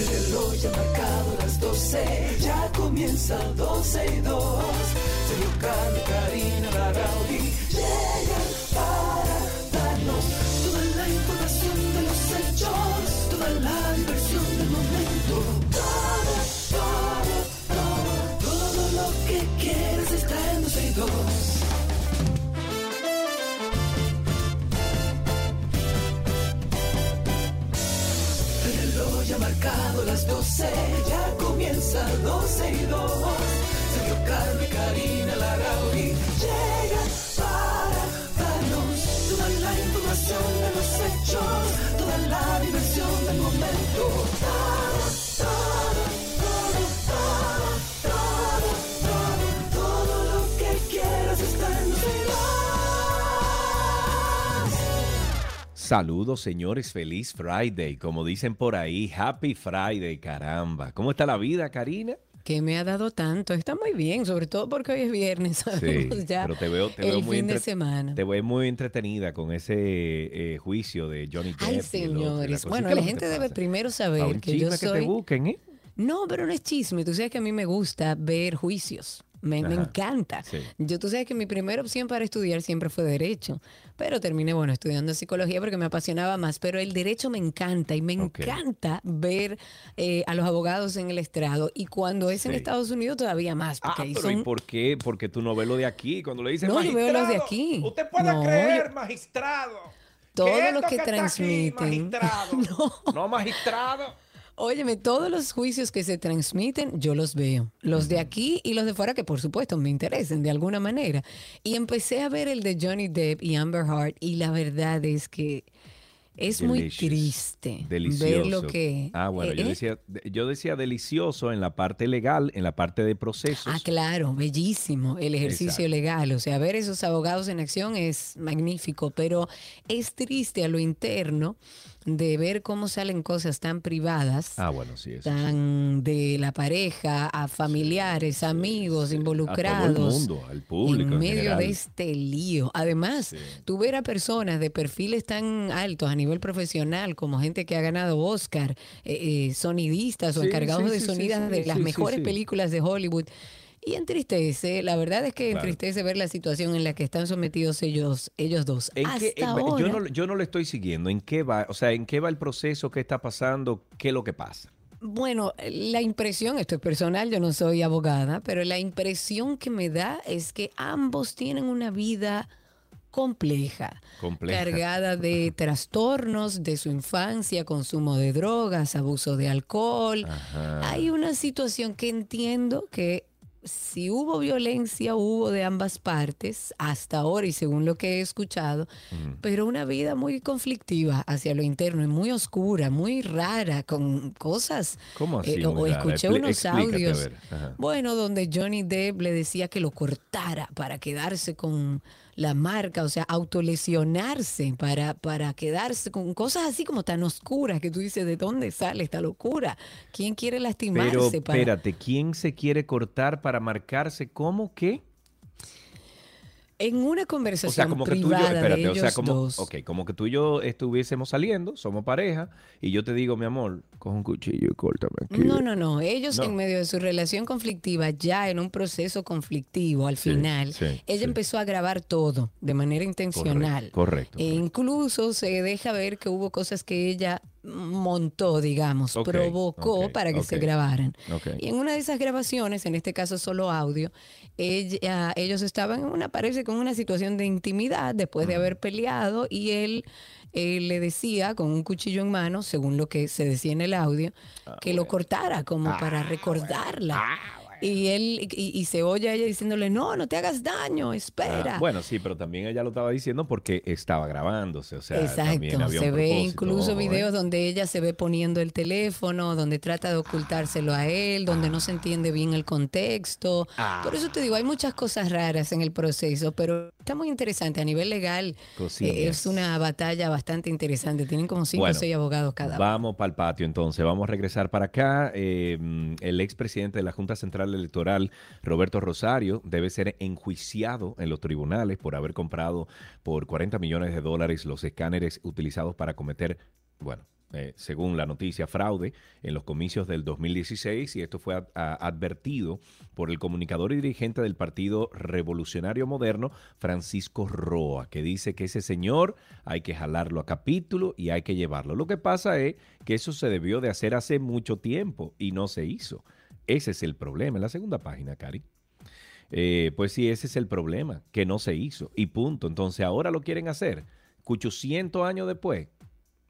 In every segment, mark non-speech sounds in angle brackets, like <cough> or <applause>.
El reloj ya ha marcado las 12, ya comienza 12 y 2. Sergio Carlos, Karina, Barraudí llegan para darnos toda la información de los hechos, toda la diversión del momento. Todo, todo, todo, todo lo que quieras está en 12 y 2. Marcado las 12, ya comienza 12 y 2. Sergio Carlos y Karina Larrauri llegan para darnos toda la información de los hechos, toda la diversión del momento. Saludos, señores. Feliz Friday. Como dicen por ahí, Happy Friday, caramba. ¿Cómo está la vida, Karina? que me ha dado tanto. Está muy bien, sobre todo porque hoy es viernes, <laughs> sabemos ya pero te veo, te el veo muy fin de semana. Te veo muy entretenida con ese eh, juicio de Johnny Depp. Ay, la señores. Bueno, ¿Qué es la gente te debe primero saber un que yo chisme que te soy... busquen, ¿eh? No, pero no es chisme. Tú sabes que a mí me gusta ver juicios. Me, me encanta. sí. Yo, tú sabes que mi primera opción para estudiar siempre fue derecho, pero terminé, bueno, estudiando psicología porque me apasionaba más, pero el derecho me encanta y me encanta ver eh, a los abogados en el estrado y cuando es en. Estados Unidos todavía más, Ah, porque ahí pero ¿y por qué? Porque tú no ves lo de aquí. Cuando le dicen No, yo veo los de aquí. Usted puede No, creer, yo- magistrado. Todo que lo que aquí, transmiten. <laughs> magistrado. No. no, magistrado. Óyeme, todos los juicios que se transmiten, yo los veo. Los de aquí y los de fuera, que por supuesto me interesen de alguna manera. Y empecé a ver el de Johnny Depp y Amber Heard, y la verdad es que es muy triste Delicioso. ver lo que. Ah, bueno, yo eh, decía, yo decía delicioso en la parte legal, en la parte de procesos. Ah, claro, bellísimo el ejercicio Exacto. legal. O sea, ver esos abogados en acción es magnífico, pero es triste a lo interno de ver cómo salen cosas tan privadas. Ah, bueno, sí, eso. sí. tan de la pareja a familiares, amigos involucrados. A todo el mundo, al público. En medio de este lío. Además, tú ver a personas de perfiles tan altos a nivel profesional, como gente que ha ganado Oscar, eh, eh, sonidistas o encargados de sonidas de las mejores películas de Hollywood. Y entristece, la verdad es que Claro. entristece ver la situación en la que están sometidos ellos, ellos dos. ¿En Hasta qué- en- ahora, yo, no, yo no le estoy siguiendo. ¿En qué va? O sea, ¿en qué va el proceso? ¿Qué está pasando? ¿Qué es lo que pasa? Bueno, la impresión, esto es personal, yo no soy abogada, pero la impresión que me da es que ambos tienen una vida compleja, Compleja. cargada de trastornos de su infancia, consumo de drogas, abuso de alcohol. Ajá. Hay una situación que entiendo que si hubo violencia, hubo de ambas partes, hasta ahora y según lo que he escuchado, pero una vida muy conflictiva hacia lo interno y muy oscura, muy rara, con cosas. ¿Cómo así, eh, o rara? escuché unos audios, bueno, donde Johnny Depp le decía que lo cortara para quedarse con la marca, o sea, autolesionarse para, para quedarse con cosas así como tan oscuras que tú dices, ¿de dónde sale esta locura? ¿Quién quiere lastimarse? Pero para... espérate, ¿quién se quiere cortar para marcarse? ¿Cómo qué? En una O conversación sea, como que tú y yo, privada espérate, de o ellos sea, como, dos. ok, como que tú y yo estuviésemos saliendo, somos pareja, y yo te digo, mi amor, coge un cuchillo y córtame aquí. No, no, no. Ellos No. en medio de su relación conflictiva, ya en un proceso conflictivo al Sí, final, sí, ella sí. empezó a grabar todo de manera intencional. correcto, E correcto. incluso se deja ver que hubo cosas que ella montó, digamos, provocó para que se grabaran. Y en una de esas grabaciones, en este caso solo audio, ella- ellos estaban en una, parece, con una situación de intimidad después de haber peleado y él le decía con un cuchillo en mano, según lo que se decía en el audio, que lo cortara como para recordarla. Y él y, y se oye a ella diciéndole, no, no te hagas daño, espera. Ah, bueno, sí, pero también ella lo estaba diciendo porque estaba grabándose, o sea, también Exacto, había se ve incluso ¿eh? videos donde ella se ve poniendo el teléfono, donde trata de ocultárselo a él, donde no se entiende bien el contexto. Ah. Por eso te digo, hay muchas cosas raras en el proceso, pero está muy interesante. A nivel legal eh, es una batalla bastante interesante. Tienen como cinco Bueno, o seis abogados cada uno. Vamos para el patio entonces, vamos a regresar para acá. Eh, mm, el expresidente de la Junta Central Electoral, Roberto Rosario, debe ser enjuiciado en los tribunales por haber comprado por 40 millones de dólares los escáneres utilizados para cometer bueno, eh, según la noticia, fraude en los comicios del 2016 y esto fue advertido por el comunicador y dirigente del Partido Revolucionario Moderno, Francisco Roa, que dice que ese señor hay que jalarlo a capítulo y hay que llevarlo. Lo que pasa es que eso se debió de hacer hace mucho tiempo y no se hizo. Ese es el problema. En la segunda página, Cari. Eh, pues sí, ese es el problema, que no se hizo y punto. Entonces ahora lo quieren hacer. 800 años después,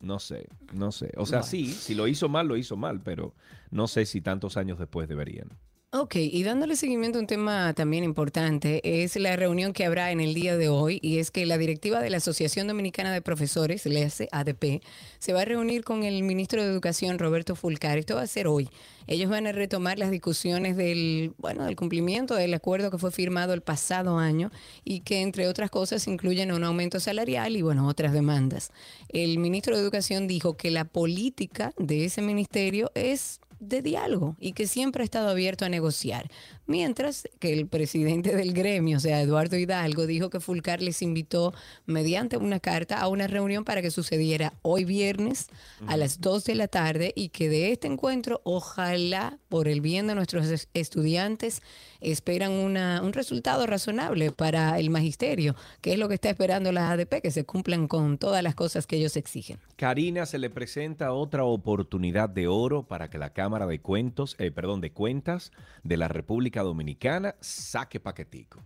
no sé, no sé. O sea, sí, si lo hizo mal, lo hizo mal, pero no sé si tantos años después deberían. Ok, y dándole seguimiento a un tema también importante, es la reunión que habrá en el día de hoy, y es que la directiva de la Asociación Dominicana de Profesores, hace ADP, se va a reunir con el ministro de Educación, Roberto Fulcar. Esto va a ser hoy. Ellos van a retomar las discusiones del, bueno, del cumplimiento del acuerdo que fue firmado el pasado año y que, entre otras cosas, incluyen un aumento salarial y, bueno, otras demandas. El ministro de Educación dijo que la política de ese ministerio es de diálogo y que siempre ha estado abierto a negociar. Mientras que el presidente del gremio, o sea, Eduardo Hidalgo, dijo que Fulcar les invitó mediante una carta a una reunión para que sucediera hoy viernes a las 2 de la tarde y que de este encuentro, ojalá, por el bien de nuestros es- estudiantes, esperan una, un resultado razonable para el magisterio, que es lo que está esperando la ADP, que se cumplan con todas las cosas que ellos exigen. Karina se le presenta otra oportunidad de oro para que la Cámara de Cuentos, eh, perdón, de Cuentas de la República Dominicana saque paquetico.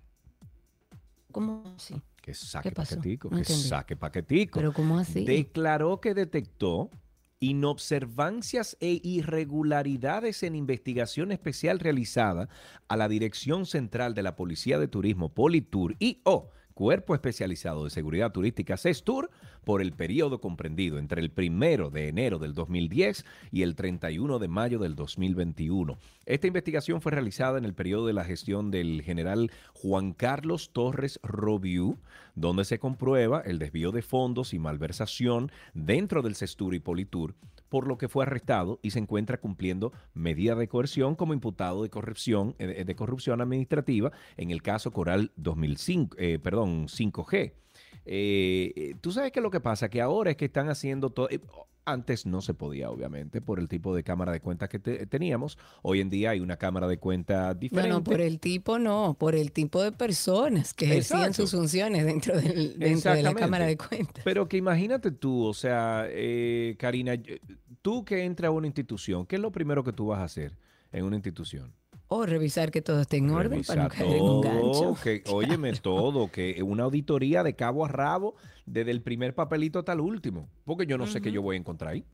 ¿Cómo así? Que saque paquetico, No que entendí. saque paquetico. ¿Pero cómo así? Declaró que detectó inobservancias e irregularidades en investigación especial realizada a la Dirección Central de la Policía de Turismo, Politur y o Cuerpo Especializado de Seguridad Turística, CESTUR, por el periodo comprendido entre el primero de enero del 2010 y el 31 de mayo del 2021. Esta investigación fue realizada en el periodo de la gestión del general Juan Carlos Torres Robiú, donde se comprueba el desvío de fondos y malversación dentro del CESTUR y Politur, por lo que fue arrestado y se encuentra cumpliendo medidas de coerción como imputado de corrupción, eh, de corrupción administrativa en el caso Coral 2005, eh, perdón, 5G. Eh, eh, Tú sabes que lo que pasa, que ahora es que están haciendo todo... eh, antes no se podía, obviamente, por el tipo de cámara de cuentas que te- teníamos. Hoy en día hay una cámara de cuentas diferente. Bueno, por el tipo no, por el tipo de personas que ejercían Exacto. sus funciones dentro, del, dentro de la. Cámara de Cuentas. Pero que imagínate tú, o sea, eh, Karina, yo- tú que entras a una institución, ¿qué es lo primero que tú vas a hacer en una institución? O revisar que todo esté en orden para no caer en un todo, gancho. que, óyeme, <laughs> todo, que una auditoría de cabo a rabo, desde el primer papelito hasta el último, porque yo no sé qué yo voy a encontrar ahí.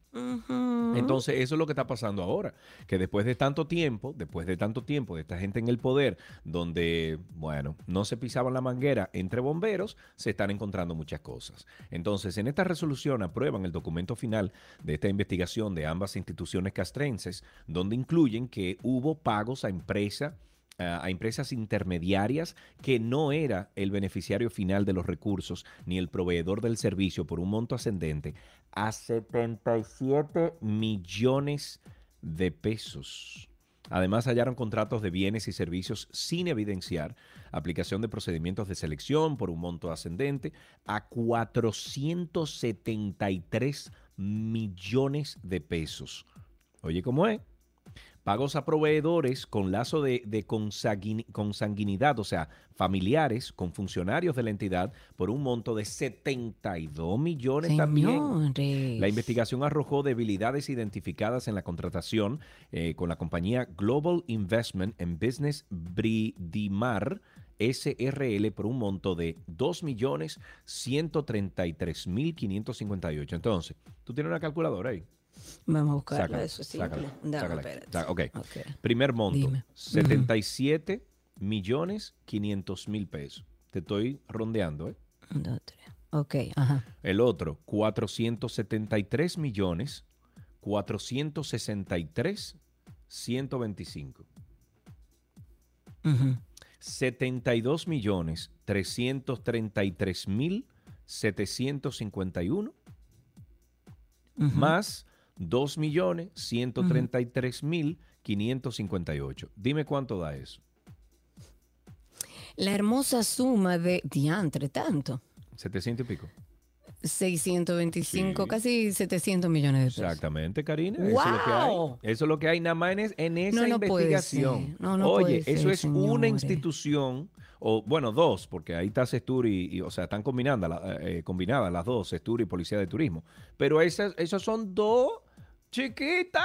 Entonces, eso es lo que está pasando ahora, que después de tanto tiempo, después de tanto tiempo de esta gente en el poder, donde, bueno, no se pisaban la manguera entre bomberos, se están encontrando muchas cosas. Entonces, en esta resolución aprueban el documento final de esta investigación de ambas instituciones castrenses, donde incluyen que hubo pagos a empresa a empresas intermediarias que no era el beneficiario final de los recursos ni el proveedor del servicio por un monto ascendente a 77 millones de pesos. Además, hallaron contratos de bienes y servicios sin evidenciar, aplicación de procedimientos de selección por un monto ascendente a 473 millones de pesos. Oye, ¿cómo es? Pagos a proveedores con lazo de, de consanguini- consanguinidad, o sea, familiares con funcionarios de la entidad por un monto de 72 millones también. Señores. La investigación arrojó debilidades identificadas en la contratación eh, con la compañía Global Investment and Business Bridimar SRL por un monto de 2.133.558. Entonces, tú tienes una calculadora ahí. Vamos a buscarlo, Sácala, eso sácala, sácala. Sa- ok. Primer monto, Dime. 77 millones 500 mil pesos. Te estoy rondeando, ¿eh? Tres. Ok, ajá. El otro, 473 millones 463 125. Ujú. 72 millones 333 mil 751 más 2 millones 133 mil 558. Dime cuánto da eso. La hermosa suma de diantre tanto. 700 y pico. 625, Sí. casi 700 millones de pesos. Exactamente, Karina. Eso es lo que hay. ¡Wow! Eso es lo que hay nada más en, en esa no puede investigación. No, no Oye, eso es una institución, o bueno, dos, porque ahí está Sestur y, y, o sea, están combinadas, la- eh, combinadas las dos, Sestur y Policía de Turismo. Pero esas, esos son dos chiquitas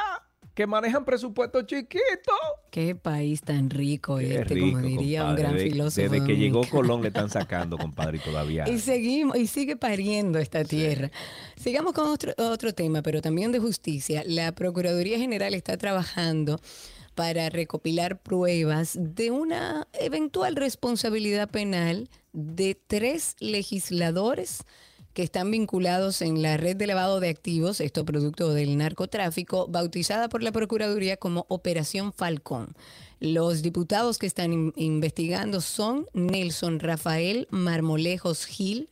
que manejan presupuestos chiquitos. Qué país tan rico Qué este, rico, como diría un gran filósofo. Desde que llegó. Colón le están <laughs> sacando, compadre, y todavía. Y seguimos, y sigue pariendo esta tierra. Sigamos con otro, otro tema, pero también de justicia. La Procuraduría General está trabajando para recopilar pruebas de una eventual responsabilidad penal de tres legisladores que están vinculados en la red de lavado de activos, esto producto del narcotráfico, bautizada por la Procuraduría como Operación Falcón. Los diputados que están in- investigando son Nelson Rafael Marmolejos Gil,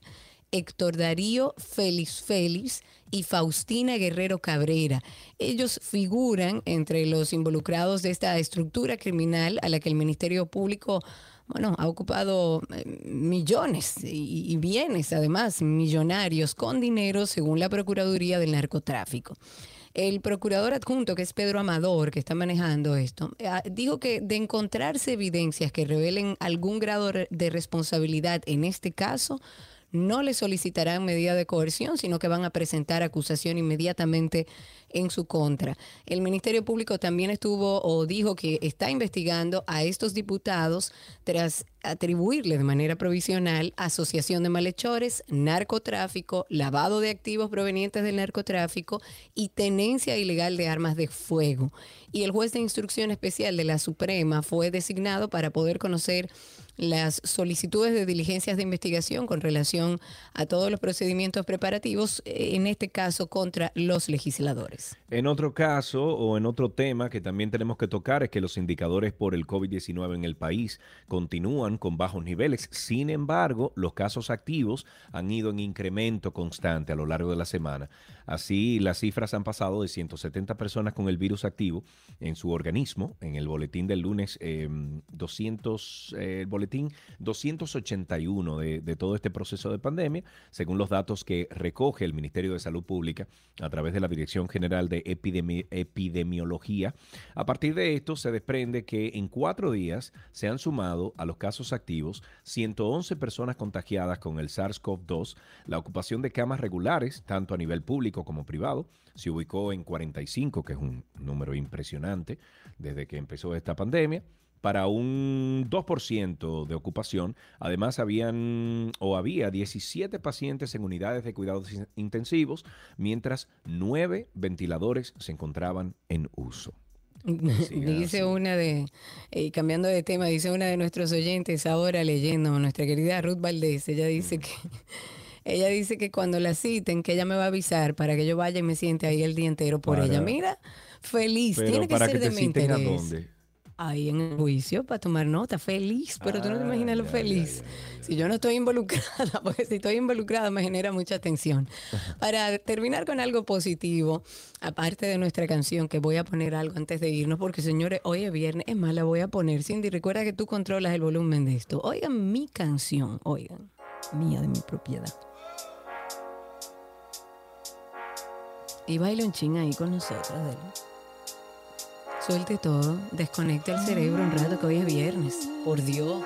Héctor Darío Félix Félix y Faustina Guerrero Cabrera. Ellos figuran entre los involucrados de esta estructura criminal a la que el Ministerio Público bueno, ha ocupado eh, millones y, bienes, además, millonarios, con dinero, según la Procuraduría del Narcotráfico. El procurador adjunto, que es Pedro Amador, que está manejando esto, eh, dijo que de encontrarse evidencias que revelen algún grado de responsabilidad en este caso, no le solicitarán medida de coerción, sino que van a presentar acusación inmediatamente en su contra. El Ministerio Público también estuvo o dijo que está investigando a estos diputados tras atribuirle de manera provisional asociación de malhechores, narcotráfico, lavado de activos provenientes del narcotráfico y tenencia ilegal de armas de fuego. Y el juez de instrucción especial de la Suprema fue designado para poder conocer las solicitudes de diligencias de investigación con relación a todos los procedimientos preparativos, eh, en este caso contra los legisladores. En otro caso o en otro tema que también tenemos que tocar es que los indicadores por el COVID-19 en el país continúan con bajos niveles. Sin embargo, los casos activos han ido en incremento constante a lo largo de la semana. Así, las cifras han pasado de 170 personas con el virus activo en su organismo. En el boletín del lunes, eh, 200, eh, el boletín 281 de, de todo este proceso de pandemia, según los datos que recoge el Ministerio de Salud Pública a través de la Dirección General de Epidemi- Epidemiología. A partir de esto se desprende que en cuatro días se han sumado a los casos activos 111 personas contagiadas con el SARS-CoV-2. La ocupación de camas regulares, tanto a nivel público como privado, se ubicó en 45, que es un número impresionante desde que empezó esta pandemia para un 2% de ocupación. Además, habían o había 17 pacientes en unidades de cuidados in- intensivos, mientras 9 ventiladores se encontraban en uso. <laughs> Dice así. una de, eh, cambiando de tema, dice una de nuestros oyentes ahora leyendo, nuestra querida Ruth Valdés, ella dice que ella dice que cuando la citen, que ella me va a avisar para que yo vaya y me siente ahí el día entero por Para- ella. Mira, feliz, Pero tiene que para ser que de te mi a interés. dónde. Ahí en el juicio para tomar nota, feliz, pero tú no te Ah, imaginas lo ya, feliz. ya, ya, Si yo no estoy involucrada, <laughs> porque si estoy involucrada me genera mucha tensión. Para terminar con algo positivo, aparte de nuestra canción, que voy a poner algo antes de irnos, porque señores, hoy es viernes, es más, la voy a poner. Cindy, recuerda que tú controlas el volumen de esto. Oigan mi canción, oigan, mía de mi propiedad. Y baila un ching ahí con nosotros, dale. Suelte todo, desconecte el cerebro un rato que hoy es viernes. Por Dios.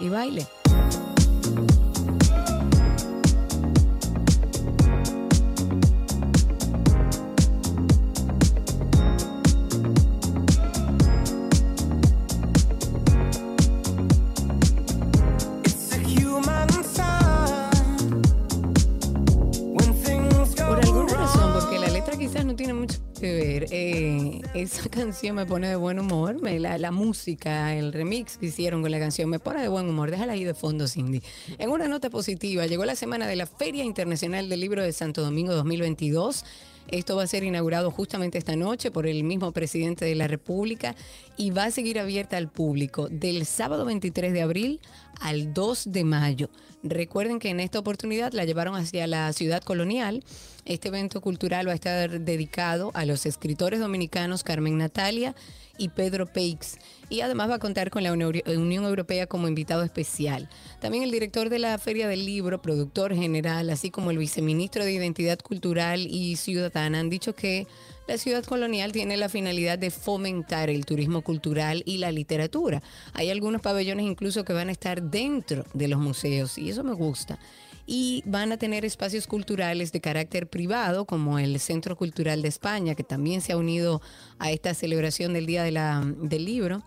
Y baile. Canción me pone de buen humor. la, la música, el remix que hicieron con la canción me pone de buen humor. Déjala ahí de fondo, Cindy. En una nota positiva, llegó la semana de la Feria Internacional del Libro de Santo Domingo 2022. Esto va a ser inaugurado justamente esta noche por el mismo presidente de la República y va a seguir abierta al público del sábado 23 de abril al 2 de mayo. Recuerden que en esta oportunidad la llevaron hacia la ciudad colonial. Este evento cultural va a estar dedicado a los escritores dominicanos Carmen Natalia y Pedro Peix. Y además va a contar con la Unión Europea como invitado especial. También el director de la Feria del Libro, productor general, así como el viceministro de Identidad Cultural y Ciudadana han dicho que la ciudad colonial tiene la finalidad de fomentar el turismo cultural y la literatura. Hay algunos pabellones incluso que van a estar dentro de los museos y eso me gusta. Y van a tener espacios culturales de carácter privado, como el Centro Cultural de España, que también se ha unido a esta celebración del Día del Libro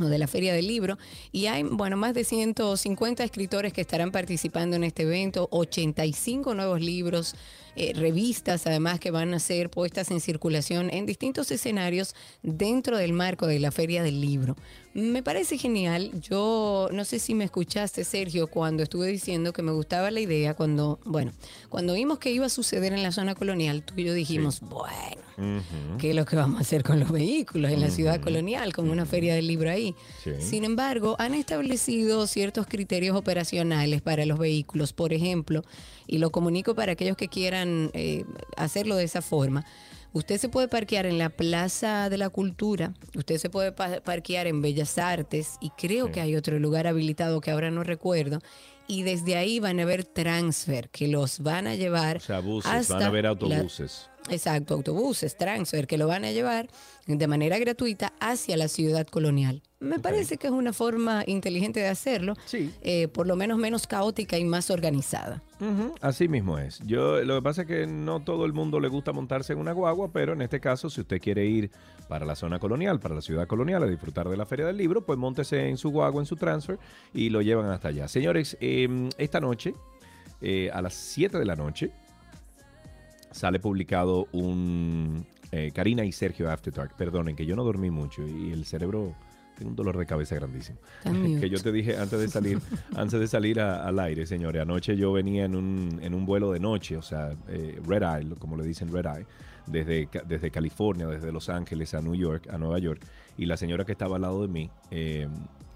o de la Feria del Libro. Y hay, bueno, más de 150 escritores que estarán participando en este evento, 85 nuevos libros eh, revistas, además que van a ser puestas en circulación en distintos escenarios dentro del marco de la Feria del Libro. Me parece genial. Yo no sé si me escuchaste, Sergio, cuando estuve diciendo que me gustaba la idea, cuando, bueno, cuando vimos que iba a suceder en la zona colonial, tú y yo dijimos, bueno, ¿qué es lo que vamos a hacer con los vehículos en la ciudad colonial, con una feria del libro ahí? Sin embargo, han establecido ciertos criterios operacionales para los vehículos. Por ejemplo, y lo comunico para aquellos que quieran eh, hacerlo de esa forma. Usted se puede parquear en la Plaza de la Cultura, usted se puede parquear en Bellas Artes y creo que hay otro lugar habilitado que ahora no recuerdo. Y desde ahí van a haber transfer que los van a llevar. O sea, buses, van a haber autobuses. Exacto, autobuses, transfer que lo van a llevar de manera gratuita hacia la ciudad colonial. Me parece que es una forma inteligente de hacerlo, sí. Eh, por lo menos menos caótica y más organizada. Así mismo es. Yo lo que pasa es que no todo el mundo le gusta montarse en una guagua, pero en este caso, si usted quiere ir para la zona colonial, para la ciudad colonial, a disfrutar de la Feria del Libro, pues montese en su guagua, en su transfer y lo llevan hasta allá. Señores, em, esta noche, eh, a las 7 de la noche, sale publicado un eh, Karina y Sergio After Dark. Perdonen que yo no dormí mucho y el cerebro tengo un dolor de cabeza grandísimo. <laughs> que yo te dije antes de salir, <laughs> antes de salir al aire, señores. Anoche yo venía en un, en un vuelo de noche, o sea, eh, Red Eye, como le dicen Red Eye, desde, desde California, desde Los Ángeles a New York, a Nueva York. Y la señora que estaba al lado de mí, eh,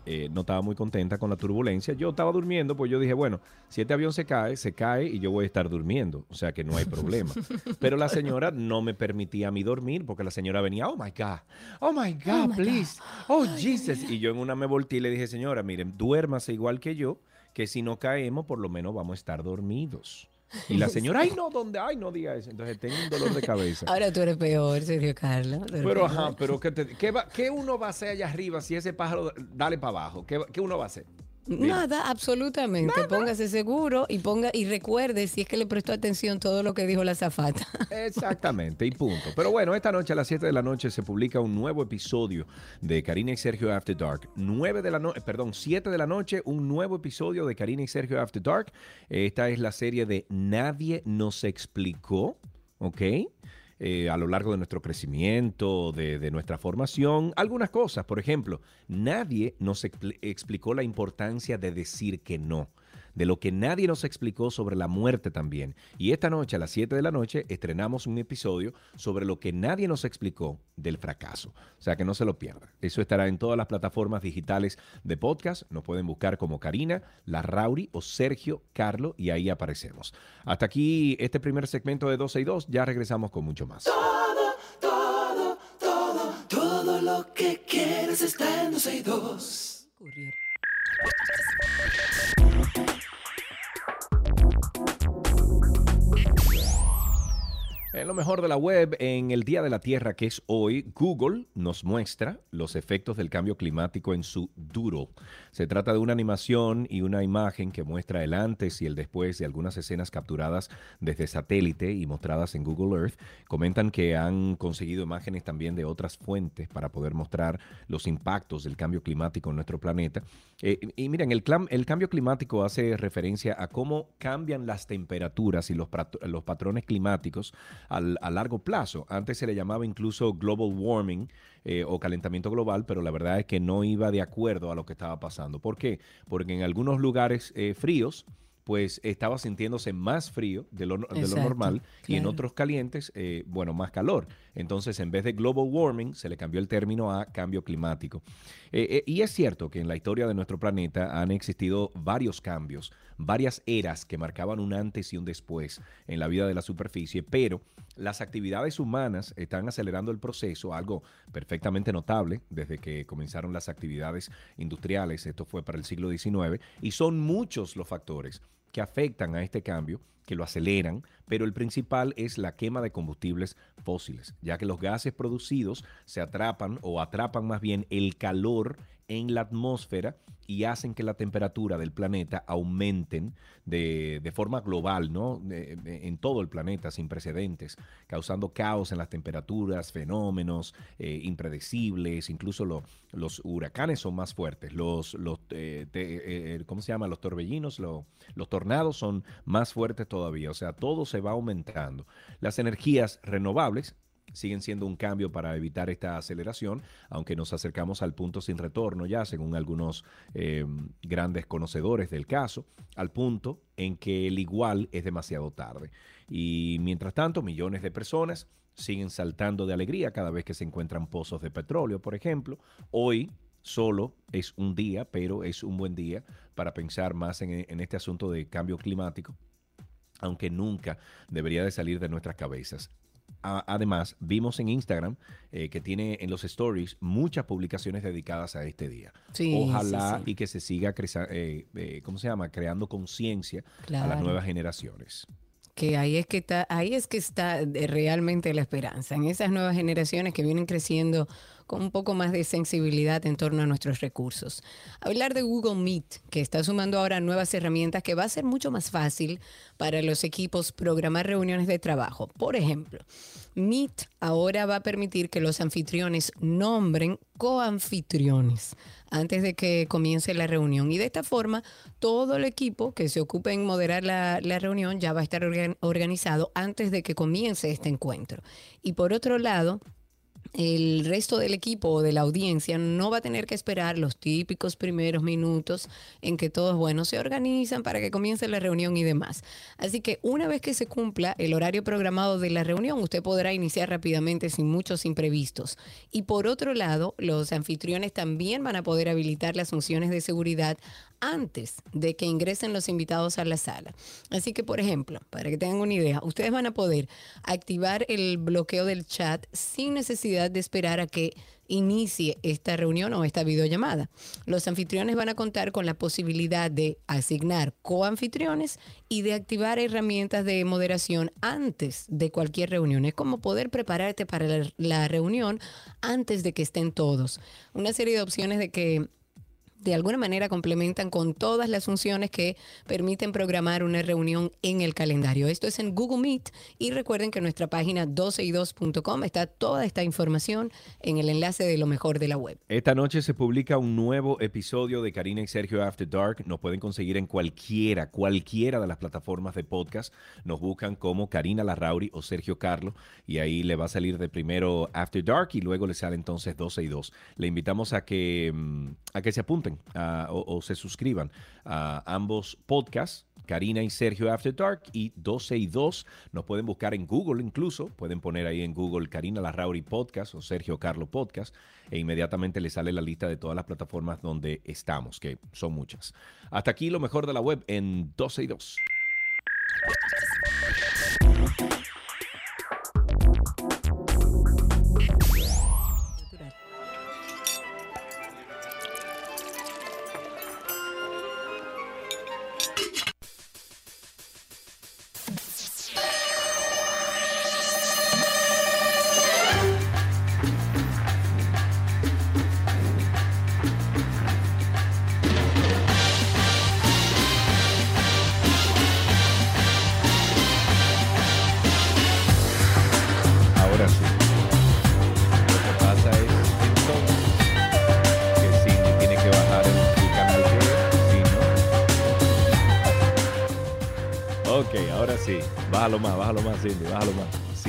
eh, no estaba muy contenta con la turbulencia. Yo estaba durmiendo, pues yo dije, bueno, si este avión se cae, se cae y yo voy a estar durmiendo, o sea que no hay problema. <laughs> Pero la señora no me permitía a mí dormir porque la señora venía, oh my God, oh my God, oh please, oh Jesus. Y yo en una me volteé y le dije, señora, miren, duérmase igual que yo, que si no caemos, por lo menos vamos a estar dormidos. Y la señora, ay, <laughs> no, ¿dónde? Ay, no diga eso. Entonces tengo un dolor de cabeza. Ahora tú eres peor, Sergio Carlos. Pero, ajá, pero ¿qué, ¿qué, uno va a hacer allá arriba si ese pájaro dale para abajo? ¿Qué, ¿Qué uno va a hacer? Nada, absolutamente. Póngase seguro y ponga y recuerde si es que le prestó atención todo lo que dijo la zafata. Exactamente, y punto. Pero bueno, esta noche a las 7 de la noche se publica un nuevo episodio de Karina y Sergio After Dark. 9 de la noche, perdón, 7 de la noche, un nuevo episodio de Karina y Sergio After Dark. Esta es la serie de Nadie nos explicó, ¿ok? Eh, a lo largo de nuestro crecimiento, de, nuestra formación, algunas cosas. Por ejemplo, nadie nos explicó la importancia de decir que no de lo que nadie nos explicó sobre la muerte también. Y esta noche a las 7 de la noche estrenamos un episodio sobre lo que nadie nos explicó del fracaso. O sea que no se lo pierda. Eso estará en todas las plataformas digitales de podcast. Nos pueden buscar como Karina, La Rauri o Sergio Carlo y ahí aparecemos. Hasta aquí este primer segmento de 12 y 2. Ya regresamos con mucho más. Todo, todo, todo, todo lo que quieres está en 12 y 2. En lo mejor de la web, en el Día de la Tierra que es hoy, Google nos muestra los efectos del cambio climático en su duro. Se trata de una animación y una imagen que muestra el antes y el después de algunas escenas capturadas desde satélite y mostradas en Google Earth. Comentan que han conseguido imágenes también de otras fuentes para poder mostrar los impactos del cambio climático en nuestro planeta. Eh, y miren, el, el, cambio climático hace referencia a cómo cambian las temperaturas y los patrones climáticos a largo plazo. Antes se le llamaba incluso global warming eh, o calentamiento global, pero la verdad es que no iba de acuerdo a lo que estaba pasando. ¿Por qué? Porque en algunos lugares eh, fríos, pues estaba sintiéndose más frío de lo, de lo normal y en otros calientes, eh, bueno, más calor. Entonces, en vez de global warming, se le cambió el término a cambio climático. Eh, eh, y es cierto que en la historia de nuestro planeta han existido varios cambios, varias eras que marcaban un antes y un después en la vida de la superficie, pero las actividades humanas están acelerando el proceso, algo perfectamente notable desde que comenzaron las actividades industriales, esto fue para el siglo XIX, y son muchos los factores que afectan a este cambio, que lo aceleran, pero el principal es la quema de combustibles fósiles, ya que los gases producidos se atrapan o atrapan más bien el calor en la atmósfera y hacen que la temperatura del planeta aumenten de, de forma global, ¿no? En todo el planeta, sin precedentes, causando caos en las temperaturas, fenómenos eh, impredecibles, incluso lo- los huracanes son más fuertes, los, los eh, eh, ¿cómo se llama? Los torbellinos, lo- los tornados son más fuertes todavía, o sea, todo se va aumentando. Las energías renovables siguen siendo un cambio para evitar esta aceleración, aunque nos acercamos al punto sin retorno ya, según algunos eh, grandes conocedores del caso, al punto en que el igual es demasiado tarde. Y mientras tanto, millones de personas siguen saltando de alegría cada vez que se encuentran pozos de petróleo, por ejemplo. Hoy solo es un día, pero es un buen día para pensar más en, en este asunto de cambio climático aunque nunca debería de salir de nuestras cabezas. Además, vimos en Instagram eh, que tiene en los stories muchas publicaciones dedicadas a este día. Sí, Ojalá sí, sí. y que se siga, eh, eh, ¿cómo se llama? Creando conciencia a las nuevas generaciones. Que ahí es que está, ahí es que está realmente la esperanza, en esas nuevas generaciones que vienen creciendo con un poco más de sensibilidad en torno a nuestros recursos. Hablar de Google Meet, que está sumando ahora nuevas herramientas que va a ser mucho más fácil para los equipos programar reuniones de trabajo. Por ejemplo, Meet ahora va a permitir que los anfitriones nombren coanfitriones antes de que comience la reunión. Y de esta forma, todo el equipo que se ocupe en moderar la, la reunión ya va a estar organ- organizado antes de que comience este encuentro. Y por otro lado, el resto del equipo o de la audiencia no va a tener que esperar los típicos primeros minutos en que todos, bueno, se organizan para que comience la reunión y demás. Así que una vez que se cumpla el horario programado de la reunión, usted podrá iniciar rápidamente sin muchos imprevistos. Y por otro lado, los anfitriones también van a poder habilitar las funciones de seguridad antes de que ingresen los invitados a la sala. Así que, por ejemplo, para que tengan una idea, ustedes van a poder activar el bloqueo del chat sin necesidad de esperar a que inicie esta reunión o esta videollamada. Los anfitriones van a contar con la posibilidad de asignar coanfitriones y de activar herramientas de moderación antes de cualquier reunión. Es como poder prepararte para la, la reunión antes de que estén todos. Una serie de opciones de que de alguna manera complementan con todas las funciones que permiten programar una reunión en el calendario. Esto es en Google Meet y recuerden que en nuestra página 12y2.com está toda esta información en el enlace de lo mejor de la web. Esta noche se publica un nuevo episodio de Karina y Sergio After Dark. Nos pueden conseguir en cualquiera, cualquiera de las plataformas de podcast. Nos buscan como Karina Larrauri o Sergio Carlo y ahí le va a salir de primero After Dark y luego le sale entonces 12 y 2. Le invitamos a que, mm, a que se apunten a- o, o se suscriban a ambos podcasts. Karina y Sergio After Dark y 12 y 2 nos pueden buscar en Google incluso, pueden poner ahí en Google Karina Larrauri Podcast o Sergio Carlo Podcast e inmediatamente les sale la lista de todas las plataformas donde estamos, que son muchas. Hasta aquí lo mejor de la web en 12 y 2.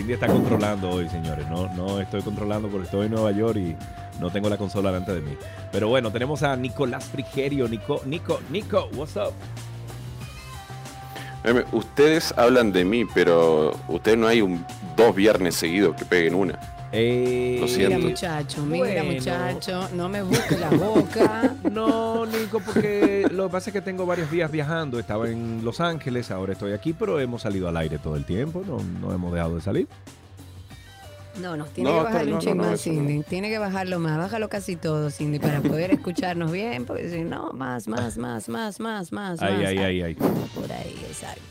Cindy está controlando hoy, señores. No, no estoy controlando porque estoy en Nueva York y no tengo la consola delante de mí. Pero bueno, tenemos a Nicolás Frigerio. Nico, Nico, Nico, what's up? Em, Ustedes hablan de mí, pero ustedes no hay un dos viernes seguidos que peguen una. Eh, Lo Mira muchacho, mira Bueno. muchacho, no me busque la boca. <laughs> No, Nico, porque lo que pasa es que tengo varios días viajando. Estaba en Los Ángeles, ahora estoy aquí, pero hemos salido al aire todo el tiempo. No, no hemos dejado de salir. No, no, tiene No, que bajarle no, un ching más. Cindy. Tiene que bajarlo más, bájalo casi todo, Cindy, para poder escucharnos bien, porque si no, más, más, más, más, más, más. Ay, más. ay, ay, ay. Por ahí, exacto.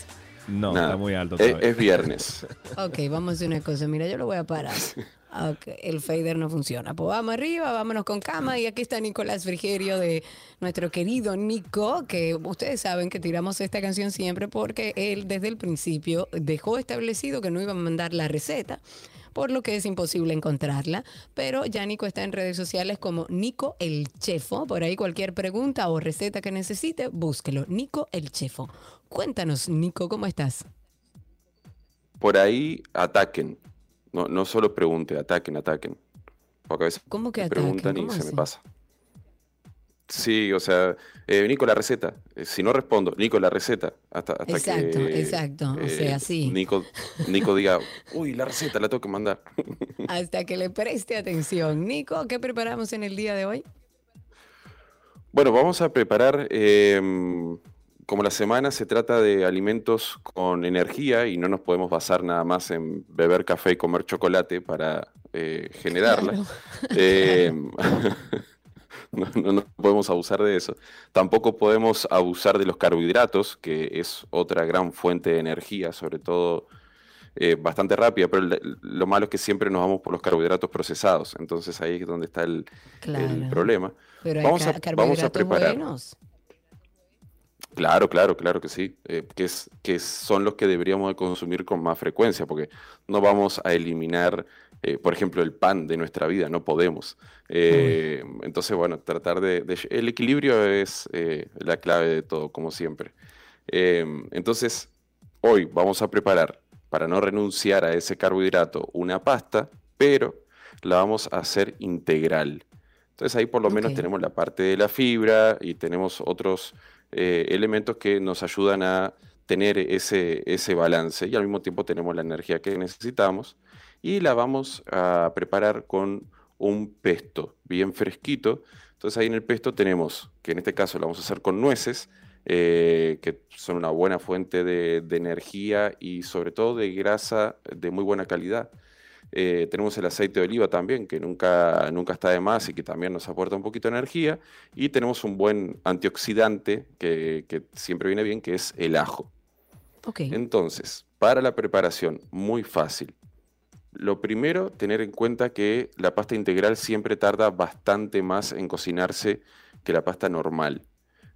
No, Nada. está muy alto. Es, todavía. es viernes. Ok, vamos a hacer una cosa. Mira, yo lo voy a parar. <laughs> Ok, el fader no funciona. Pues vamos arriba, vámonos con cama. Y aquí está Nicolás Frigerio de nuestro querido Nico, que ustedes saben que tiramos esta canción siempre porque él desde el principio dejó establecido que no iba a mandar la receta. Por lo que es imposible encontrarla. Pero ya Nico está en redes sociales como Nico el Chefo. Por ahí cualquier pregunta o receta que necesite, búsquelo. Nico el Chefo. Cuéntanos, Nico, ¿cómo estás? Por ahí ataquen. No, no solo pregunte, ataquen, ataquen. Porque a veces ¿Cómo que me preguntan y ¿Cómo se me pasa. Sí, o sea, eh, Nico, la receta. Eh, si no respondo, Nico, la receta. Hasta, hasta Exacto, que, exacto. O sea, sí. Nico, Nico <laughs> diga, uy, la receta la tengo que mandar. <laughs> hasta que le preste atención. Nico, ¿qué preparamos en el día de hoy? Bueno, vamos a preparar, em, como la semana se trata de alimentos con energía y no nos podemos basar nada más en beber café y comer chocolate para eh, generarla. Claro. Em, <laughs> <laughs> no, no- no podemos abusar de eso. Tampoco podemos abusar de los carbohidratos, que es otra gran fuente de energía, sobre todo eh, bastante rápida, pero lo malo es que siempre nos vamos por los carbohidratos procesados. Entonces ahí es donde está el, problema. Pero hay Vamos a- ca- vamos a carbohidratos preparar. buenos. Claro, claro, claro que sí. eh, que, es, que son los que deberíamos de consumir con más frecuencia, porque no vamos a eliminar, eh, por ejemplo, el pan de nuestra vida, no podemos. Eh, entonces, bueno, tratar de, de- El equilibrio es la clave de todo, como siempre. Eh, entonces, hoy vamos a preparar, para no renunciar a ese carbohidrato, una pasta, pero la vamos a hacer integral. Entonces ahí por lo menos tenemos la parte de la fibra y tenemos otros eh, elementos que nos ayudan a tener ese, ese balance y al mismo tiempo tenemos la energía que necesitamos y la vamos a preparar con un pesto bien fresquito. Entonces ahí en el pesto tenemos, que en este caso lo vamos a hacer con nueces, eh, que son una buena fuente de, de energía y sobre todo de grasa de muy buena calidad. Eh, tenemos el aceite de oliva también, que nunca, nunca está de más y que también nos aporta un poquito de energía. Y tenemos un buen antioxidante que, que siempre viene bien, que es el ajo. Entonces, para la preparación, muy fácil. Lo primero, tener en cuenta que la pasta integral siempre tarda bastante más en cocinarse que la pasta normal.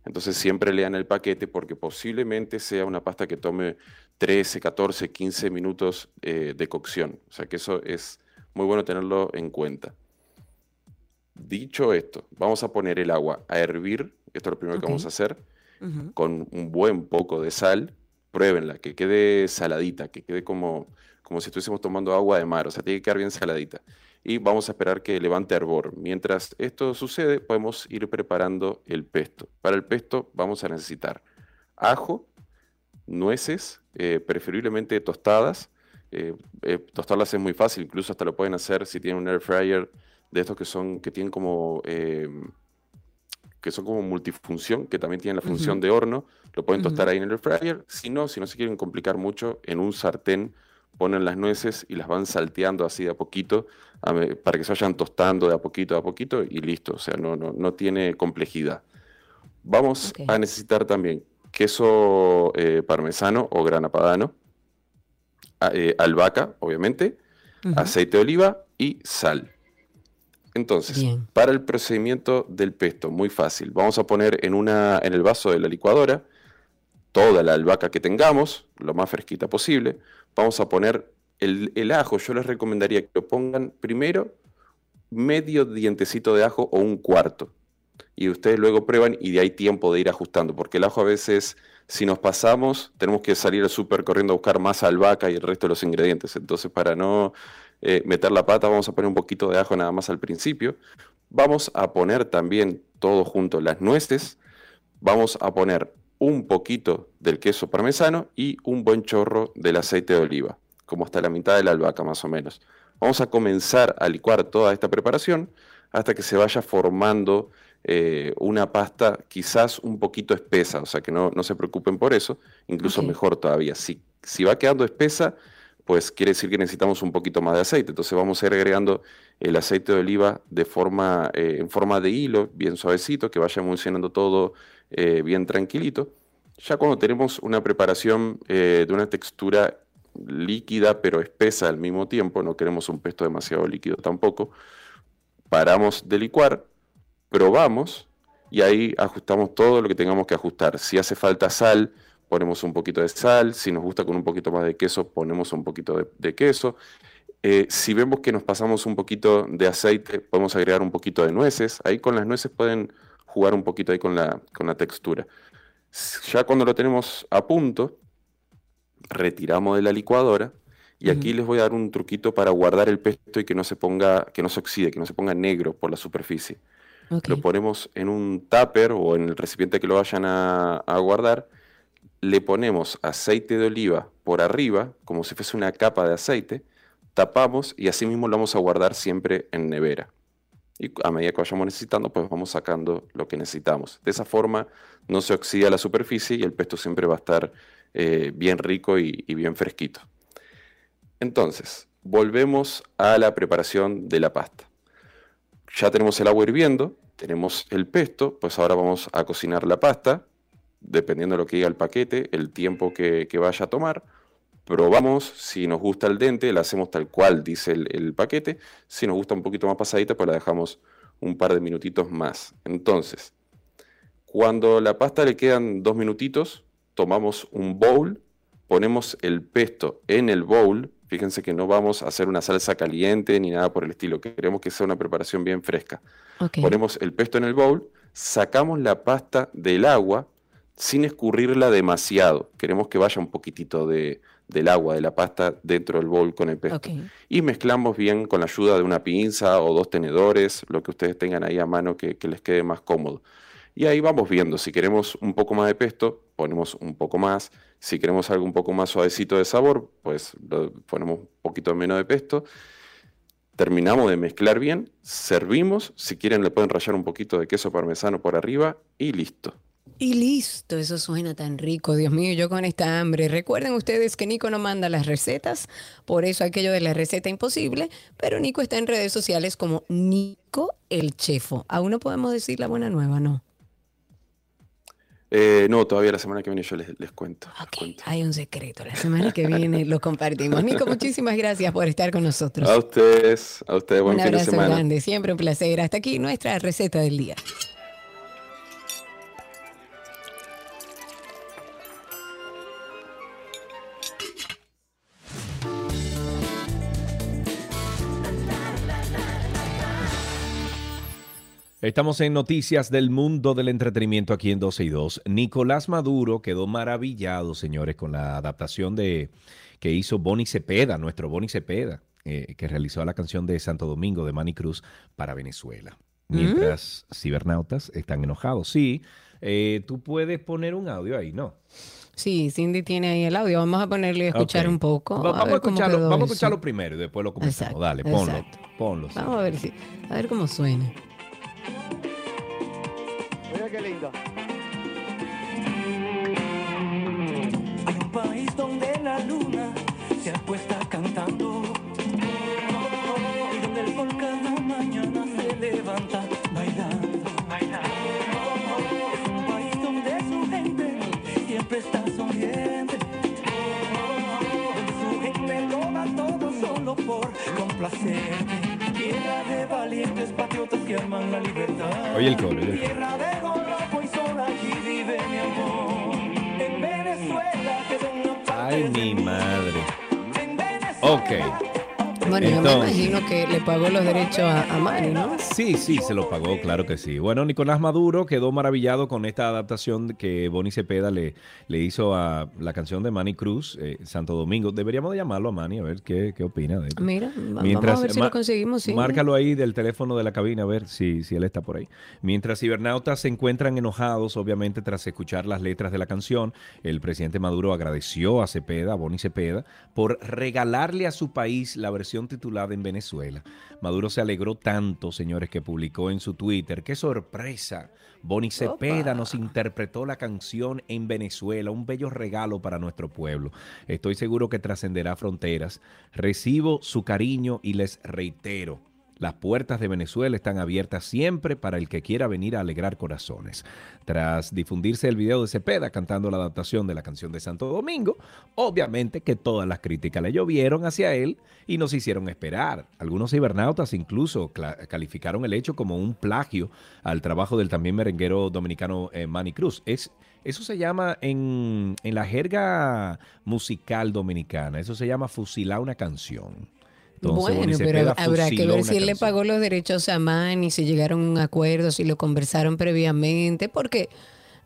Entonces siempre lean el paquete porque posiblemente sea una pasta que tome 13, 14, 15 minutos eh, de cocción. O sea que eso es muy bueno tenerlo en cuenta. Dicho esto, vamos a poner el agua a hervir. Esto es lo primero que vamos a hacer con un buen poco de sal, pruébenla, que quede saladita, que quede como, como si estuviésemos tomando agua de mar, o sea, tiene que quedar bien saladita. Y vamos a esperar que levante hervor. Mientras esto sucede, podemos ir preparando el pesto. Para el pesto vamos a necesitar ajo, nueces, eh, preferiblemente tostadas. Eh, eh, tostarlas es muy fácil, incluso hasta lo pueden hacer si tienen un air fryer de estos que son, que tienen como que son como multifunción, que también tienen la función de horno, lo pueden tostar ahí en el air fryer. Si no, si no se quieren complicar mucho, en un sartén ponen las nueces y las van salteando así de a poquito para que se vayan tostando de a poquito a poquito y listo. O sea, no, no, no tiene complejidad. Vamos a necesitar también queso eh, parmesano o grana padano, a- eh, albahaca, obviamente, aceite de oliva y sal. Entonces, Bien. para el procedimiento del pesto, muy fácil. Vamos a poner en, una, en el vaso de la licuadora toda la albahaca que tengamos, lo más fresquita posible. Vamos a poner el, el ajo. Yo les recomendaría que lo pongan primero medio dientecito de ajo o un cuarto. Y ustedes luego prueban y de ahí tiempo de ir ajustando, porque el ajo a veces, si nos pasamos, tenemos que salir al súper corriendo a buscar más albahaca y el resto de los ingredientes. Entonces, para no eh, meter la pata, vamos a poner un poquito de ajo nada más al principio. Vamos a poner también todo junto las nueces. Vamos a poner un poquito del queso parmesano y un buen chorro del aceite de oliva, como hasta la mitad de la albahaca más o menos. Vamos a comenzar a licuar toda esta preparación hasta que se vaya formando eh, una pasta quizás un poquito espesa, o sea que no, se preocupen por eso, incluso mejor todavía. Si, si va quedando espesa, pues quiere decir que necesitamos un poquito más de aceite. Entonces vamos a ir agregando el aceite de oliva de forma, eh, en forma de hilo, bien suavecito, que vaya emulsionando todo eh, bien tranquilito. Ya cuando tenemos una preparación de una textura líquida pero espesa al mismo tiempo, no queremos un pesto demasiado líquido tampoco, paramos de licuar, probamos y ahí ajustamos todo lo que tengamos que ajustar. Si hace falta sal, ponemos un poquito de sal, si nos gusta con un poquito más de queso, ponemos un poquito de, queso. Eh, si vemos que nos pasamos un poquito de aceite, podemos agregar un poquito de nueces. Ahí con las nueces pueden jugar un poquito ahí con la, con la textura. Ya cuando lo tenemos a punto, retiramos de la licuadora y aquí les voy a dar un truquito para guardar el pesto y que no se ponga, que no se oxide, que no se ponga negro por la superficie. Lo ponemos en un tupper o en el recipiente que lo vayan a, guardar. Le ponemos aceite de oliva por arriba, como si fuese una capa de aceite. Tapamos y así mismo lo vamos a guardar siempre en nevera. Y a medida que vayamos necesitando, pues vamos sacando lo que necesitamos. De esa forma no se oxida la superficie y el pesto siempre va a estar eh, bien rico y, bien fresquito. Entonces, volvemos a la preparación de la pasta. Ya tenemos el agua hirviendo, tenemos el pesto, pues ahora vamos a cocinar la pasta, dependiendo de lo que diga el paquete, el tiempo que, vaya a tomar. Probamos si nos gusta el dente, la hacemos tal cual dice el, el, paquete. Si nos gusta un poquito más pasadita, pues la dejamos un par de minutitos más. Entonces, cuando la pasta le quedan dos minutitos, tomamos un bowl, ponemos el pesto en el bowl. Fíjense que no vamos a hacer una salsa caliente ni nada por el estilo. Queremos que sea una preparación bien fresca. Ponemos el pesto en el bowl, sacamos la pasta del agua sin escurrirla demasiado. Queremos que vaya un poquitito de, del agua, de la pasta dentro del bowl con el pesto. Y mezclamos bien con la ayuda de una pinza o dos tenedores, lo que ustedes tengan ahí a mano que les quede más cómodo. Y ahí vamos viendo, si queremos un poco más de pesto, ponemos un poco más. Si queremos algo un poco más suavecito de sabor, pues ponemos un poquito menos de pesto. Terminamos de mezclar bien, servimos. Si quieren le pueden rallar un poquito de queso parmesano por arriba y listo. Y listo, eso suena tan rico, Dios mío, yo con esta hambre. Recuerden ustedes que Nico no manda las recetas, por eso aquello de la receta imposible, pero Nico está en redes sociales como Nico el Chefo. Aún no podemos decir la buena nueva, ¿no? Eh, no, todavía la semana que viene yo les, cuento, Hay un secreto. La semana que viene lo compartimos. Nico, muchísimas gracias por estar con nosotros. A ustedes, a ustedes, buen fin de semana. Un abrazo grande, siempre un placer. Hasta aquí nuestra receta del día. Estamos en noticias del mundo del entretenimiento aquí en 12 y 2. Nicolás Maduro quedó maravillado, señores, con la adaptación de que hizo Bonnie Cepeda, nuestro Bonnie Cepeda, eh, que realizó la canción de Santo Domingo de Manny Cruz para Venezuela. Mientras cibernautas están enojados. Sí, eh, tú puedes poner un audio ahí, ¿no? Sí, Cindy tiene ahí el audio. Vamos a ponerle a escuchar un poco. vamos, a, escucharlo, vamos a escucharlo primero y después lo comentamos. Dale, ponlo. ponlo vamos a ver, si, a ver cómo suena. Mira qué lindo. Hay un país donde la luna se acuesta cantando y donde el sol cada mañana se levanta bailando. Es un país donde su gente siempre está sonriente, donde su gente lo da todo solo por complacerte de valientes patriotas que aman la libertad. Oye el coro. Tierra una Ay, mi madre. Ok. Bueno, yo me imagino que le pagó los derechos a, a Manny, ¿no? Sí, sí, se lo pagó, claro que sí. Bueno, Nicolás Maduro quedó maravillado con esta adaptación que Bonnie Cepeda le, le hizo a la canción de Manny Cruz, eh, Santo Domingo. Deberíamos de llamarlo a Manny a ver qué, qué opina de esto. Mira, va- vamos a ver si lo conseguimos. sí. Márcalo ahí del teléfono de la cabina a ver si, si él está por ahí. Mientras cibernautas se encuentran enojados, obviamente, tras escuchar las letras de la canción, el presidente Maduro agradeció a Cepeda, a Boni Cepeda, por regalarle a su país la versión titulada en Venezuela. Maduro se alegró tanto, señores, que publicó en su Twitter. ¡Qué sorpresa! Boni Cepeda nos interpretó la canción en Venezuela, un bello regalo para nuestro pueblo. Estoy seguro que trascenderá fronteras. Recibo su cariño y les reitero, las puertas de Venezuela están abiertas siempre para el que quiera venir a alegrar corazones. Tras difundirse el video de Cepeda cantando la adaptación de la canción de Santo Domingo, obviamente que todas las críticas le llovieron hacia él y nos hicieron esperar. Algunos cibernautas incluso calificaron el hecho como un plagio al trabajo del también merenguero dominicano eh, Manny Cruz. Es, eso se llama en, en la jerga musical dominicana, eso se llama fusilar una canción. Entonces, bueno, pero habrá que ver si él le pagó los derechos a Manny, si llegaron a un acuerdo, si lo conversaron previamente, porque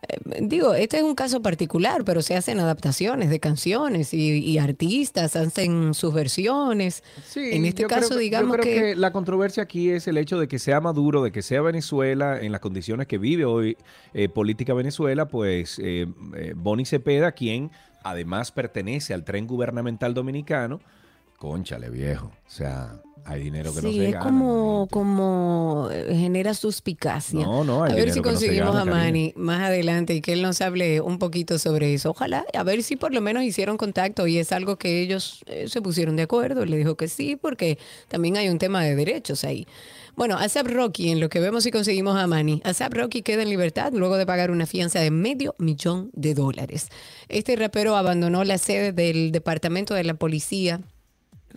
eh, digo, este es un caso particular, pero se hacen adaptaciones de canciones y, y artistas hacen sus versiones. Sí, en este yo creo caso, que- yo digamos creo que, la controversia aquí es el hecho de que sea Maduro, de que sea Venezuela, en las condiciones que vive hoy eh, política Venezuela, pues eh, eh, Boni Cepeda, quien además pertenece al tren gubernamental dominicano, conchale viejo, o sea, hay dinero que no sí, se es gana. como, manito. como eh, genera suspicacia. No, no, hay a ver si no se conseguimos gana, a. Manny más adelante y que él nos hable un poquito sobre eso. Ojalá, a ver si por lo menos hicieron contacto y es algo que ellos eh, se pusieron de acuerdo. Le dijo que sí, porque también hay un tema de derechos ahí. Bueno, ASAP Rocky, en lo que vemos si conseguimos a Manny, ASAP Rocky queda en libertad luego de pagar una fianza de medio millón de dólares. Este rapero abandonó la sede del Departamento de la Policía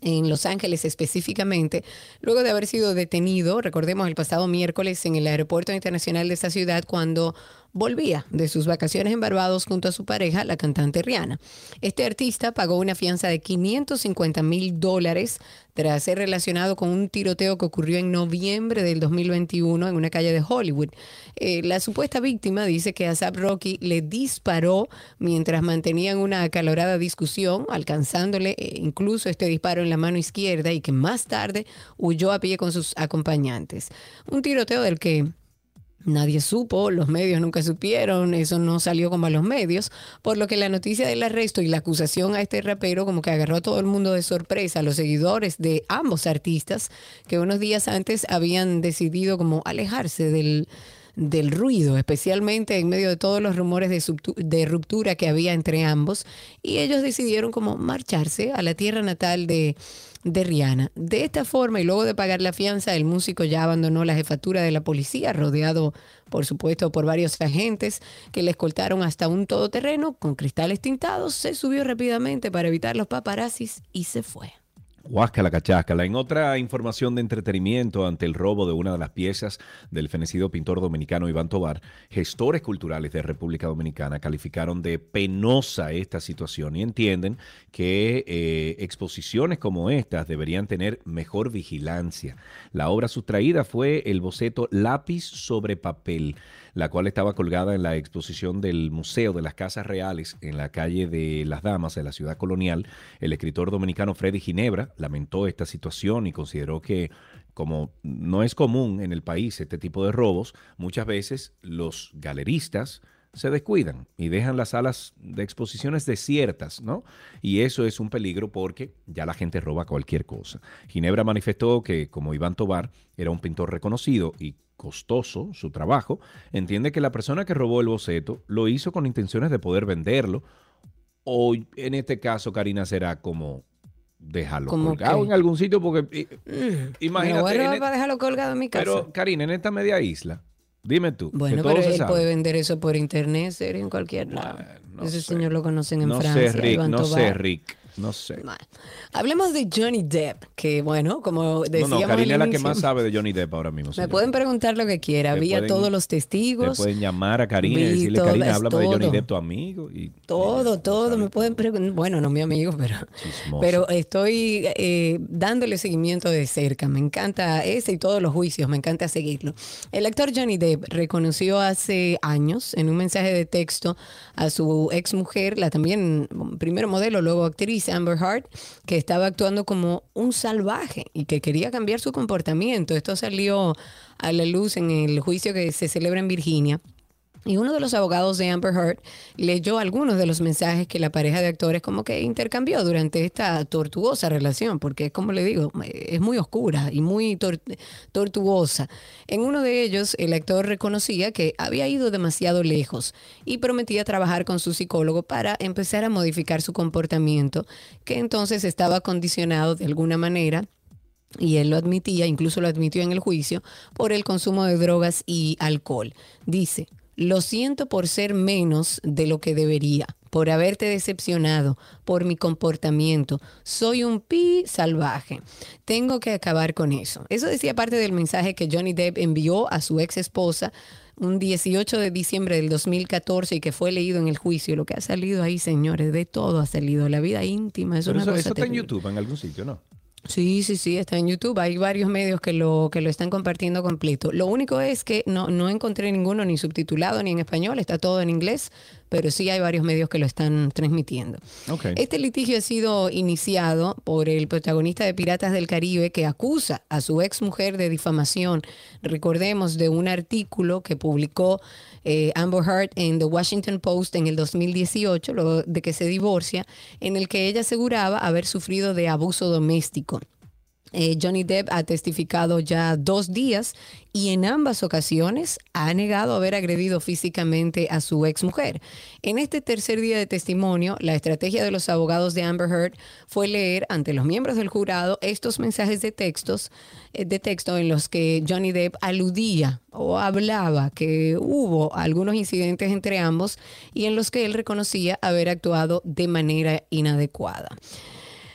en Los Ángeles específicamente, luego de haber sido detenido, recordemos el pasado miércoles en el aeropuerto internacional de esta ciudad cuando volvía de sus vacaciones en Barbados junto a su pareja, la cantante Rihanna. Este artista pagó una fianza de 550 mil dólares tras ser relacionado con un tiroteo que ocurrió en noviembre del 2021 en una calle de Hollywood. Eh, la supuesta víctima dice que ASAP Rocky le disparó mientras mantenían una acalorada discusión, alcanzándole eh, incluso este disparo en la mano izquierda y que más tarde huyó a pie con sus acompañantes. Un tiroteo del que Nadie supo, los medios nunca supieron, eso no salió como a los medios, por lo que la noticia del arresto y la acusación a este rapero como que agarró a todo el mundo de sorpresa, a los seguidores de ambos artistas que unos días antes habían decidido como alejarse del, del ruido, especialmente en medio de todos los rumores de, de ruptura que había entre ambos, y ellos decidieron como marcharse a la tierra natal de, de Rihanna. De esta forma, y luego de pagar la fianza, el músico ya abandonó la jefatura de la policía, rodeado, por supuesto, por varios agentes que le escoltaron hasta un todoterreno con cristales tintados, se subió rápidamente para evitar los paparazzis y se fue. Huáscala, cacháscala. En otra información de entretenimiento ante el robo de una de las piezas del fenecido pintor dominicano Iván Tobar, gestores culturales de República Dominicana calificaron de penosa esta situación y entienden que eh, exposiciones como estas deberían tener mejor vigilancia. La obra sustraída fue el boceto Lápiz sobre papel, la cual estaba colgada en la exposición del Museo de las Casas Reales en la calle de las Damas de la ciudad colonial. El escritor dominicano Freddy Ginebra lamentó esta situación y consideró que como no es común en el país este tipo de robos, muchas veces los galeristas se descuidan y dejan las salas de exposiciones desiertas, ¿no? Y eso es un peligro porque ya la gente roba cualquier cosa. Ginebra manifestó que como Iván Tobar era un pintor reconocido y costoso su trabajo, entiende que la persona que robó el boceto lo hizo con intenciones de poder venderlo o en este caso, Karina, será como dejarlo ¿Cómo colgado qué? en algún sitio porque Me imagínate e- para dejarlo colgado en mi casa. pero Karina en esta media isla dime tú Bueno, pero se él sabe. puede vender eso por internet, serio, en cualquier lado. Bueno, no Ese sé. señor lo conocen en no Francia. sé Rick Iván no sé. Rick No sé. Hablemos de Johnny Depp, que bueno, como No, decíamos no, al Karina es la que más sabe de Johnny Depp ahora mismo. <laughs> Me pueden preguntar lo que quiera. Te Vi a pueden- todos los Te testigos. pueden llamar a Karina y decirle, todas, Karina, háblame de Johnny. Depp, tu amigo. Y, Todo, y- todo, me pueden preguntar. Bueno, no mi amigo, pero, Chismoso. pero estoy eh, dándole seguimiento de cerca. Me encanta ese y todos los juicios, me encanta seguirlo. El actor Johnny Depp reconoció hace años en un mensaje de texto a su ex mujer, la también primero modelo, luego actriz Amber Heard, que estaba actuando como un salvaje y que quería cambiar su comportamiento. Esto salió a la luz en el juicio que se celebra en Virginia. Y uno de los abogados de Amber Heard leyó algunos de los mensajes que la pareja de actores como que intercambió durante esta tortuosa relación, porque como le digo, es muy oscura y muy tor- tortuosa. En uno de ellos, el actor reconocía que había ido demasiado lejos y prometía trabajar con su psicólogo para empezar a modificar su comportamiento, que entonces estaba condicionado de alguna manera y él lo admitía, incluso lo admitió en el juicio, por el consumo de drogas y alcohol. Dice, lo siento por ser menos de lo que debería, por haberte decepcionado, por mi comportamiento. Soy un pi salvaje. Tengo que acabar con eso. Eso decía parte del mensaje que Johnny Depp envió a su ex esposa un 18 de diciembre del 2014 y que fue leído en el juicio. Lo que ha salido ahí, señores, de todo ha salido. La vida íntima es Pero una eso, cosa eso está en. YouTube, en algún sitio, ¿no? Sí, sí, sí, está en YouTube. Hay varios medios que lo, que lo están compartiendo completo. Lo único es que no, no encontré ninguno ni subtitulado ni en español, está todo en inglés, pero sí hay varios medios que lo están transmitiendo. Ok. Este litigio ha sido iniciado por el protagonista de Piratas del Caribe que acusa a su ex mujer de difamación. Recordemos de un artículo que publicó eh, Amber Heard en The Washington Post en el 2018, luego de que se divorcia, en el que ella aseguraba haber sufrido de abuso doméstico. Eh, Johnny Depp ha testificado ya dos días y en ambas ocasiones ha negado haber agredido físicamente a su exmujer. En este tercer día de testimonio, la estrategia de los abogados de Amber Heard fue leer ante los miembros del jurado estos mensajes de textos eh, de texto en los que Johnny Depp aludía o hablaba que hubo algunos incidentes entre ambos y en los que él reconocía haber actuado de manera inadecuada.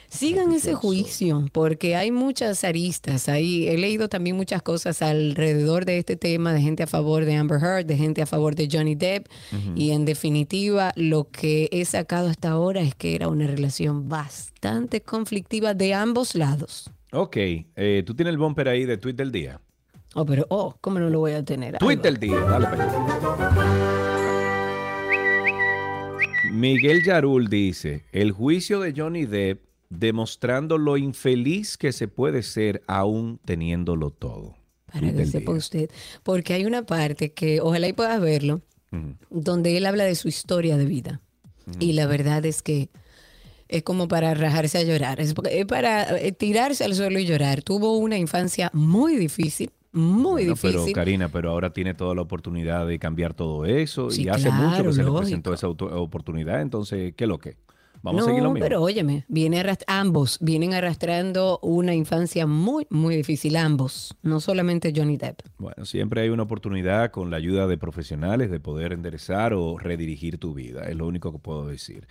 Sigan ese juicio, porque hay muchas aristas ahí. He leído también muchas cosas alrededor de este tema, de gente a favor de Amber Heard, de gente a favor de Johnny Depp. Y en definitiva, lo que he sacado hasta ahora es que era una relación bastante conflictiva de ambos lados. Ok, eh, tú tienes el bumper ahí de tweet del día. Oh, pero, oh, ¿cómo no lo voy a tener? Tweet va. del día, dale para. Miguel Yarul dice, el juicio de Johnny Depp demostrando lo infeliz que se puede ser aún teniéndolo todo. Para que sepa usted. Porque hay una parte que ojalá y puedas verlo, donde él habla de su historia de vida. Y la verdad es que es como para rajarse a llorar. Es, para eh, tirarse al suelo y llorar. Tuvo una infancia muy difícil, muy Bueno, pero difícil. Karina, pero ahora tiene toda la oportunidad de cambiar todo eso Sí, y hace mucho que se le presentó esa oportunidad, entonces, ¿qué es lo que? Vamos no, a seguir lo mismo. pero óyeme, viene ambos vienen arrastrando una infancia muy, muy difícil, ambos, no solamente Johnny Depp. Bueno, siempre hay una oportunidad con la ayuda de profesionales de poder enderezar o redirigir tu vida. Es lo único que puedo decir.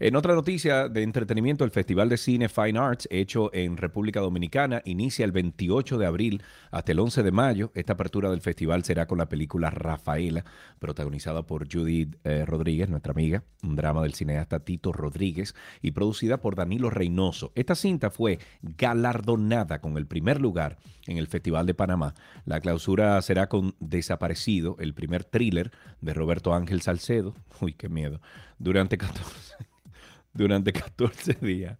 En otra noticia de entretenimiento, el Festival de Cine Fine Arts, hecho en República Dominicana, inicia el 28 de abril hasta el 11 de mayo. Esta apertura del festival será con la película Rafaela, protagonizada por Judith eh, Rodríguez, nuestra amiga, un drama del cineasta Tito Rodríguez y producida por Danilo Reynoso. Esta cinta fue galardonada con el primer lugar en el Festival de Panamá. La clausura será con Desaparecido, el primer thriller de Roberto Ángel Salcedo. Uy, qué miedo. Durante 14, durante <laughs> 14 días.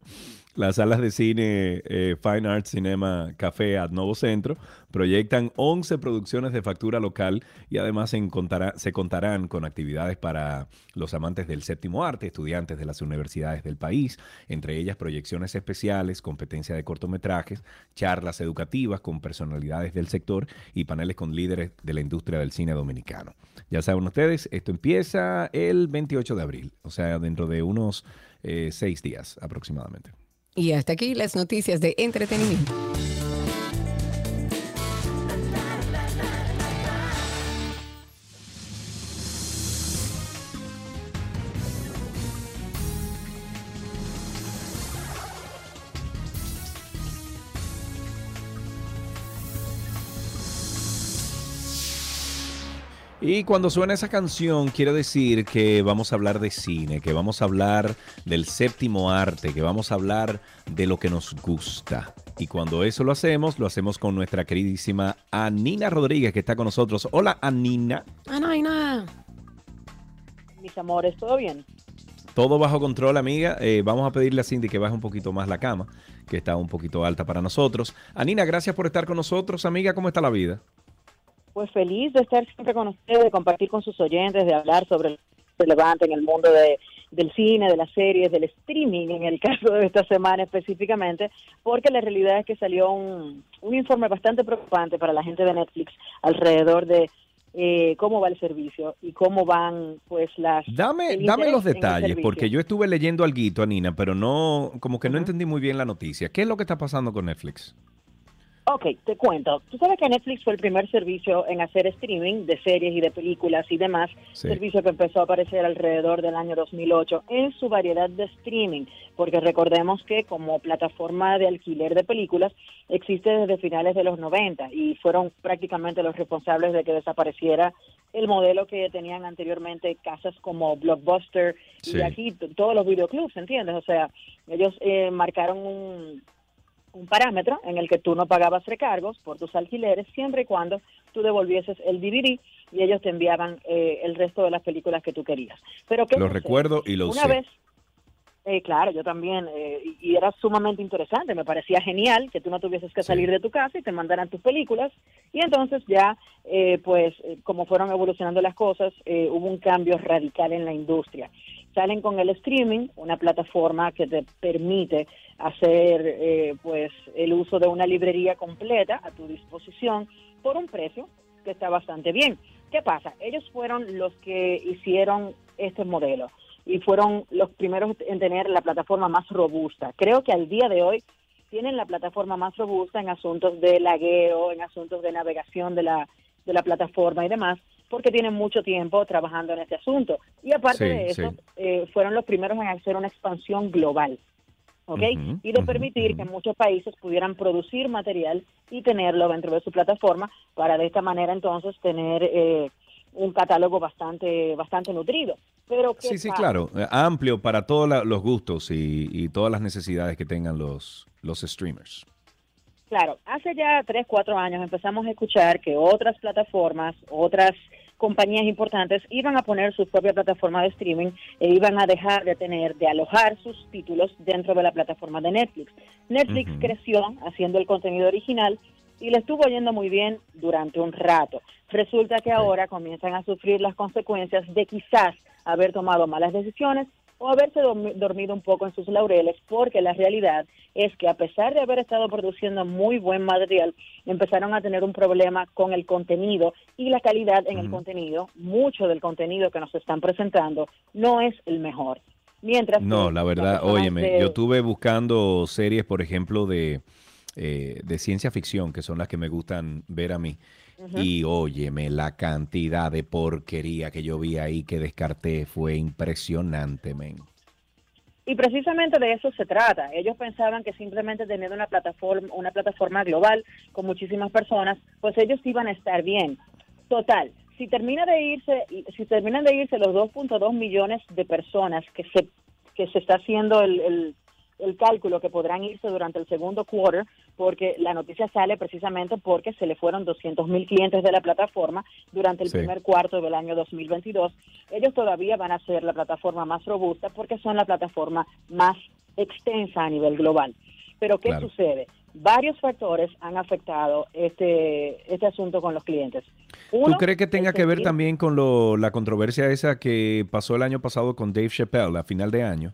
Las salas de cine eh, Fine Arts Cinema Café at Novo Centro proyectan 11 producciones de factura local y además se, se contarán con actividades para los amantes del séptimo arte, estudiantes de las universidades del país, entre ellas proyecciones especiales, competencia de cortometrajes, charlas educativas con personalidades del sector y paneles con líderes de la industria del cine dominicano. Ya saben ustedes, esto empieza el 28 de abril, o sea, dentro de unos eh, seis días aproximadamente. Y hasta aquí las noticias de entretenimiento. Y cuando suena esa canción, quiero decir que vamos a hablar de cine, que vamos a hablar del séptimo arte, que vamos a hablar de lo que nos gusta. Y cuando eso lo hacemos, lo hacemos con nuestra queridísima Anina Rodríguez, que está con nosotros. Hola, Anina. Anaina. Mis amores, ¿todo bien? Todo bajo control, amiga. Eh, vamos a pedirle a Cindy que baje un poquito más la cama, que está un poquito alta para nosotros. Anina, gracias por estar con nosotros, amiga. ¿Cómo está la vida? Pues feliz de estar siempre con ustedes, de compartir con sus oyentes, de hablar sobre lo relevante en el mundo de, del cine, de las series, del streaming, en el <laughs> caso de esta semana específicamente, porque la realidad es que salió un, un informe bastante preocupante para la gente de Netflix alrededor de eh, cómo va el servicio y cómo van pues las... Dame, dame los detalles, porque yo estuve leyendo algo, Anina, pero no, como que no entendí muy bien la noticia. ¿Qué es lo que está pasando con Netflix? Ok, te cuento. Tú sabes que Netflix fue el primer servicio en hacer streaming de series y de películas y demás. Sí. Servicio que empezó a aparecer alrededor del año 2008 en su variedad de streaming, porque recordemos que como plataforma de alquiler de películas existe desde finales de los 90 y fueron prácticamente los responsables de que desapareciera el modelo que tenían anteriormente casas como Blockbuster Sí. y aquí todos los videoclubs, ¿entiendes? O sea, ellos eh, marcaron un, un parámetro en el que tú no pagabas recargos por tus alquileres siempre y cuando tú devolvieses el DVD y ellos te enviaban eh, el resto de las películas que tú querías. Pero ¿qué Lo sucede? recuerdo y lo Una vez, eh, claro, yo también, eh, y era sumamente interesante, me parecía genial que tú no tuvieses que salir de tu casa y te mandaran tus películas, y entonces ya, eh, pues, eh, como fueron evolucionando las cosas, eh, hubo un cambio radical en la industria. Salen con el streaming, una plataforma que te permite hacer, eh, pues, el uso de una librería completa a tu disposición por un precio que está bastante bien. ¿Qué pasa? Ellos fueron los que hicieron este modelo y fueron los primeros en tener la plataforma más robusta. Creo que al día de hoy tienen la plataforma más robusta en asuntos de lagueo, en asuntos de navegación de la, de la plataforma y demás, porque tienen mucho tiempo trabajando en este asunto. Y aparte Sí, de eso, sí. eh, fueron los primeros en hacer una expansión global. ¿ok? Y de permitir que muchos países pudieran producir material y tenerlo dentro de su plataforma para de esta manera entonces tener eh, un catálogo bastante bastante nutrido. Pero ¿qué Sí, sí, claro. eh, Amplio para todos la- los gustos y, y todas las necesidades que tengan los, los streamers. Claro, hace ya tres, cuatro años empezamos a escuchar que otras plataformas, otras compañías importantes iban a poner su propia plataforma de streaming e iban a dejar de tener, de alojar sus títulos dentro de la plataforma de Netflix. Netflix creció haciendo el contenido original y le estuvo yendo muy bien durante un rato. Resulta que ahora comienzan a sufrir las consecuencias de quizás haber tomado malas decisiones o haberse dormi- dormido un poco en sus laureles, porque la realidad es que a pesar de haber estado produciendo muy buen material, empezaron a tener un problema con el contenido y la calidad en el contenido. Mucho del contenido que nos están presentando no es el mejor. Mientras No, que la verdad, óyeme, de- yo estuve buscando series, por ejemplo, de, eh, de ciencia ficción, que son las que me gustan ver a mí. Y óyeme, la cantidad de porquería que yo vi ahí que descarté fue impresionante, men. Y precisamente de eso se trata. Ellos pensaban que simplemente teniendo una plataforma, una plataforma global con muchísimas personas, pues ellos iban a estar bien. Total, si termina de irse, si terminan de irse los 2.2 millones de personas que se que se está haciendo el, el, el cálculo que podrán irse durante el segundo quarter, porque la noticia sale precisamente porque se le fueron 200 mil clientes de la plataforma durante el Sí. primer cuarto del año 2022. Ellos todavía van a ser la plataforma más robusta porque son la plataforma más extensa a nivel global. Pero ¿qué Claro. sucede? Varios factores han afectado este, este asunto con los clientes. ¿Tú Uno, crees que tenga que ver también con lo, la controversia esa que pasó el año pasado con Dave Chappelle a final de año?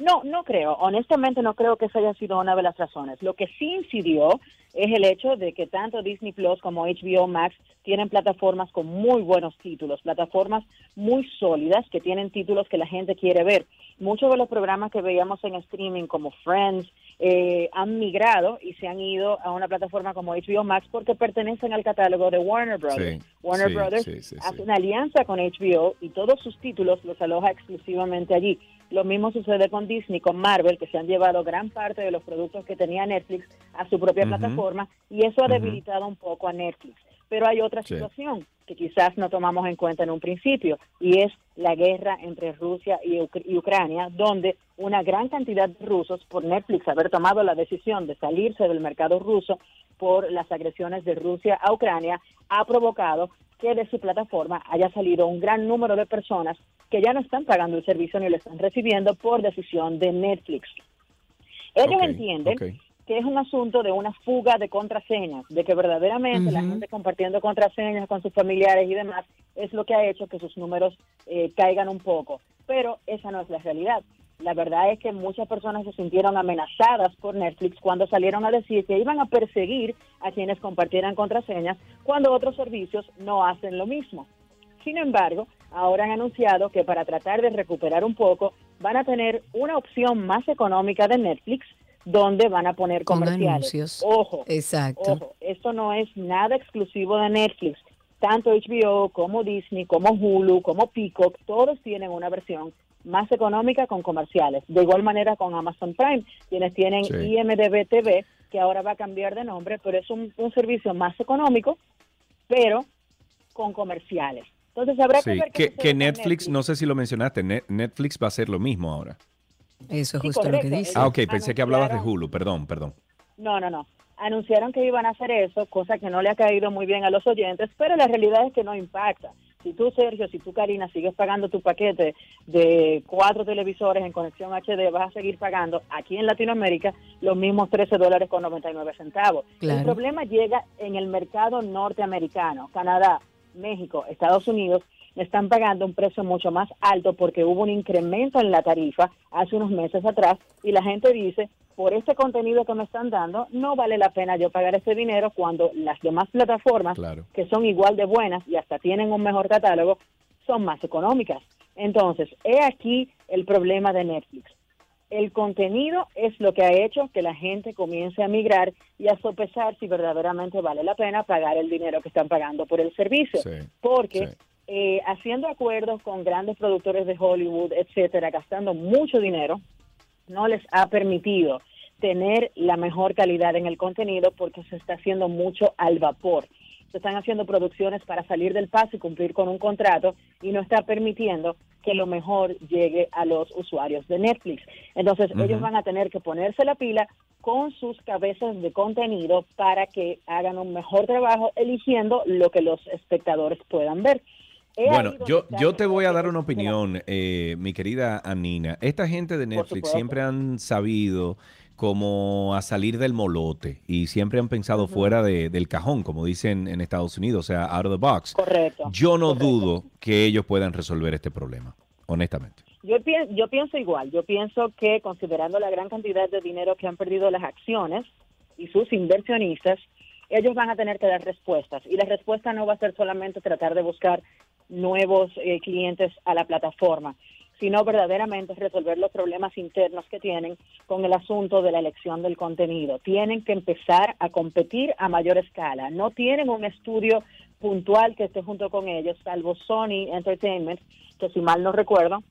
No, no creo. Honestamente no creo que esa haya sido una de las razones. Lo que sí incidió es el hecho de que tanto Disney Plus como HBO Max tienen plataformas con muy buenos títulos, plataformas muy sólidas que tienen títulos que la gente quiere ver. Muchos de los programas que veíamos en streaming como Friends eh, han migrado y se han ido a una plataforma como HBO Max porque pertenecen al catálogo de Warner Brothers. Sí, Warner sí, Brothers sí, hace una alianza con HBO y todos sus títulos los aloja exclusivamente allí. Lo mismo sucede con Disney, con Marvel, que se han llevado gran parte de los productos que tenía Netflix a su propia plataforma y eso ha debilitado un poco a Netflix. Pero hay otra Sí. situación que quizás no tomamos en cuenta en un principio y es la guerra entre Rusia y, Uc- y Ucrania, donde una gran cantidad de rusos, por Netflix haber tomado la decisión de salirse del mercado ruso por las agresiones de Rusia a Ucrania, ha provocado que de su plataforma haya salido un gran número de personas que ya no están pagando el servicio ni lo están recibiendo por decisión de Netflix. Ellos entienden. Que es un asunto de una fuga de contraseñas, de que verdaderamente la gente compartiendo contraseñas con sus familiares y demás es lo que ha hecho que sus números eh, caigan un poco. Pero esa no es la realidad. La verdad es que muchas personas se sintieron amenazadas por Netflix cuando salieron a decir que iban a perseguir a quienes compartieran contraseñas cuando otros servicios no hacen lo mismo. Sin embargo, ahora han anunciado que para tratar de recuperar un poco van a tener una opción más económica de Netflix donde van a poner Con comerciales. anuncios. Ojo, Exacto. ojo, esto no es nada exclusivo de Netflix. Tanto HBO como Disney, como Hulu, como Peacock, todos tienen una versión más económica con comerciales. De igual manera con Amazon Prime, quienes tienen Sí. IMDB TV, que ahora va a cambiar de nombre, pero es un, un servicio más económico, pero con comerciales. Entonces habrá que Sí, ver qué que, con Netflix, no sé si lo mencionaste, Ne- Netflix va a hacer lo mismo ahora. Eso es Sí, justo lo que dice. Ah, ok, pensé que hablabas de Hulu, perdón, perdón. No, no, no. Anunciaron que iban a hacer eso, cosa que no le ha caído muy bien a los oyentes, pero la realidad es que no impacta. Si tú, Sergio, si tú, Karina, sigues pagando tu paquete de cuatro televisores en conexión HD, vas a seguir pagando aquí en Latinoamérica los mismos 13 dólares con 99 centavos. El problema llega en el mercado norteamericano, Canadá, México, Estados Unidos, están pagando un precio mucho más alto porque hubo un incremento en la tarifa hace unos meses atrás y la gente dice, por este contenido que me están dando, no vale la pena yo pagar ese dinero cuando las demás plataformas Claro. que son igual de buenas y hasta tienen un mejor catálogo, son más económicas. Entonces, he aquí el problema de Netflix. El contenido es lo que ha hecho que la gente comience a migrar y a sopesar si verdaderamente vale la pena pagar el dinero que están pagando por el servicio. Sí, Porque sí. Eh, haciendo acuerdos con grandes productores de Hollywood, etcétera, gastando mucho dinero, no les ha permitido tener la mejor calidad en el contenido porque se está haciendo mucho al vapor. Se están haciendo producciones para salir del paso y cumplir con un contrato y no está permitiendo que lo mejor llegue a los usuarios de Netflix. Entonces ellos van a tener que ponerse la pila con sus cabezas de contenido para que hagan un mejor trabajo eligiendo lo que los espectadores puedan ver. Bueno, yo, yo te voy a dar una opinión, eh, mi querida Anina. Esta gente de Netflix siempre han sabido como a salir del molote y siempre han pensado fuera de- del cajón, como dicen en Estados Unidos, o sea, out of the box. Correcto. Yo no correcto. dudo que ellos puedan resolver este problema, honestamente. Yo, yo pienso igual, yo pienso que considerando la gran cantidad de dinero que han perdido las acciones y sus inversionistas, ellos van a tener que dar respuestas. Y la respuesta no va a ser solamente tratar de buscar nuevos eh, clientes a la plataforma, sino verdaderamente resolver los problemas internos que tienen con el asunto de la elección del contenido. Tienen que empezar a competir a mayor escala. No tienen un estudio puntual que esté junto con ellos, salvo Sony Entertainment, que si mal no recuerdo,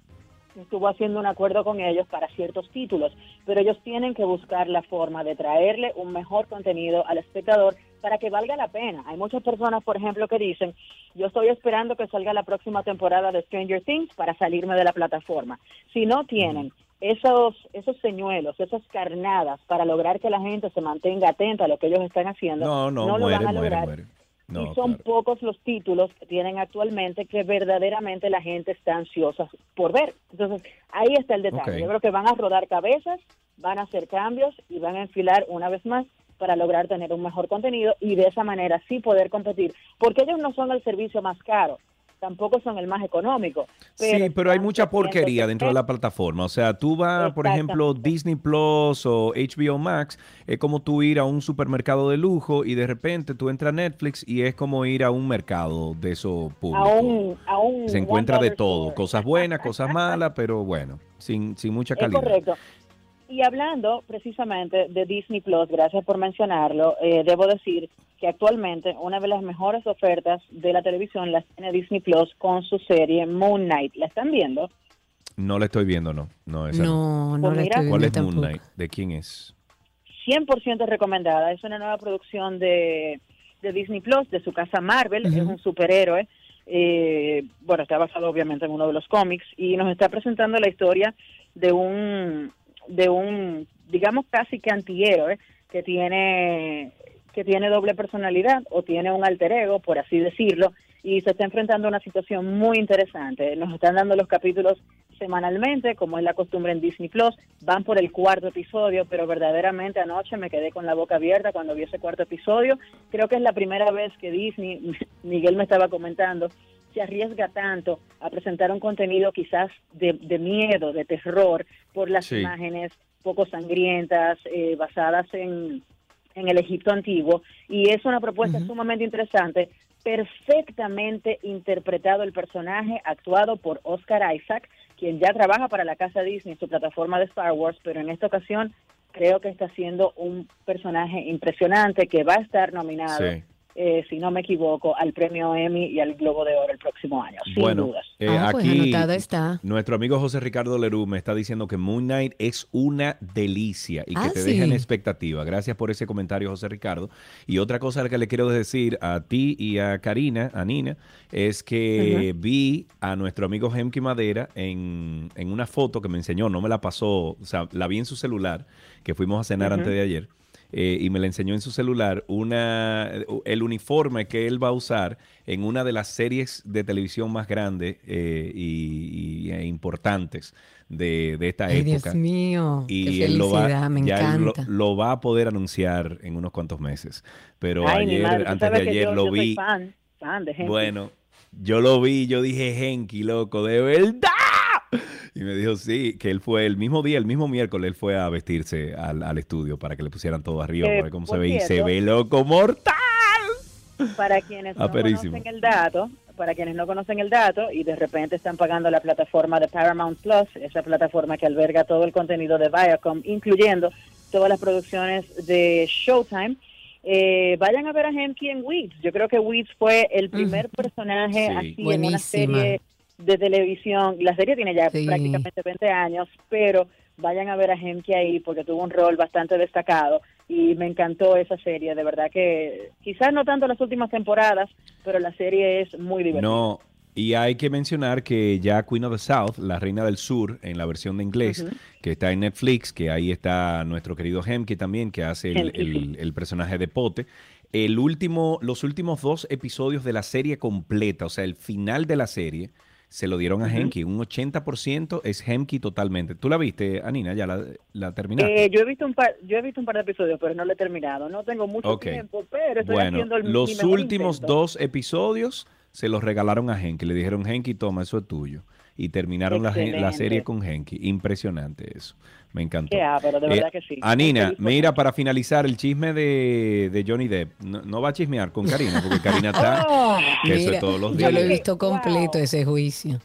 estuvo haciendo un acuerdo con ellos para ciertos títulos, pero ellos tienen que buscar la forma de traerle un mejor contenido al espectador para que valga la pena. Hay muchas personas, por ejemplo, que dicen, yo estoy esperando que salga la próxima temporada de Stranger Things para salirme de la plataforma. Si no tienen esos, esos señuelos, esas carnadas para lograr que la gente se mantenga atenta a lo que ellos están haciendo, No, no, lo muere, van a lograr muere. y No, son claro. pocos los títulos que tienen actualmente que verdaderamente la gente está ansiosa por ver. Entonces, ahí está el detalle. Ok. Yo creo que van a rodar cabezas, van a hacer cambios y van a enfilar una vez más para lograr tener un mejor contenido y de esa manera sí poder competir. Porque ellos no son el servicio más caro, tampoco son el más económico. sí, pero hay mucha porquería dentro de la plataforma. O sea, tú vas, por ejemplo. Disney Plus o HBO Max, es como tú ir a un supermercado de lujo y de repente tú entras a Netflix y es como ir a un mercado de A públicos. un, a un Se encuentra de todo, cosas buenas, cosas malas, pero bueno, sin, sin mucha Es calidad. correcto. Y hablando precisamente de Disney Plus, gracias por mencionarlo, eh, debo decir que actualmente una de las mejores ofertas de la televisión las tiene Disney Plus con su serie Moon Knight. ¿La están viendo? No la estoy viendo, no. No, esa no. No, no Pues la estoy ¿Cuál es Moon. Knight? ¿De quién es? 100% recomendada. Es una nueva producción de de Disney Plus, de su casa Marvel, es un superhéroe. eh, bueno, está basado obviamente en uno de los cómics y nos está presentando la historia de un, de un, digamos casi que antihéroe que tiene que tiene doble personalidad o tiene un alter ego, por así decirlo, y se está enfrentando a una situación muy interesante. Nos están dando los capítulos semanalmente, como es la costumbre en Disney Plus, van por el cuarto episodio, pero verdaderamente anoche me quedé con la boca abierta cuando vi ese cuarto episodio. Creo que es la primera vez que Disney, <laughs> Miguel me estaba comentando, se arriesga tanto a presentar un contenido quizás de, de miedo, de terror, por las Sí. imágenes poco sangrientas, eh, basadas en, en el Egipto antiguo, y es una propuesta sumamente interesante, perfectamente interpretado el personaje, actuado por Oscar Isaac, quien ya trabaja para la casa Disney, su plataforma de Star Wars, pero en esta ocasión creo que está siendo un personaje impresionante que va a estar nominado, Sí. Eh, si no me equivoco, al premio Emmy y al Globo de Oro el próximo año, sin bueno, dudas. eh, Ah, pues aquí anotada está. nuestro amigo José Ricardo Lerú me está diciendo que Moon Knight es una delicia y que Ah, te sí. deja en expectativa. Gracias por ese comentario, José Ricardo. Y otra cosa que le quiero decir a ti y a Karina, a Nina, es que vi a nuestro amigo Hemki Madera en, en una foto que me enseñó, no me la pasó, o sea, la vi en su celular, que fuimos a cenar antes de ayer. Eh, y me la enseñó en su celular una el uniforme que él va a usar en una de las series de televisión más grandes eh, y, y- e importantes de, de esta Ay, época. Dios mío. Y qué él lo va, me ya él lo, encanta. lo va a poder anunciar en unos cuantos meses. Pero Ay, ayer, madre, antes de ayer yo- lo yo vi. fan, fan de. Bueno, yo lo vi, yo dije, Henky, loco, de verdad. Y me dijo, sí, que él fue el mismo día, el mismo miércoles, él fue a vestirse al, al estudio para que le pusieran todo arriba, Eh, para ver cómo se ve. Y se ve loco mortal. Para quienes no Aperísimo. conocen el dato, para quienes no conocen el dato y de repente están pagando la plataforma de Paramount Plus, esa plataforma que alberga todo el contenido de Viacom, incluyendo todas las producciones de Showtime, eh, vayan a ver a Hemky en Weeds. Yo creo que Weeds fue el primer personaje Sí. así en una serie de televisión. La serie tiene ya Sí. prácticamente 20 años, pero vayan a ver a Hemky ahí porque tuvo un rol bastante destacado y me encantó esa serie. De verdad que quizás no tanto las últimas temporadas, pero la serie es muy divertida. No, y hay que mencionar que ya Queen of the South, la reina del sur, en la versión de inglés, que está en Netflix, que ahí está nuestro querido Hemke también, que hace el, el- el personaje de Pote. El último, los últimos dos episodios de la serie completa, o sea, el final de la serie, se lo dieron a Hemke. Un 80% es Hemke totalmente. ¿Tú la viste, Anina? ¿Ya la, la terminaste? Eh, yo he visto un par, yo he visto un par de episodios, pero no lo he terminado. No tengo mucho tiempo, pero estoy Bueno, haciendo el los últimos intento. dos episodios se los regalaron a Henky. Le dijeron, Henky, toma, eso es tuyo. Y terminaron la, la serie con Henky. Impresionante eso. Me encantó. Qué pero de Eh, verdad que sí. Anina, mira, para finalizar, el chisme de, de Johnny Depp. No, no va a chismear con Karina, porque Karina está... <laughs> Que eso es Mira, todos los yo lo he días. visto completo Wow. ese juicio.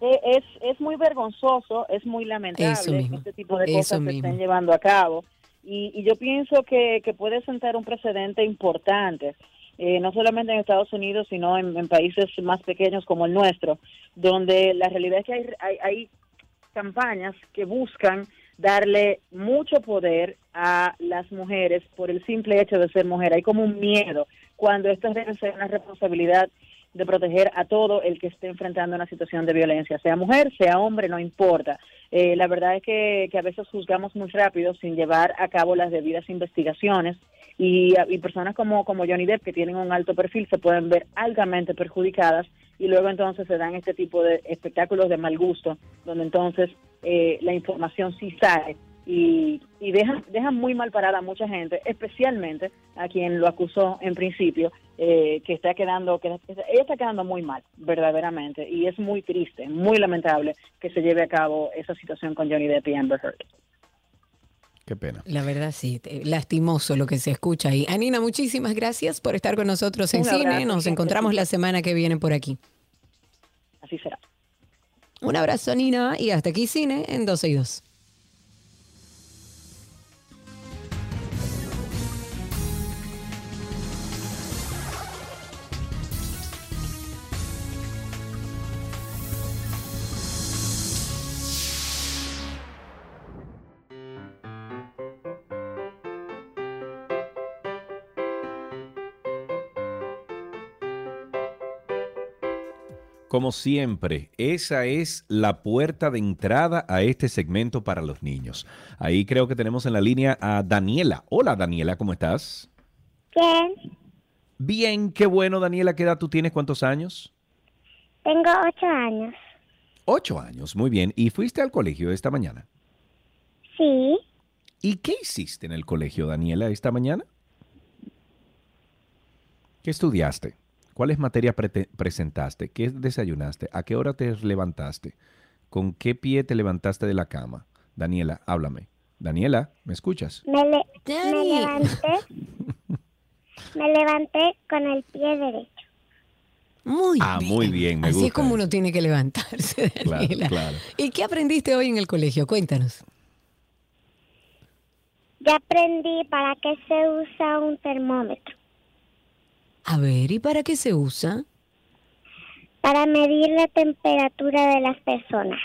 Eh, es, es muy vergonzoso, es muy lamentable Eso que mismo, este tipo de eso cosas se mismo. estén llevando a cabo. Y, y yo pienso que, que puede sentar un precedente importante, eh, no solamente en Estados Unidos, sino en, en países más pequeños como el nuestro, donde la realidad es que hay, hay, hay campañas que buscan darle mucho poder a las mujeres por el simple hecho de ser mujer. Hay como un miedo cuando esto debe ser una responsabilidad de proteger a todo el que esté enfrentando una situación de violencia, sea mujer, sea hombre, no importa. Eh, la verdad es que, que a veces juzgamos muy rápido sin llevar a cabo las debidas investigaciones y, y personas como, como Johnny Depp que tienen un alto perfil se pueden ver altamente perjudicadas y luego entonces se dan este tipo de espectáculos de mal gusto donde entonces eh, la información sí sale y, y dejan muy mal parada a mucha gente, especialmente a quien lo acusó en principio, eh, que está quedando, que ella está quedando muy mal, verdaderamente, y es muy triste, muy lamentable que se lleve a cabo esa situación con Johnny Depp y Amber Heard. Qué pena. La verdad sí, lastimoso lo que se escucha ahí. Anina, muchísimas gracias por estar con nosotros en cine. Nos encontramos la semana que viene por aquí. Así será. Un abrazo, Nina, y hasta aquí cine en 12 y 2. Como siempre, esa es la puerta de entrada a este segmento para los niños. Ahí creo que tenemos en la línea a Daniela. Hola Daniela, ¿cómo estás? Bien, Bien, qué bueno Daniela, ¿qué edad tú tienes? ¿Cuántos años? tengo ocho años. Ocho años, muy bien. ¿Y fuiste al colegio esta mañana? Sí, ¿Y qué hiciste en el colegio, Daniela, esta mañana? ¿Qué estudiaste? ¿Cuáles materias presentaste? ¿Qué desayunaste? ¿A qué hora te levantaste? ¿Con qué pie te levantaste de la cama? Daniela, háblame. Daniela, ¿me escuchas? me, le- me Dani. levanté. <laughs> me levanté con el pie derecho. Muy Ah, bien. muy bien, me Así es gusta como eso. uno tiene que levantarse, claro. ¿Y qué aprendiste hoy en el colegio? Cuéntanos. Ya aprendí para qué se usa un termómetro. A ver, ¿y para qué se usa? Para medir la temperatura de las personas.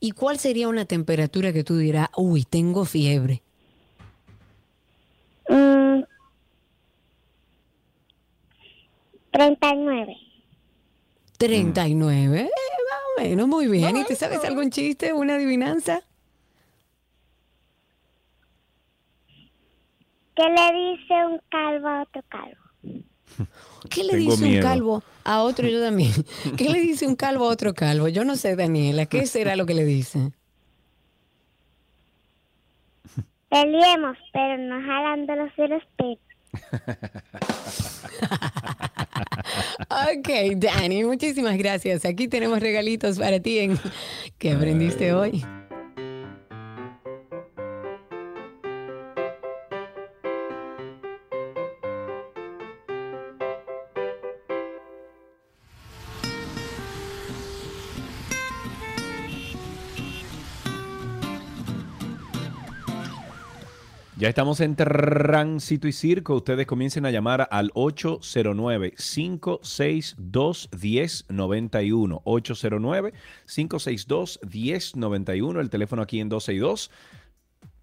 ¿Y cuál sería una temperatura que tú dirás, uy, tengo fiebre? Mm, 39. 39. Eh, más o menos, muy bien. ¿Y te sabes algún chiste, una adivinanza? ¿Qué le dice un calvo a otro calvo? <laughs> ¿Qué le Tengo dice un calvo a otro? Yo también. <laughs> ¿Qué le dice un calvo a otro calvo? Yo no sé, Daniela. ¿Qué será lo que le dice? Peleemos, pero no jalando los pelos. Ok, Dani, muchísimas gracias. Aquí tenemos regalitos para ti en ¿Qué aprendiste hoy? Ya estamos en Tránsito y Circo. Ustedes comiencen a llamar al 809-562-1091. 809-562-1091. El teléfono aquí en 262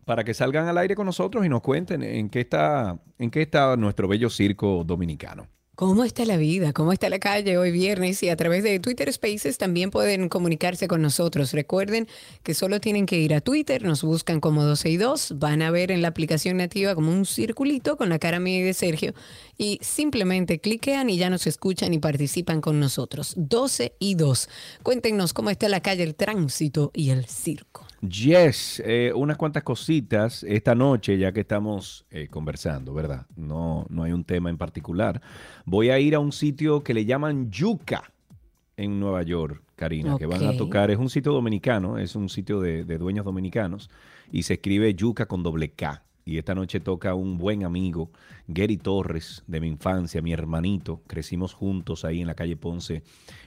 para que salgan al aire con nosotros y nos cuenten en qué está, en qué está nuestro bello circo dominicano. ¿Cómo está la vida? ¿Cómo está la calle hoy viernes? Y a través de Twitter Spaces también pueden comunicarse con nosotros. Recuerden que solo tienen que ir a Twitter, nos buscan como 12 y 2, van a ver en la aplicación nativa como un circulito con la cara mía y de Sergio y simplemente cliquean y ya nos escuchan y participan con nosotros. 12 y 2. Cuéntenos cómo está la calle, el tránsito y el circo. Yes, eh, unas cuantas cositas esta noche, ya que estamos eh, conversando, ¿verdad? No, no hay un tema en particular. Voy a ir a un sitio que le llaman Yuca en Nueva York, Karina, que van a tocar. Es un sitio dominicano, es un sitio de, de dueños dominicanos y se escribe Yuca con doble K. Y esta noche toca un buen amigo, Gary Torres, de mi infancia, mi hermanito. Crecimos juntos ahí en la calle Ponce,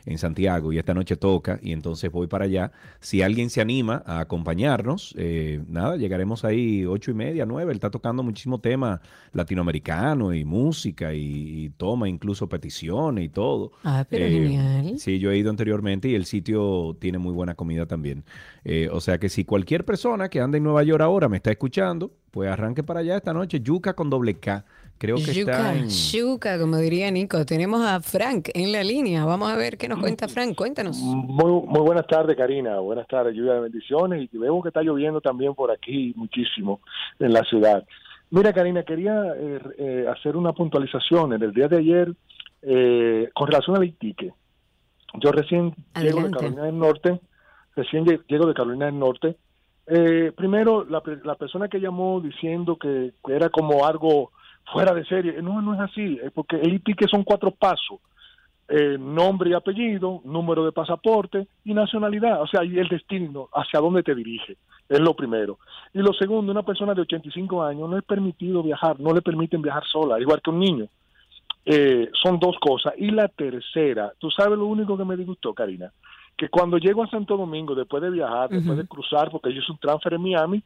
en Santiago, y esta noche toca, y entonces voy para allá. Si alguien se anima a acompañarnos, eh, nada, llegaremos ahí ocho y media, nueve. Él está tocando muchísimo tema latinoamericano y música, y, y toma incluso peticiones y todo. Ah, pero Eh, genial. Sí, yo he ido anteriormente y el sitio tiene muy buena comida también. Eh, o sea que si cualquier persona que anda en Nueva York ahora me está escuchando, pues arranque para allá esta noche. Yuca con doble K. Creo que está Yuca, en... yuca, como diría Nico. Tenemos a Frank en la línea. Vamos a ver qué nos cuenta Frank. Cuéntanos. Muy, muy buenas tardes, Karina. Buenas tardes, lluvia de bendiciones. Y vemos que está lloviendo también por aquí muchísimo en la ciudad. Mira, Karina, quería eh, eh, hacer una puntualización. En el día de ayer, eh, con relación al Iquique, yo recién llego de. Carolina del Norte, recién lle- llego de Carolina del Norte. Eh, primero, la, la persona que llamó diciendo que era como algo fuera de serie, no, no es así, es porque el Iquique son cuatro pasos eh, nombre y apellido, número de pasaporte y nacionalidad, o sea, y el destino, hacia dónde te dirige, es lo primero. Y lo segundo, una persona de 85 años no es permitido viajar, no le permiten viajar sola, igual que un niño. Eh, son dos cosas. Y la tercera, tú sabes lo único que me disgustó, Karina, que cuando llego a Santo Domingo, después de viajar, después de cruzar, porque yo hice un transfer en Miami,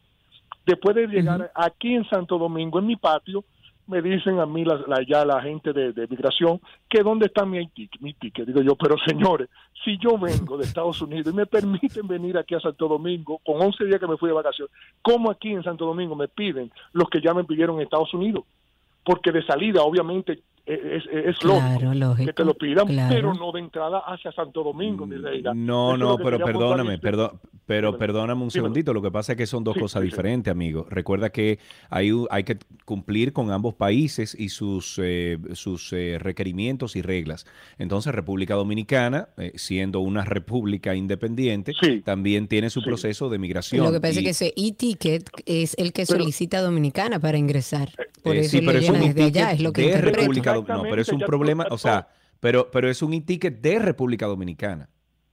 después de llegar aquí en Santo Domingo, en mi patio, me dicen a mí la, ya la gente de, de migración que dónde está mi ticket, mi ticket. Digo yo, pero señores, si yo vengo de Estados Unidos y me permiten venir aquí a Santo Domingo con 11 días que me fui de vacaciones, ¿cómo aquí en Santo Domingo me piden los que ya me pidieron en Estados Unidos? Porque de salida, obviamente, es, es, es Claro, lógico, lógico, que te lo pidan, claro. pero no de entrada hacia Santo Domingo, mi reina. No, Eso es no, pero perdóname, perdón, pero Dímelo. perdóname un Dímelo. segundito. Lo que pasa es que son dos Sí, cosas sí, sí. diferentes, amigo. Recuerda que hay, hay que cumplir con ambos países y sus, eh, sus eh, requerimientos y reglas. Entonces, República Dominicana, eh, siendo una república independiente, Sí. también tiene su Sí. proceso de migración. Lo que pasa es y- que ese e-ticket es el que Pero- solicita Dominicana para ingresar. Por Eh, eso sí, pero es un desde allá, es lo que de interpreto. República Dominicana. No, pero es un problema, o sea, pero, pero es un e-ticket de República Dominicana.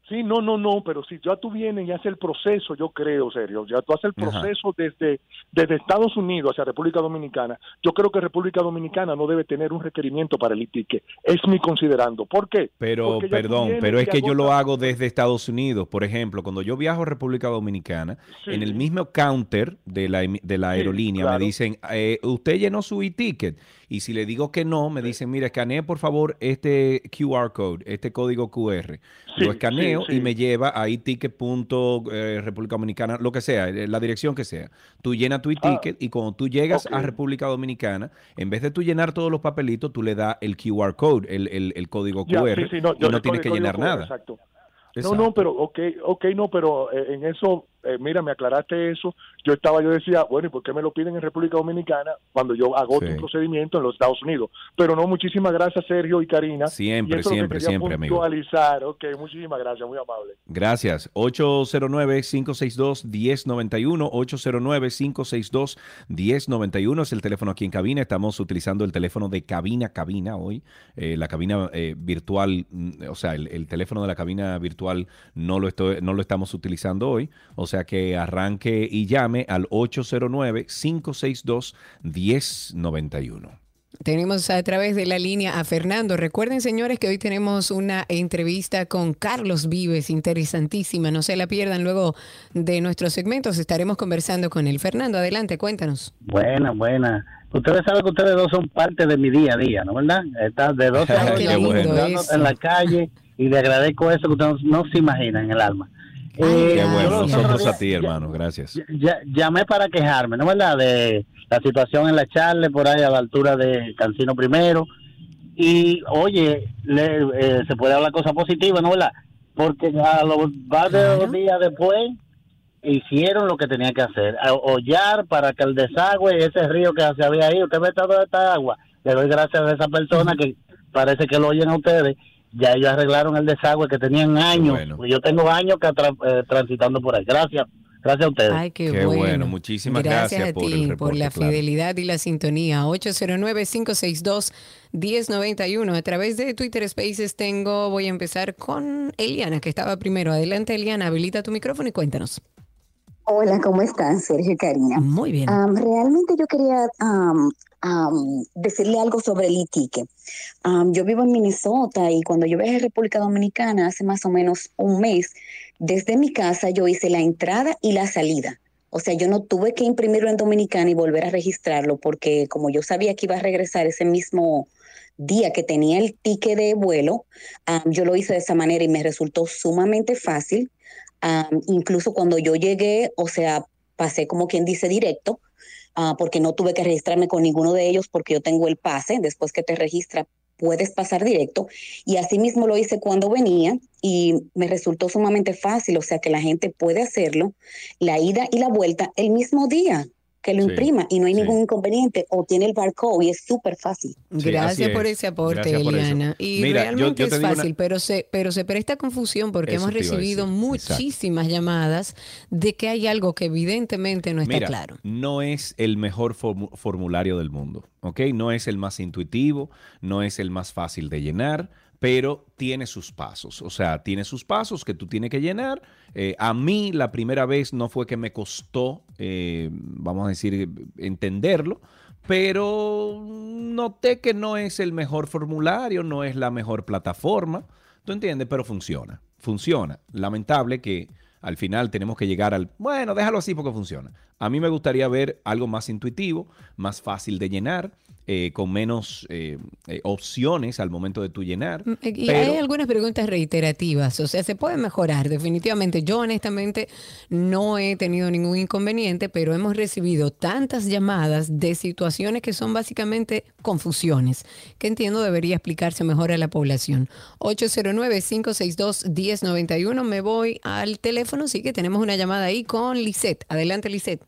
Sí, no, no, no, pero si ya tú vienes y haces el proceso, yo creo, serio, ya tú haces el Ajá. proceso desde, desde Estados Unidos hacia República Dominicana, yo creo que República Dominicana no debe tener un requerimiento para el itique. Es mi considerando. ¿Por qué? Pero, perdón, pero es que yo lo hago desde Estados Unidos. Por ejemplo, cuando yo viajo a República Dominicana, Sí. en el mismo counter de la, de la Sí, aerolínea claro. me dicen, eh, usted llenó su e-ticket. Y si le digo que no, me dicen, mira, escanee por favor este QR code, este código QR. Sí, lo escaneo sí, y me lleva a e-ticket.república Dominicana, lo que sea, eh, la dirección que sea. Tú llenas tu e-ticket y cuando tú llegas a Ah. República Dominicana, en vez de tú llenar todos los papelitos, tú le das el QR code, el, el- el código QR, no, y yo no tienes que llenar QR, nada. Exacto. Exacto. No, no, pero ok, ok, no, pero eh, en eso, eh, mira, me aclaraste eso. Yo estaba, yo decía, bueno, ¿y por qué me lo piden en República Dominicana cuando yo agoto Sí. un procedimiento en los Estados Unidos? Pero no, muchísimas gracias, Sergio y Karina. Siempre, Y lo que siempre, siempre, amigo. puntualizar. Ok, muchísimas gracias, muy amable. Gracias. 809-562-1091. 809-562-1091 es el teléfono aquí en cabina. Estamos utilizando el teléfono de cabina, cabina hoy. Eh, la cabina eh, virtual, mm, o sea, el, el teléfono de la cabina virtual no lo, estoy, no lo estamos utilizando hoy. O sea que arranque y llame al 809-562-1091. Tenemos a través de la línea a Fernando. Recuerden, señores, que hoy tenemos una entrevista con Carlos Vives, interesantísima. No se la pierdan luego de nuestros segmentos. Estaremos conversando con él. Fernando, adelante, cuéntanos. Buena, buena. Ustedes saben que ustedes dos son parte de mi día a día, ¿no verdad? Están de dos a <laughs> en la calle y le agradezco eso que ustedes no se imaginan en el alma. Eh, Qué bueno. Nosotros otros a ti, hermano. Gracias. ya- ya- llamé para quejarme, ¿no verdad? De la situación en la Charle, por ahí a la altura de Cancino primero. Y, oye, le- eh, se puede hablar cosas positivas, ¿no verdad? Porque a los varios Claro. días después hicieron lo que tenían que hacer. Hollar para que el desagüe, ese río que se había ahí, usted ve toda esta agua. Le doy gracias a esa persona que parece que lo oyen a ustedes. Ya ellos arreglaron el desagüe que tenían años. bueno. Pues yo tengo años que atra- eh, transitando por ahí. Gracias. Gracias a ustedes. Ay, qué, Qué bueno. bueno. Muchísimas gracias a por ti, el por reporte, la claro. fidelidad y la sintonía. 809-562-1091. A través de Twitter Spaces tengo, voy a empezar con Eliana, que estaba primero. Adelante, Eliana, habilita tu micrófono y cuéntanos. Hola, ¿cómo están, Sergio y Karina? Muy bien. Am, realmente yo quería am, am, decirle algo sobre el e-ticket. Am, yo vivo en Minnesota y cuando yo viajé a República Dominicana hace más o menos un mes, desde mi casa yo hice la entrada y la salida. O sea, yo no tuve que imprimirlo en Dominicana y volver a registrarlo porque como yo sabía que iba a regresar ese mismo día que tenía el ticket de vuelo, yo lo hice de esa manera y me resultó sumamente fácil. Incluso cuando yo llegué, o sea, pasé como quien dice directo, ah, porque no tuve que registrarme con ninguno de ellos porque yo tengo el pase, después que te registra puedes pasar directo. Y así mismo lo hice cuando venía y me resultó sumamente fácil, o sea que la gente puede hacerlo, la ida y la vuelta el mismo día que lo Sí, imprima y no hay sí. ningún inconveniente o tiene el barcode y es súper fácil. Sí, Gracias por es. ese aporte, eso. Eliana. Y Mira, realmente yo es una- fácil, pero se, pero se presta confusión porque Eso hemos recibido muchísimas llamadas de que hay algo que evidentemente no está Mira, claro. no es el mejor formu- formulario del mundo, ¿ok? No es el más intuitivo, no es el más fácil de llenar, pero tiene sus pasos. O sea, tiene sus pasos que tú tienes que llenar. Eh, a mí la primera vez no fue que me costó, eh, vamos a decir, entenderlo, pero noté que no es el mejor formulario, no es la mejor plataforma. ¿Tú entiendes? Pero funciona. Funciona. Lamentable que al final tenemos que llegar al, bueno, déjalo así porque funciona. A mí me gustaría ver algo más intuitivo, más fácil de llenar, eh, con menos eh, eh, opciones al momento de tu llenar. Mm, Y pero- hay algunas preguntas reiterativas, o sea, se puede mejorar definitivamente. Yo honestamente no he tenido ningún inconveniente, pero hemos recibido tantas llamadas de situaciones que son básicamente confusiones, que entiendo debería explicarse mejor a la población. 809-562-1091, me voy al teléfono, sí que tenemos una llamada ahí con Lisette. Adelante, Lisette.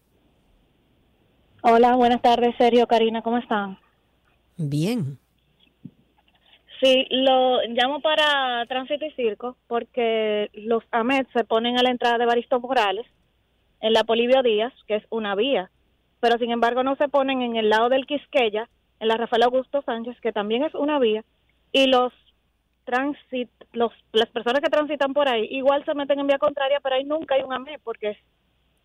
Hola, buenas tardes, Sergio, Karina, ¿cómo están? Bien. Sí, lo llamo para Tránsito y Circo porque los AMET se ponen a la entrada de Baristo Morales en la Polibio Díaz, que es una vía, pero sin embargo no se ponen en el lado del Quisqueya, en la Rafael Augusto Sánchez, que también es una vía, y los transit, los, las personas que transitan por ahí igual se meten en vía contraria, pero ahí nunca hay un AMET porque es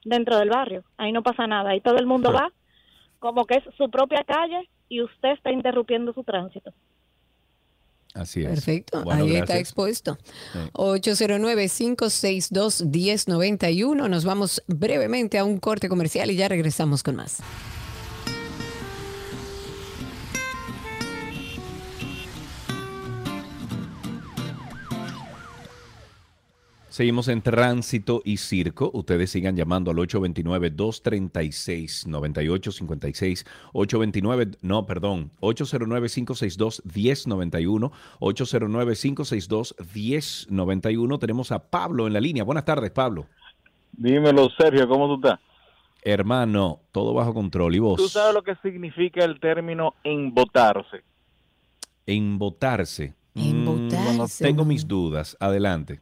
dentro del barrio, ahí no pasa nada, ahí todo el mundo va como que es su propia calle y usted está interrumpiendo su tránsito. Así es. Perfecto, Bueno, ahí está expuesto. Sí. 809-562-1091. Nos vamos brevemente a un corte comercial y ya regresamos con más. Seguimos en tránsito y circo. Ustedes sigan llamando al 829-236-9856. 829, no, perdón, 809-562-1091. 809-562-1091. Tenemos a Pablo en la línea. Buenas tardes, Pablo. Dímelo, Sergio, ¿cómo tú estás? Hermano, todo bajo control. ¿Y vos? ¿Tú sabes lo que significa el término embotarse? Embotarse. Mm, Embotarse, bueno, tengo mis dudas. Adelante.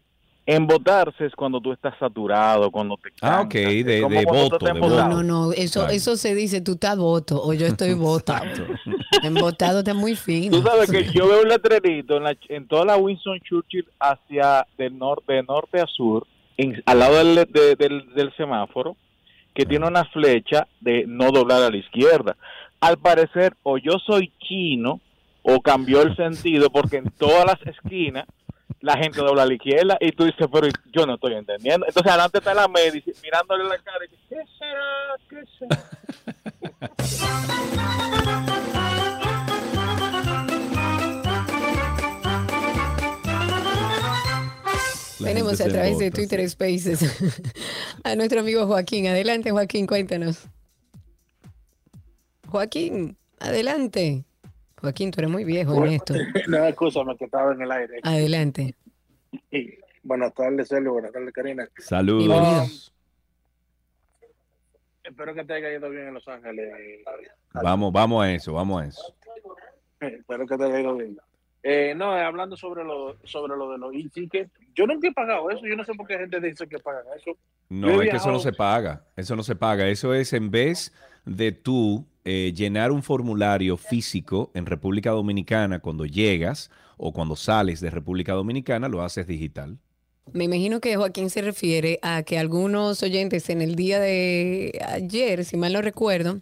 Embotarse es cuando tú estás saturado, cuando te Ah, ok, cansas, de, voto. de No, no, no, eso, eso se dice, tú estás voto o yo estoy <laughs> votado. Embotado está muy fino. Tú sabes que yo veo un letrerito en, la- en toda la Winston Churchill hacia del norte, de norte a sur, en- al lado del, de- del, del semáforo, que tiene una flecha de no doblar a la izquierda. Al parecer, o yo soy chino, o cambió el <laughs> sentido, porque en todas las esquinas la gente dobla a la izquierda y tú dices, pero yo no estoy entendiendo. Entonces, adelante está la media mirándole la cara y dice, ¿qué será? ¿Qué será? La Tenemos a través de Twitter Spaces <laughs> a nuestro amigo Joaquín. Adelante, Joaquín, cuéntanos. Joaquín, adelante. Joaquín, tú eres muy viejo en esto. <laughs> No, escúchame que estaba en el aire. Adelante. Y buenas tardes, Sergio. Buenas tardes, Karina. Saludos. Espero que te haya ido bien en Los Ángeles. Vamos, vamos a eso, vamos a eso. <laughs> Espero que te haya ido bien. Eh, no, eh, hablando sobre lo, sobre lo de los e-tickets, yo nunca he pagado eso. Yo no sé por qué gente dice que pagan eso. No, es que eso no se paga. Eso no se paga. Eso es en vez de tú eh, llenar un formulario físico en República Dominicana cuando llegas o cuando sales de República Dominicana, lo haces digital. Me imagino que Joaquín se refiere a que algunos oyentes en el día de ayer, si mal no recuerdo,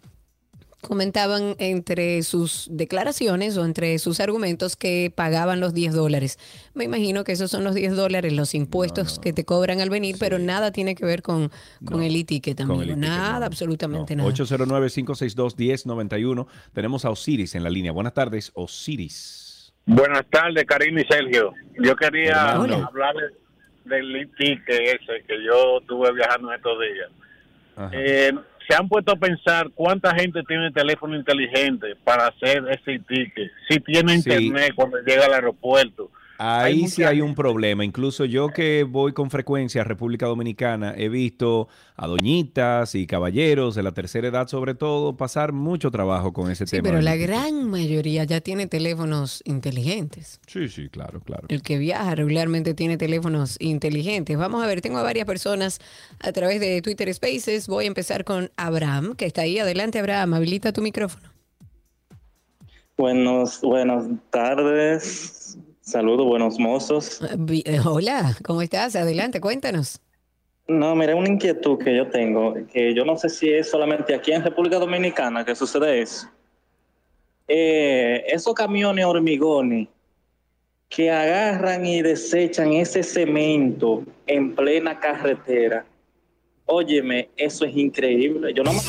comentaban entre sus declaraciones o entre sus argumentos que pagaban los 10 dólares. Me imagino que esos son los 10 dólares, los impuestos que te cobran al venir, pero nada tiene que ver con, con el e-ticket amigo. Nada, absolutamente nada. 809-562-1091. Tenemos a Osiris en la línea. Buenas tardes, Osiris. Buenas tardes, Karina y Sergio. Yo quería hablarles del e-ticket ese que yo estuve viajando estos días. Ajá. Eh, se han puesto a pensar cuánta gente tiene teléfono inteligente para hacer ese ticket. Si tiene Sí. internet cuando llega al aeropuerto. Ahí Hay sí hay un problema. Incluso yo que voy con frecuencia a República Dominicana, he visto a doñitas y caballeros de la tercera edad, sobre todo, pasar mucho trabajo con ese Sí, tema. pero la gran mayoría ya tiene teléfonos inteligentes. Sí, sí, claro, claro. El que viaja regularmente tiene teléfonos inteligentes. Vamos a ver, tengo a varias personas a través de Twitter Spaces. Voy a empezar con Abraham, que está ahí. Adelante, Abraham, habilita tu micrófono. Buenos, buenas tardes. Saludos, buenos mozos. Vi- eh, Hola, ¿cómo estás? Adelante, cuéntanos. No, mira, una inquietud que yo tengo, que yo no sé si es solamente aquí en República Dominicana que sucede eso. Eh, esos camiones hormigones que agarran y desechan ese cemento en plena carretera. Óyeme, eso es increíble. Yo no me...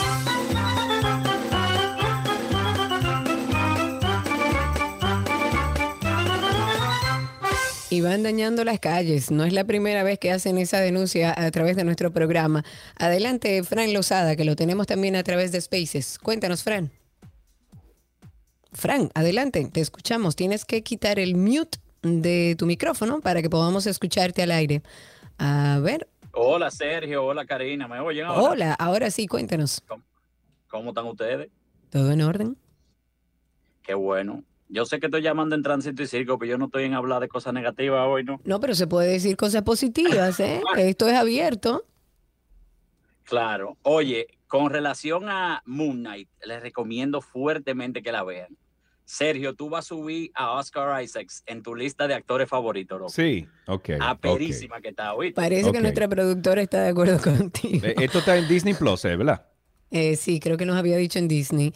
Y van dañando las calles. No es la primera vez que hacen esa denuncia a través de nuestro programa. Adelante, Fran Lozada, que lo tenemos también a través de Spaces. Cuéntanos, Fran. Fran, adelante, te escuchamos. Tienes que quitar el mute de tu micrófono para que podamos escucharte al aire. A ver. Hola Sergio, hola Karina, ¿me oyen ahora? Hola, ahora sí, cuéntanos. ¿Cómo están ustedes? ¿Todo en orden? Qué bueno. Yo sé que estoy llamando en tránsito y circo, pero yo no estoy en hablar de cosas negativas hoy, ¿no? No, pero se puede decir cosas positivas, ¿eh? <laughs> Esto es abierto. Claro. Oye, con relación a Moon Knight, les recomiendo fuertemente que la vean. Sergio, tú vas a subir a Oscar Isaacs en tu lista de actores favoritos, loco. Sí, ok. Aperísima que está, ¿oíste? Parece que nuestra productora está de acuerdo <laughs> contigo. Eh, Esto está en Disney Plus, ¿eh? ¿verdad? Eh, sí, creo que nos había dicho en Disney.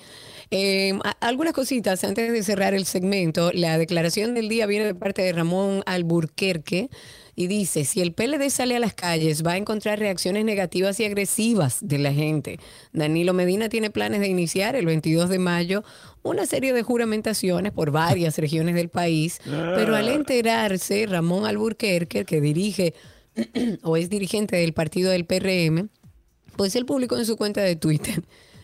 Eh, algunas cositas antes de cerrar el segmento. La declaración del día viene de parte de Ramón Alburquerque y dice, si el PLD sale a las calles va a encontrar reacciones negativas y agresivas de la gente. Danilo Medina tiene planes de iniciar el 22 de mayo una serie de juramentaciones por varias regiones del país, pero al enterarse, Ramón Alburquerque, que dirige <clears throat> o es dirigente del partido del PRM, pues él publicó en su cuenta de Twitter.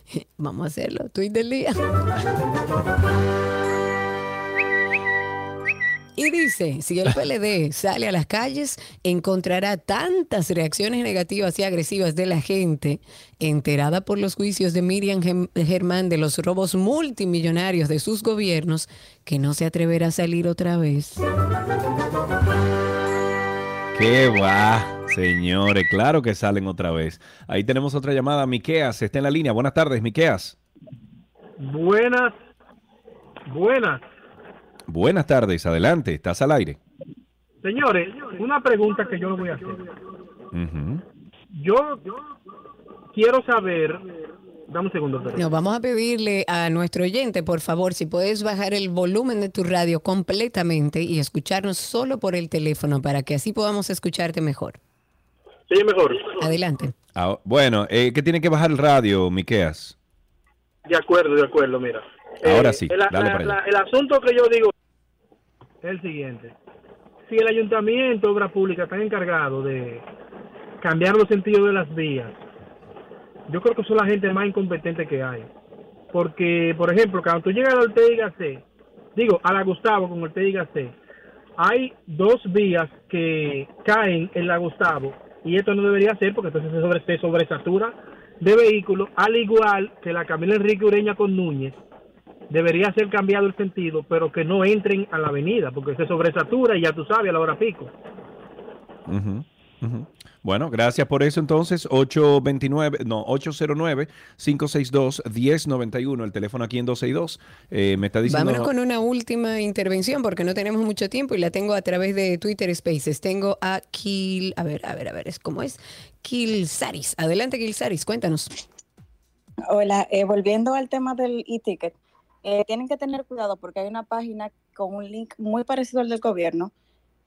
<laughs> Vamos a hacerlo, tweet del día. Y dice, si el PLD <laughs> sale a las calles, encontrará tantas reacciones negativas y agresivas de la gente, enterada por los juicios de Miriam Germán de los robos multimillonarios de sus gobiernos, que no se atreverá a salir otra vez. ¿Qué va, señores? Claro que salen otra vez. Ahí tenemos otra llamada. Miqueas está en la línea. Buenas tardes, Miqueas. Buenas, buenas. Buenas tardes, adelante, estás al aire. Señores, una pregunta que yo le voy a hacer. Ujú. Yo quiero saber, dame un segundo, perdón. No, vamos a pedirle a nuestro oyente, por favor, si puedes bajar el volumen de tu radio completamente y escucharnos solo por el teléfono para que así podamos escucharte mejor. Sí, mejor. Adelante. Ah, bueno, eh, ¿qué tiene que bajar el radio, Miqueas? De acuerdo, de acuerdo, mira. Ahora Eh, sí, el, dale la- para la- el asunto que yo digo es el siguiente. Si el ayuntamiento, obra pública, está encargado de cambiar los sentidos de las vías, yo creo que son la gente más incompetente que hay. Porque, por ejemplo, cuando tú llegas a la Ortega Gasset, digo, a la Gustavo con Ortega Gasset, hay dos vías que caen en la Gustavo y esto no debería ser porque entonces se, sobre, se sobresatura de vehículos, al igual que la Camila Enrique Ureña con Núñez, debería ser cambiado el sentido, pero que no entren a la avenida porque se sobresatura y ya tú sabes a la hora pico. Ujú, ujú. Bueno, gracias por eso entonces. 829, no, 809-562-1091, el teléfono aquí en 262. Eh, me está diciendo... Vámonos con una última intervención porque no tenemos mucho tiempo y la tengo a través de Twitter Spaces. Tengo a Kil, a ver, a ver, a ver, es cómo es. Kilsaris. Adelante, Kilsaris, cuéntanos. Hola, eh, volviendo al tema del e-ticket, eh, tienen que tener cuidado porque hay una página con un link muy parecido al del gobierno,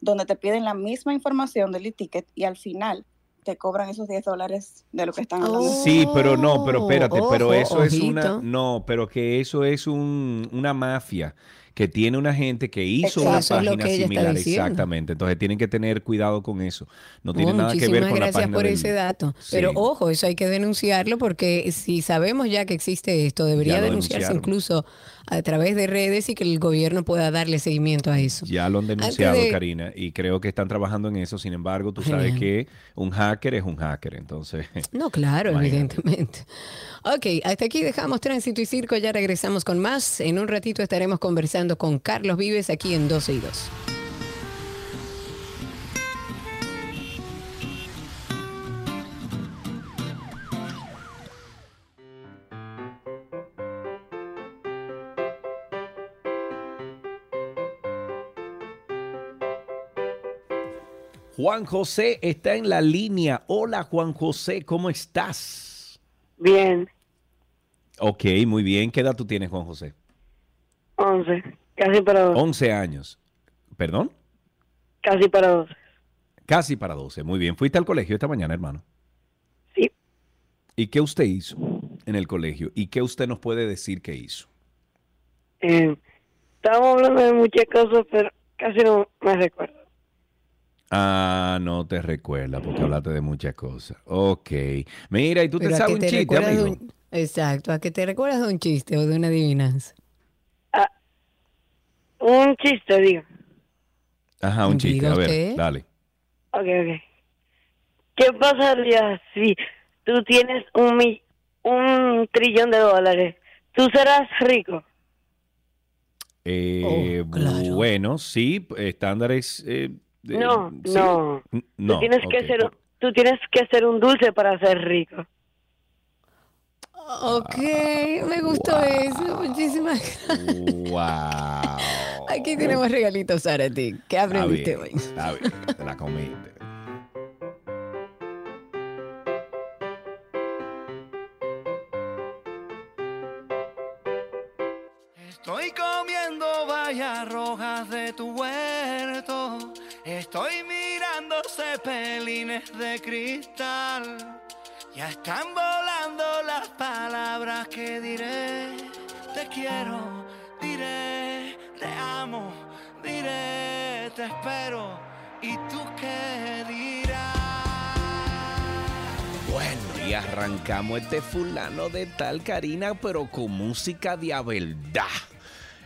donde te piden la misma información del e-ticket y al final te cobran esos 10 dólares de lo que están hablando. Sí, pero no, pero espérate, pero eso es una, no, pero que eso es un, una mafia que tiene una gente que hizo una página similar, exactamente. Entonces tienen que tener cuidado con eso. No tiene Oh, nada que ver con la gracias página por del- ese dato. Sí. Pero ojo, eso hay que denunciarlo porque si sabemos ya que existe esto, debería denunciarse incluso a través de redes y que el gobierno pueda darle seguimiento a eso. Ya lo han denunciado, de- Karina, y creo que están trabajando en eso. Sin embargo, tú sabes Genial. que un hacker es un hacker, entonces. <laughs> No, claro, Imagínate. evidentemente. Ok, hasta aquí dejamos Tránsito y Circo, ya regresamos con más. En un ratito estaremos conversando con Carlos Vives aquí en 12 y 2. Juan José está en la línea. Hola, Juan José, ¿cómo estás? Bien, Ok, muy bien. ¿Qué edad tú tienes, Juan José? 11, casi para dos. 11 años. ¿Perdón? Casi para 12. Casi para 12. Muy bien. ¿Fuiste al colegio esta mañana, hermano? Sí. ¿Y qué usted hizo en el colegio? ¿Y qué usted nos puede decir que hizo? Eh, estábamos hablando de muchas cosas, pero casi no me recuerdo. Ah, no te recuerda porque hablaste de muchas cosas. Ok. Mira, ¿y tú te Pero sabes que un te chiste, amigo? un- Exacto, a que te recuerdas de un chiste o de una adivinanza. Un chiste, digo. Ajá, un chiste. Diga A ver, usted. dale. Ok, ok. ¿Qué pasaría si tú tienes un, mi- un trillón de dólares? ¿Tú serás rico? Eh, Bueno, sí, estándares. eh, de- No, sí. no. N- Tú No, tienes que ser tú tienes que ser un dulce para ser rico. Ok, me gustó eso. Muchísimas <laughs> gracias. Wow. Aquí tenemos regalitos para ti. ¿Qué aprendiste hoy? está bien, te la comiste. Estoy comiendo vallas rojas de tu huerto. Estoy mirando cepelines de cristal. Ya están volando las palabras que diré. Te quiero, diré, te amo, diré, te espero. ¿Y tú qué dirás? Bueno, y arrancamos este fulano de tal Karina, pero con música de verdad.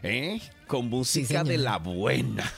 ¿Eh? Con música de la buena.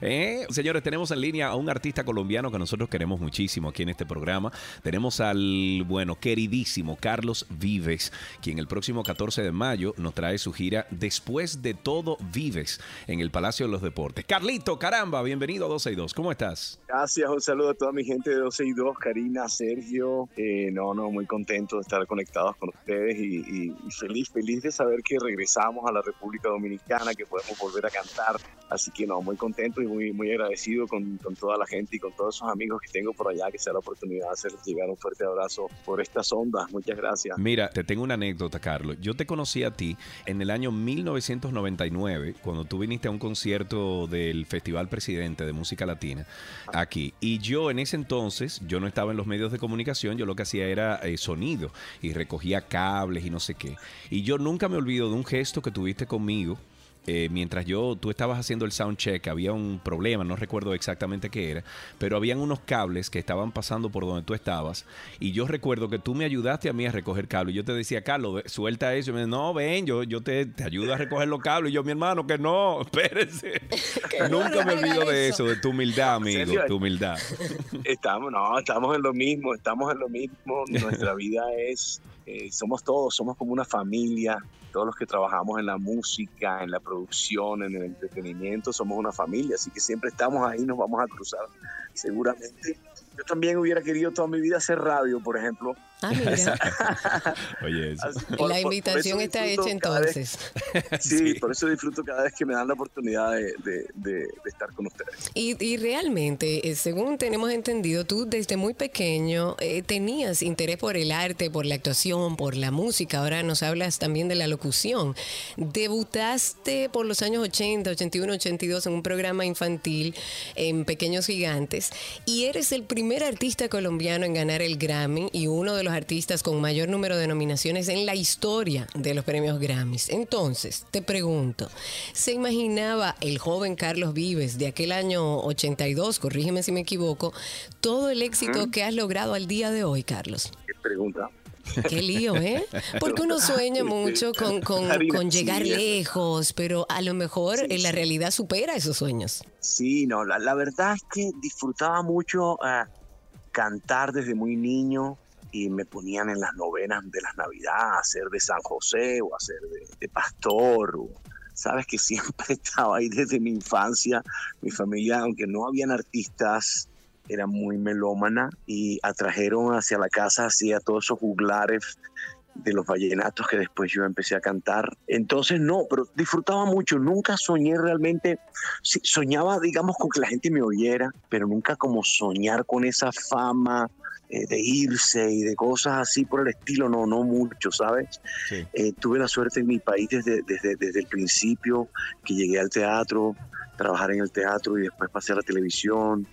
¿Eh? Señores, tenemos en línea a un artista colombiano que nosotros queremos muchísimo aquí en este programa. Tenemos al, bueno, queridísimo Carlos Vives, quien el próximo 14 de mayo nos trae su gira Después de todo Vives en el Palacio de los Deportes. Carlito, caramba, bienvenido a 12 y 2. ¿Cómo estás? Gracias, un saludo a toda mi gente de 12 y 2, Karina, Sergio. Eh, no, no, muy contento de estar conectados con ustedes y, feliz, feliz de saber que regresamos a la República Dominicana, que podemos volver a cantar. Así que no, muy contento muy, muy agradecido con, con toda la gente y con todos esos amigos que tengo por allá, que sea la oportunidad de hacerles llegar un fuerte abrazo por estas ondas. Muchas gracias. Mira, te tengo una anécdota, Carlos. Yo te conocí a ti en el año 1999, cuando tú viniste a un concierto del Festival Presidente de Música Latina aquí. Y yo en ese entonces, yo no estaba en los medios de comunicación, yo lo que hacía era eh, sonido y recogía cables y no sé qué. Y yo nunca me olvido de un gesto que tuviste conmigo. Eh, mientras yo, tú estabas haciendo el sound check, había un problema, no recuerdo exactamente qué era, pero habían unos cables que estaban pasando por donde tú estabas y yo recuerdo que tú me ayudaste a mí a recoger cables. Yo te decía, Carlos, suelta eso. Y me dice, no, ven, yo, yo te, te ayudo a recoger los cables. Y yo, mi hermano, que no, <laughs> espérese. <laughs> Nunca me olvido de eso, de tu humildad, <laughs> amigo, tu humildad. Estamos, no, estamos en lo mismo, estamos en lo mismo. Nuestra vida es, eh, somos todos, somos como una familia. Todos los que trabajamos en la música, en la producción, en el entretenimiento, somos una familia. Así que siempre estamos ahí, nos vamos a cruzar seguramente. Yo también hubiera querido toda mi vida hacer radio, por ejemplo. Ah, mira. <laughs> Oye, eso. Por- La invitación está hecha cada vez- entonces. <laughs> Sí, por eso disfruto cada vez que me dan la oportunidad de, de- de- de estar con ustedes. Y, y realmente, eh, según tenemos entendido, tú desde muy pequeño eh, tenías interés por el arte, por la actuación, por la música. Ahora nos hablas también de la locución. Debutaste por los años 80, 81, 82 en un programa infantil en Pequeños Gigantes y eres el primer artista colombiano en ganar el Grammy y uno de los artistas con mayor número de nominaciones en la historia de los premios Grammys. Entonces, te pregunto, ¿se imaginaba el joven Carlos Vives de aquel año 82, corrígeme si me equivoco, todo el éxito ¿Mm? que has logrado al día de hoy, Carlos? ¿Qué pregunta? Qué lío, ¿eh? <laughs> Porque uno sueña <laughs> mucho con, con- llegar sí, lejos, pero a lo mejor en la realidad supera esos sueños. Sí, no, la, la verdad es que disfrutaba mucho eh, cantar desde muy niño y me ponían en las novenas de las Navidades, a hacer de San José o a hacer de, de pastor. o- Sabes que siempre <laughs> estaba ahí desde mi infancia. Mi familia, aunque no habían artistas, era muy melómana y atrajeron hacia la casa, hacia todos esos juglares de los vallenatos que después yo empecé a cantar. Entonces, no, pero disfrutaba mucho. Nunca soñé realmente, soñaba, digamos, con que la gente me oyera, pero nunca como soñar con esa fama eh, de irse y de cosas así por el estilo, no, no mucho, ¿sabes? Eh, tuve la suerte en mi país desde, desde, desde el principio, que llegué al teatro, trabajar en el teatro y después pasé a la televisión,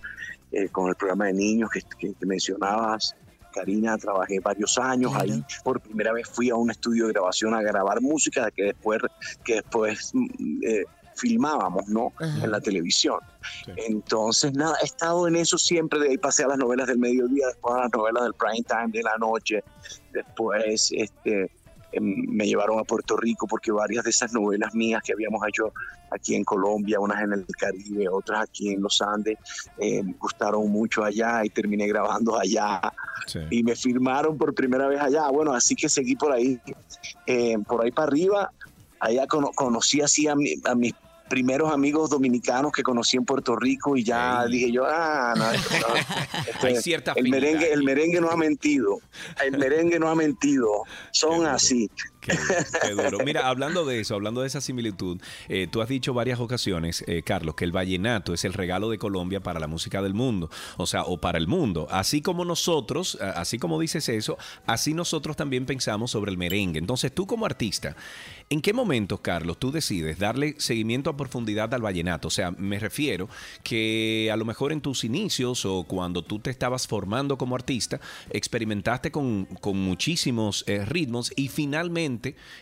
eh, con el programa de niños que, que- que mencionabas. Karina, trabajé varios años ahí. Por primera vez fui a un estudio de grabación a grabar música que después, que después mm, eh, filmábamos, ¿no? En la televisión. Entonces, nada, he estado en eso siempre. De ahí pasé a las novelas del mediodía, después a las novelas del prime time de la noche. Después, este, em, me llevaron a Puerto Rico porque varias de esas novelas mías que habíamos hecho aquí en Colombia, unas en el Caribe, otras aquí en los Andes, eh, me gustaron mucho allá y terminé grabando allá y me firmaron por primera vez allá. Bueno, así que seguí por ahí, eh, por ahí para arriba. Allá cono- conocí así a, mi- a mis primeros amigos dominicanos que conocí en Puerto Rico y ya dije yo, ah, no, <laughs> no, esto Hay cierta el merengue, el merengue no ha mentido, el merengue no ha mentido, son así. Qué duro. Mira, hablando de eso, hablando de esa similitud, eh, tú has dicho varias ocasiones, eh, Carlos, que el vallenato es el regalo de Colombia para la música del mundo, o sea, o para el mundo. Así como nosotros, así como dices eso, así nosotros también pensamos sobre el merengue. Entonces, tú como artista, ¿en qué momentos, Carlos, tú decides darle seguimiento a profundidad al vallenato? O sea, me refiero que a lo mejor en tus inicios o cuando tú te estabas formando como artista, experimentaste con, con muchísimos eh, ritmos y finalmente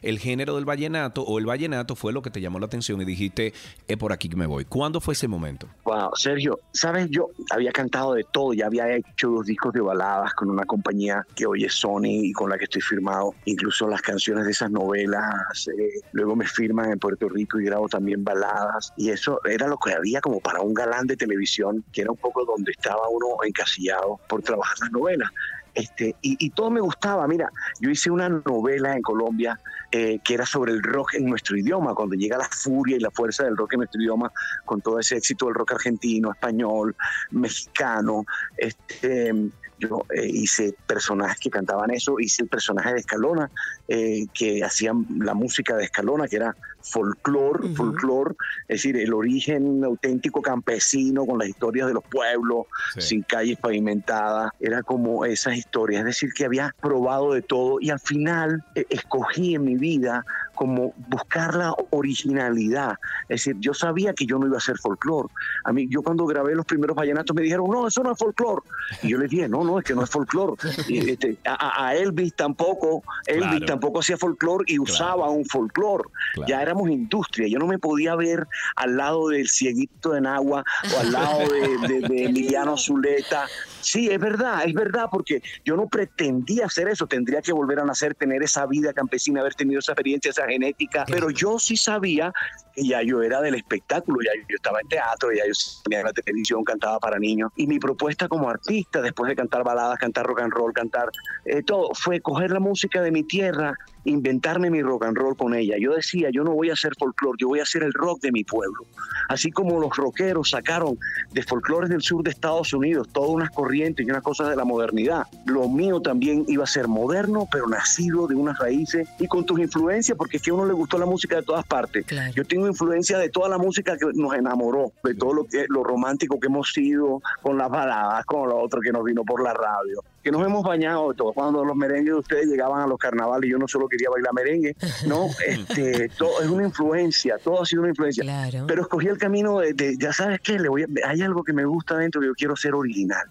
el género del vallenato o el vallenato fue lo que te llamó la atención y dijiste, es por aquí que me voy. ¿Cuándo fue ese momento? Wow, Sergio, sabes, yo había cantado de todo, ya había hecho dos discos de baladas con una compañía que hoy es Sony y con la que estoy firmado, incluso las canciones de esas novelas, eh, luego me firman en Puerto Rico y grabo también baladas, y eso era lo que había como para un galán de televisión, que era un poco donde estaba uno encasillado por trabajar las novelas. Este, y, y todo me gustaba. Mira, yo hice una novela en Colombia eh, que era sobre el rock en nuestro idioma, cuando llega la furia y la fuerza del rock en nuestro idioma, con todo ese éxito del rock argentino, español, mexicano. Este, yo eh, hice personajes que cantaban eso, hice el personaje de Escalona, eh, que hacían la música de Escalona, que era folclore, folclore, es decir, el origen auténtico campesino con las historias de los pueblos, sin calles pavimentadas, era como esas historias, es decir, que había probado de todo y al final eh, escogí en mi vida como buscar la originalidad, es decir, yo sabía que yo no iba a hacer folclore, a mí, yo cuando grabé los primeros vallenatos me dijeron, no, eso no es folclore, y yo les dije, no, no, es que no es folclore, Y, <laughs> este, a, a Elvis tampoco, Elvis Claro. tampoco hacía folclore y usaba un folclore, ya éramos industria, yo no me podía ver al lado del cieguito de Nagua o al lado de, de- de <laughs> Emiliano Zuleta. Sí, es verdad, es verdad, porque yo no pretendía hacer eso, tendría que volver a nacer, tener esa vida campesina, haber tenido esa experiencia, esa genética, pero yo sí sabía que ya yo era del espectáculo, ya yo estaba en teatro, ya yo en la televisión, cantaba para niños, y mi propuesta como artista, después de cantar baladas, cantar rock and roll, cantar eh, todo, fue coger la música de mi tierra, inventarme mi rock and roll con ella. Yo decía, yo no voy a hacer folclore, yo voy a hacer el rock de mi pueblo. Así como los rockeros sacaron de folclores del sur de Estados Unidos todas unas corrientes y unas cosas de la modernidad, lo mío también iba a ser moderno, pero nacido de unas raíces y con tus influencias, porque es que a uno le gustó la música de todas partes. Yo tengo influencia de toda la música que nos enamoró, de todo lo que lo romántico que hemos sido, con las baladas, con lo otro que nos vino por la radio, que nos hemos bañado de todo. Cuando los merengues de ustedes llegaban a los carnavales, yo no solo quería bailar merengue, no, <laughs> este, todo es una influencia, todo ha sido una influencia. Pero escogí el camino de, de- ya sabes qué, le voy a- hay algo que me gusta dentro que yo quiero ser original.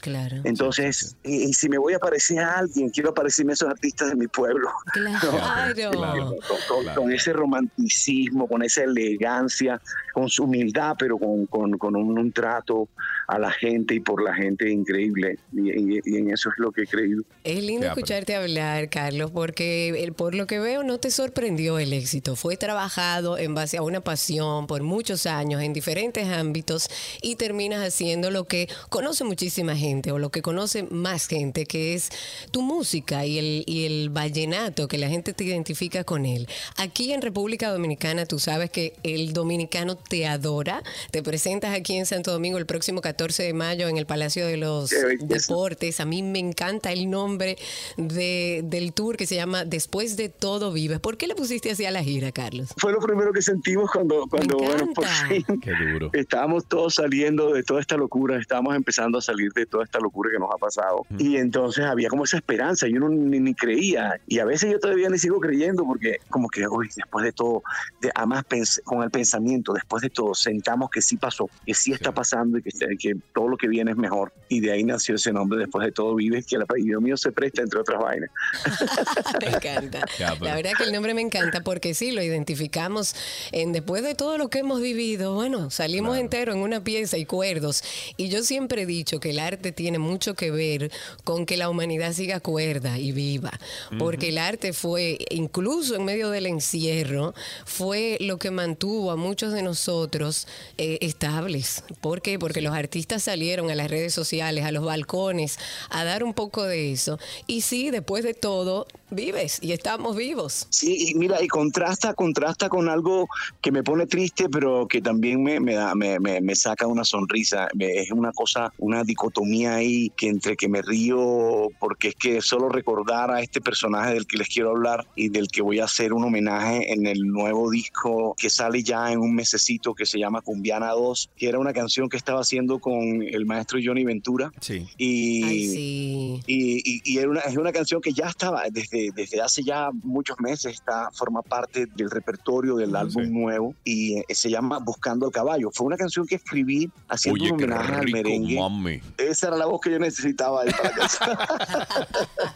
Claro. Entonces, Y, y si me voy a parecer a alguien, quiero parecerme a esos artistas de mi pueblo. <laughs> <laughs> Claro. Con, con- con ese romanticismo, con esa elegancia, con su humildad, pero con, con- con un, un trato a la gente y por la gente increíble. Y, y- y en eso es lo que he creído. Es lindo Ya, pero- escucharte hablar, Carlos, porque el- por lo que veo no te sorprendió el éxito. Fue trabajado en base a una pasión por muchos años en diferentes ámbitos y terminas haciendo lo que conoce muchísima gente o lo que conoce más gente, que es tu música y el, y el vallenato, que la gente te identifica con él. Aquí en República Dominicana tú sabes que el dominicano te adora. Te presentas aquí en Santo Domingo el próximo 14 14 de mayo en el Palacio de los. Deportes. A mí me encanta el nombre de, del tour que se llama Después de todo vives. ¿Por qué le pusiste así a la gira, Carlos? Fue lo primero que sentimos cuando, cuando bueno, por fin Qué duro. estábamos todos saliendo de toda esta locura, estábamos empezando a salir de toda esta locura que nos ha pasado. Y entonces había como esa esperanza y uno ni, ni creía. Y a veces yo todavía ni sigo creyendo porque como que, uy, después de todo, de, además con el pensamiento, después de todo, sentamos que sí pasó, que sí está pasando y que, que todo lo que viene es mejor. Y de ahí nació ese nombre, después de todo vives, que el apellido mío se presta, entre otras vainas. <laughs> Me encanta. La verdad que el nombre me encanta porque sí, lo identificamos en después de todo lo que hemos vivido. Bueno, salimos entero en una pieza y cuerdos. Y yo siempre he dicho que el arte tiene mucho que ver con que la humanidad siga cuerda y viva. Porque el arte fue, incluso en medio del encierro, fue lo que mantuvo a muchos de nosotros eh, estables. ¿Por qué? Porque los artistas salieron a las redes sociales, a los balcones, a dar un poco de eso. Y sí, después de todo, vives y estamos vivos. Sí, y mira, y contrasta, contrasta con algo que me pone triste, pero que también me, me, da, me, me, me saca una sonrisa. Me- es una cosa, una dicotomía ahí que entre que me río, porque es que solo recordar a este personaje del que les quiero hablar y del que voy a hacer un homenaje en el nuevo disco que sale ya en un mesecito que se llama Cumbiana 2, que era una canción que estaba haciendo con el maestro Johnny Ventura. Sí. Y, Ay, sí. y, y- y era una, es una canción que ya estaba desde, desde hace ya muchos meses, está, forma parte del repertorio del álbum nuevo y eh, se llama Buscando el Caballo. Fue una canción que escribí haciendo Oye, un homenaje al merengue. mami. Esa era la voz que yo necesitaba ahí para la canción. <laughs>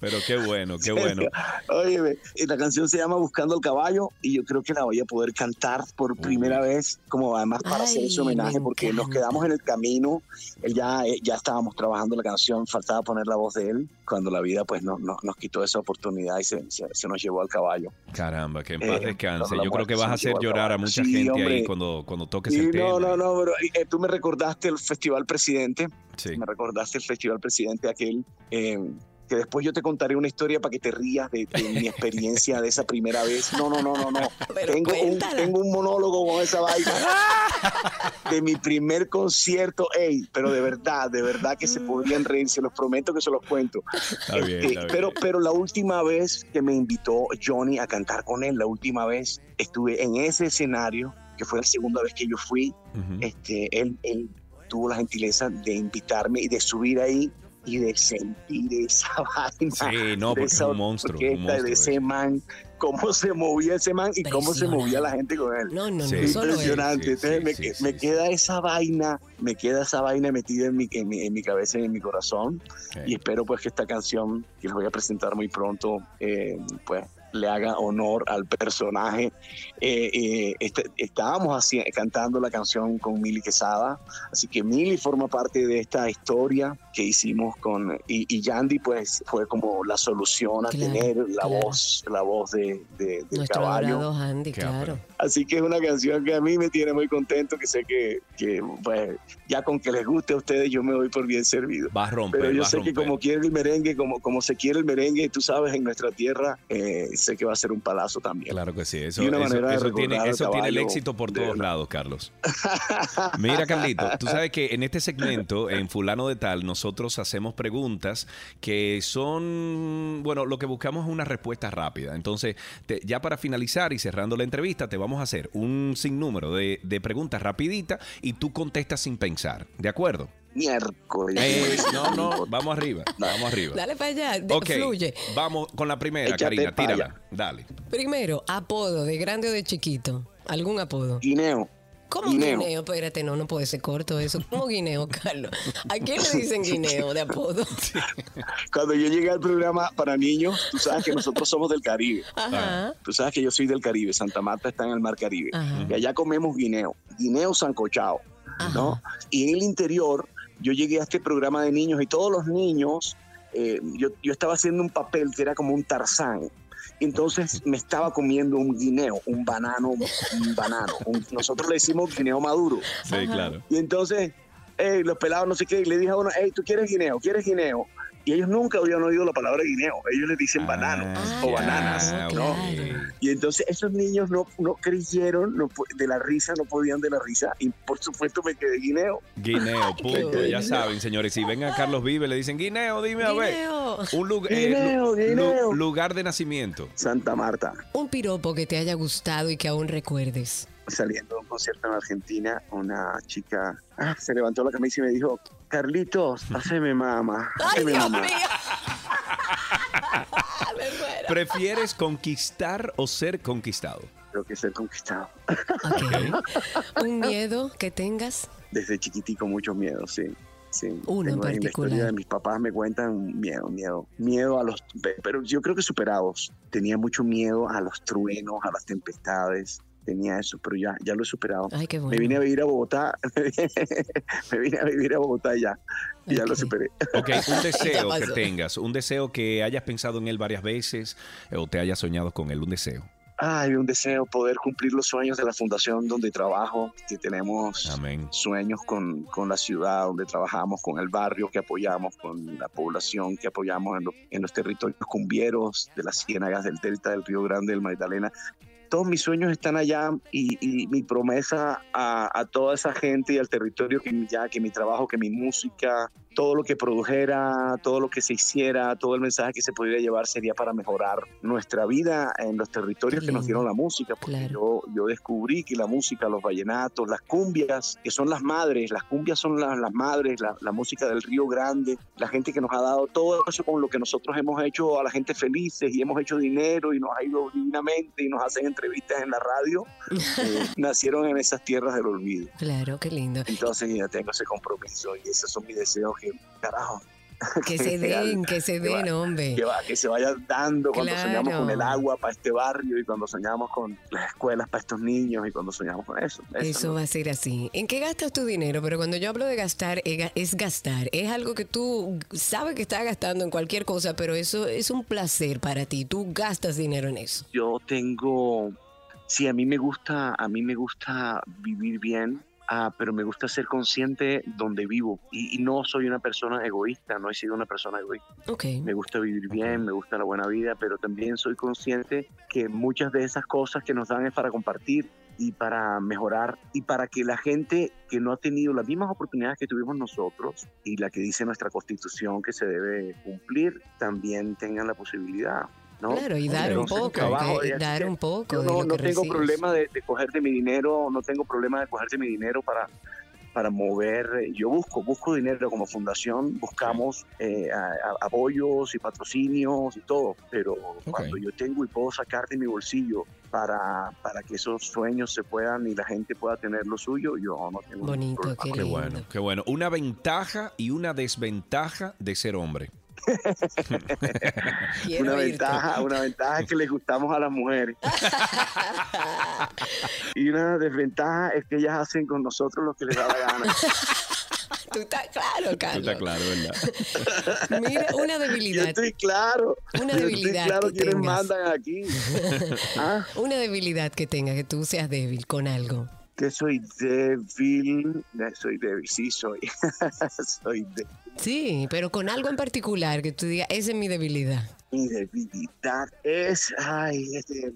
Pero qué bueno, qué bueno. Oye, la canción se llama Buscando el Caballo y yo creo que la voy a poder cantar por primera vez, como además para hacer ese Ay, homenaje, me porque nos quedamos en el camino, él ya, eh, ya estábamos trabajando la canción, faltaba poner la voz de él, cuando la vida pues no, no- nos quitó esa oportunidad y se, se- se nos llevó al caballo. Caramba, que en paz Eh, descanse. la Yo creo que vas a hacer llorar a mucha Sí, gente hombre. ahí cuando, cuando toques Y el tema. no, no, no, pero eh, tú me recordaste el Festival Presidente, Sí. me recordaste el Festival Presidente aquel, eh, que después yo te contaré una historia para que te rías de, de mi experiencia de esa primera vez. No, no, no, no, no. <laughs> Tengo un, tengo un monólogo con esa vaina <laughs> de mi primer concierto, ey, pero de verdad, de verdad que se podrían reír, se los prometo que se los cuento. Está bien, Este, está bien. pero, pero la última vez que me invitó Johnny a cantar con él, la última vez estuve en ese escenario, que fue la segunda vez que yo fui, este, él, él tuvo la gentileza de invitarme y de subir ahí y de sentir esa <laughs> vaina. Sí, no, de porque es un monstruo, un monstruo de ese man, cómo se movía ese man y cómo se movía la gente con él. No, no, Sí. no. Impresionante. Sí, Entonces sí, me, sí, que- sí, me sí. queda esa vaina, me queda esa vaina metida en mi, en mi, en mi cabeza y en mi corazón. Y espero pues que esta canción que les voy a presentar muy pronto, eh, pues le haga honor al personaje. Eh, eh, este- estábamos así, cantando la canción con Mili Quesada, así que Mili forma parte de esta historia que hicimos con y, y Yandy pues fue como la solución a Claro, tener la claro. voz la voz de, de- del Nuestro caballo adorado Andy, claro. Así que es una canción que a mí me tiene muy contento, que sé que, que, pues, ya con que les guste a ustedes yo me doy por bien servido. Va a romper, Pero yo sé que como quiere el merengue, como, como se quiere el merengue, tú sabes, en nuestra tierra, eh, sé que va a ser un palazo también. Claro que sí, eso, una eso- tiene, eso tiene el éxito por todos lados, Carlos. <laughs> Mira, Carlito, tú sabes que en este segmento, en Fulano de Tal, nosotros hacemos preguntas que son, bueno, lo que buscamos es una respuesta rápida. Entonces, te- ya para finalizar y cerrando la entrevista, te vamos a hacer un sinnúmero de, de preguntas rapiditas y tú contestas sin pensar. ¿De acuerdo? Miércoles. Eh, no, no, vamos arriba, <laughs> vamos arriba. Dale para allá, de- fluye. vamos con la primera, Échate Karina, allá. tírala, dale. Primero, apodo, de grande o de chiquito. ¿Algún apodo? Guineo. ¿Cómo Guineo. guineo? Espérate, no, no puede ser corto eso. ¿Cómo guineo, Carlos? ¿A quién le dicen guineo de apodo? <laughs> Cuando yo llegué al programa para niños, tú sabes que nosotros somos del Caribe. Ajá. Tú sabes que yo soy del Caribe, Santa Marta está en el mar Caribe. Ajá. Y allá comemos guineo, guineo sancochado, ¿no? Y en el interior, yo llegué a este programa de niños y todos los niños, eh, yo, yo estaba haciendo un papel que era como un tarzán. Entonces <laughs> me estaba comiendo un guineo, un banano, un banano. un- nosotros le decimos guineo maduro. Sí, claro. Y entonces, eh, los pelados no sé qué, y le dije a uno, hey, ¿tú quieres guineo? ¿Quieres guineo? Y ellos nunca habían oído la palabra guineo. Ellos le dicen banano o bananas, Ah, ¿no? Y entonces esos niños no, no creyeron no de la risa, no podían de la risa y por supuesto me quedé guineo. Guineo, punto. Ya saben, señores, si ven a Carlos Vive, le dicen Guineo, dime a ver. Guineo. Un lugar, Guineo, Guineo. lugar de nacimiento. Santa Marta. Un piropo que te haya gustado y que aún recuerdes. Saliendo de un concierto en Argentina, una chica ah, se levantó la camisa y me dijo, Carlitos, haceme mamá, haceme mamá. ¿Prefieres conquistar o ser conquistado? Creo que ser conquistado. <laughs> Un miedo que tengas. Desde chiquitico mucho miedo, sí. Sí. Uno en la particular. de mis papás me cuentan miedo, miedo, miedo a los, pe- pero yo creo que superados. Tenía mucho miedo a los truenos, a las tempestades. Tenía eso, pero ya, ya lo he superado. Ay, qué Me bueno. vine a vivir a Bogotá, <laughs> me vine a vivir a Bogotá ya, y ya lo superé. Ok, un <laughs> deseo que tengas, un deseo que hayas pensado en él varias veces eh, o te hayas soñado con él, un deseo. Ay, un deseo poder cumplir los sueños de la fundación donde trabajo, que tenemos sueños con, con la ciudad donde trabajamos, con el barrio que apoyamos, con la población que apoyamos en, lo- en los territorios cumbieros de las ciénagas del delta del Río Grande, del Magdalena. Todos mis sueños están allá y, mi promesa a, a toda esa gente y al territorio que ya que mi trabajo, que mi música, todo lo que produjera, todo lo que se hiciera, todo el mensaje que se pudiera llevar sería para mejorar nuestra vida en los territorios que nos dieron la música, porque yo, yo descubrí que la música, los vallenatos, las cumbias, que son las madres, las cumbias son las, las madres, la, la música del Río Grande, la gente que nos ha dado todo eso con lo que nosotros hemos hecho a la gente felices y hemos hecho dinero y nos ha ido divinamente y nos hacen entrevistas en la radio, <laughs> eh, nacieron en esas tierras del olvido. Claro, qué lindo. Entonces ya tengo ese compromiso y esos son mis deseos que, carajo. Que <laughs> se den, que se den, hombre. Que, va- que se vaya dando cuando Claro. soñamos con el agua para este barrio y cuando soñamos con las escuelas para estos niños y cuando soñamos con eso. Eso, Eso ¿no? va a ser así. ¿En qué gastas tu dinero? Pero cuando yo hablo de gastar, ga- es gastar. Es algo que tú sabes que estás gastando en cualquier cosa, pero eso es un placer para ti. Tú gastas dinero en eso. Yo tengo, sí, a mí me gusta, a mí me gusta vivir bien. Ah, pero me gusta ser consciente donde vivo y, y no soy una persona egoísta, no he sido una persona egoísta. Me gusta vivir bien, me gusta la buena vida, pero también soy consciente que muchas de esas cosas que nos dan es para compartir y para mejorar y para que la gente que no ha tenido las mismas oportunidades que tuvimos nosotros y la que dice nuestra constitución que se debe cumplir, también tengan la posibilidad. ¿No? Claro, y dar un poco, trabajo que- dar que un poco Yo no, no tengo recibes. problema de, de cogerte mi dinero, no tengo problema de cogerte mi dinero para para mover, yo busco, busco dinero como fundación, buscamos eh, a- a- apoyos y patrocinios y todo, pero cuando yo tengo y puedo sacar de mi bolsillo para, para que esos sueños se puedan y la gente pueda tener lo suyo, yo no tengo ningún problema. Qué bueno, qué bueno. Una ventaja y una desventaja de ser hombre. Una ventaja, una ventaja es que les gustamos a las mujeres. <laughs> y una desventaja es que ellas hacen con nosotros lo que les da la gana. Tú estás claro, Carlos. Está claro, ¿verdad? Mira, una debilidad. Yo estoy claro. Una Yo debilidad Estoy claro que quiénes tengas. mandan aquí. <laughs> ¿Ah? Una debilidad que tenga, que tú seas débil con algo. Que soy débil. Soy débil, sí, soy. <laughs> soy débil. Sí, pero con algo en particular que tú digas, esa es mi debilidad. Mi debilidad es, ay, este,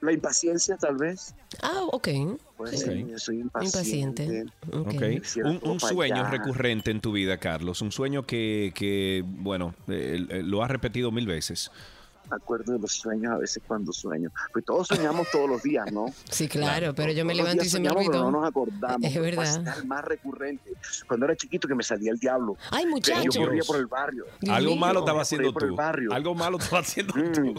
la impaciencia tal vez. Ah, ok. Pues Ok. sí, yo soy impaciente. Un, sueño allá. recurrente en tu vida, Carlos. Un sueño que, que bueno, eh, eh, lo has repetido mil veces. Me acuerdo de los sueños a veces cuando sueño. Pues todos soñamos <laughs> todos los días, ¿no? Sí, claro, pero yo me levanto y se me soñamos, pero olvidó. no nos acordamos. Es Pero verdad. el más recurrente. Cuando era chiquito que me salía el diablo. Ay, Yo muchacho. corría por el barrio. Algo malo yo estaba corría haciendo tú. Algo malo estaba haciendo Mm. <laughs> tú.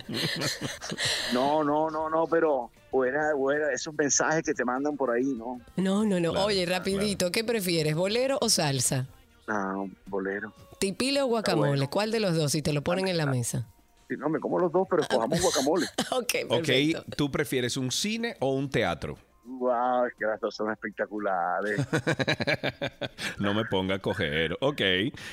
No, no, no, no, pero o era, o era esos mensajes que te mandan por ahí, ¿no? No, no, no. Claro, Oye, rapidito, ¿qué prefieres, bolero o salsa? Ah, bolero. ¿Tipile o guacamole? bueno. ¿Cuál de los dos? Si te lo ponen en la mesa. No, me como los dos, pero cojamos guacamole. <laughs> ok, Ok, ¿tú prefieres un cine o un teatro? Wow, es que las dos son espectaculares. <laughs> No me ponga a coger. Ok.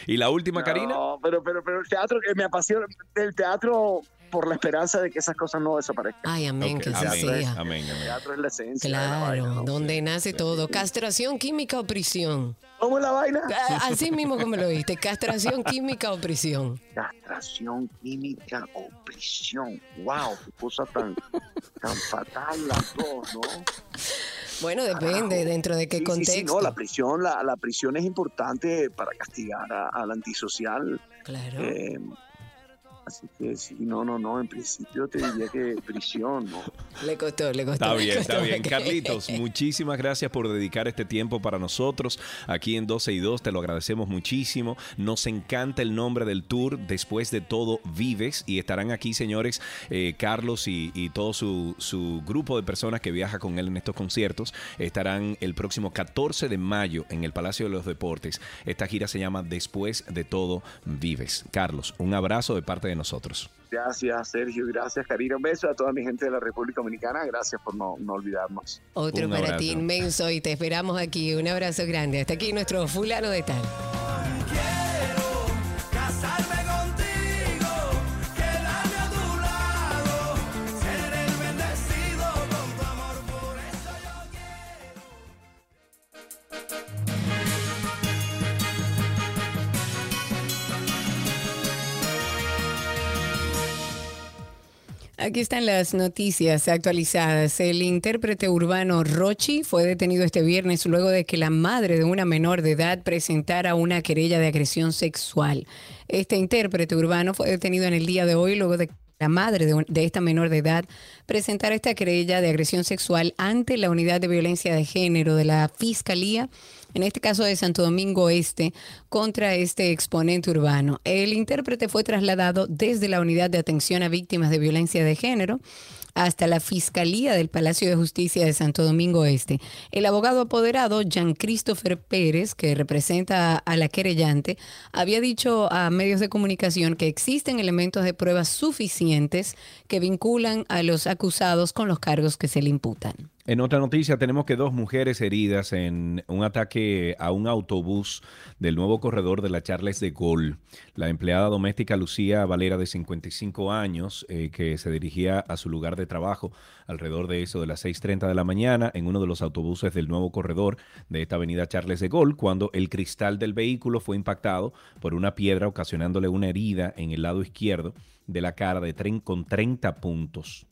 ¿Y la última, Karina? No, pero, pero, pero el teatro que me apasiona, el teatro por la esperanza de que esas cosas no desaparezcan. Ay, amén, Ok, que así amén, sea. amén, amén. El teatro es la esencia. Claro, vaina, ¿no? donde nace todo. Castración química o prisión. ¿Cómo es la vaina? Ah, Así mismo como lo viste, castración química o prisión. Castración química o prisión. Wow, qué cosa tan, tan fatal las dos, ¿no? Bueno, depende dentro de qué Sí, sí, contexto. sí, no, la prisión, la, la prisión es importante para castigar a- al antisocial. Claro. Eh, así que sí, no, no, no, en principio te diría que prisión, ¿no? Le costó, le costó. Está bien, está bien. Carlitos, <laughs> muchísimas gracias por dedicar este tiempo para nosotros aquí en 12 y 2. Te lo agradecemos muchísimo. Nos encanta el nombre del tour. Después de todo, vives. Y estarán aquí, señores, eh, Carlos y, y todo su, su grupo de personas que viaja con él en estos conciertos. Estarán el próximo 14 de mayo en el Palacio de los Deportes. Esta gira se llama Después de todo, vives. Carlos, un abrazo de parte de nosotros. Gracias, Sergio, gracias, Karina. Un beso a toda mi gente de la República Dominicana. Gracias por no, no olvidarnos. Otro Un para abrazo. ti inmenso y te esperamos aquí. Un abrazo grande. Hasta aquí nuestro fulano de tal. Aquí están las noticias actualizadas. El intérprete urbano Rochi fue detenido este viernes luego de que la madre de una menor de edad presentara una querella de agresión sexual. Este intérprete urbano fue detenido en el día de hoy luego de que la madre de, de esta menor de edad presentara esta querella de agresión sexual ante la unidad de violencia de género de la Fiscalía en este caso de Santo Domingo Este, contra este exponente urbano. El intérprete fue trasladado desde la Unidad de Atención a Víctimas de Violencia de Género hasta la Fiscalía del Palacio de Justicia de Santo Domingo Este. El abogado apoderado, Jean Christopher Pérez, que representa a la querellante, había dicho a medios de comunicación que existen elementos de pruebas suficientes que vinculan a los acusados con los cargos que se le imputan. En otra noticia tenemos que dos mujeres heridas en un ataque a un autobús del nuevo corredor de la Charles de Gaulle. La empleada doméstica Lucía Valera de 55 años, eh, que se dirigía a su lugar de trabajo alrededor de eso de las 6.30 de la mañana en uno de los autobuses del nuevo corredor de esta avenida Charles de Gaulle, cuando el cristal del vehículo fue impactado por una piedra ocasionándole una herida en el lado izquierdo de la cara de tren con 30 puntos.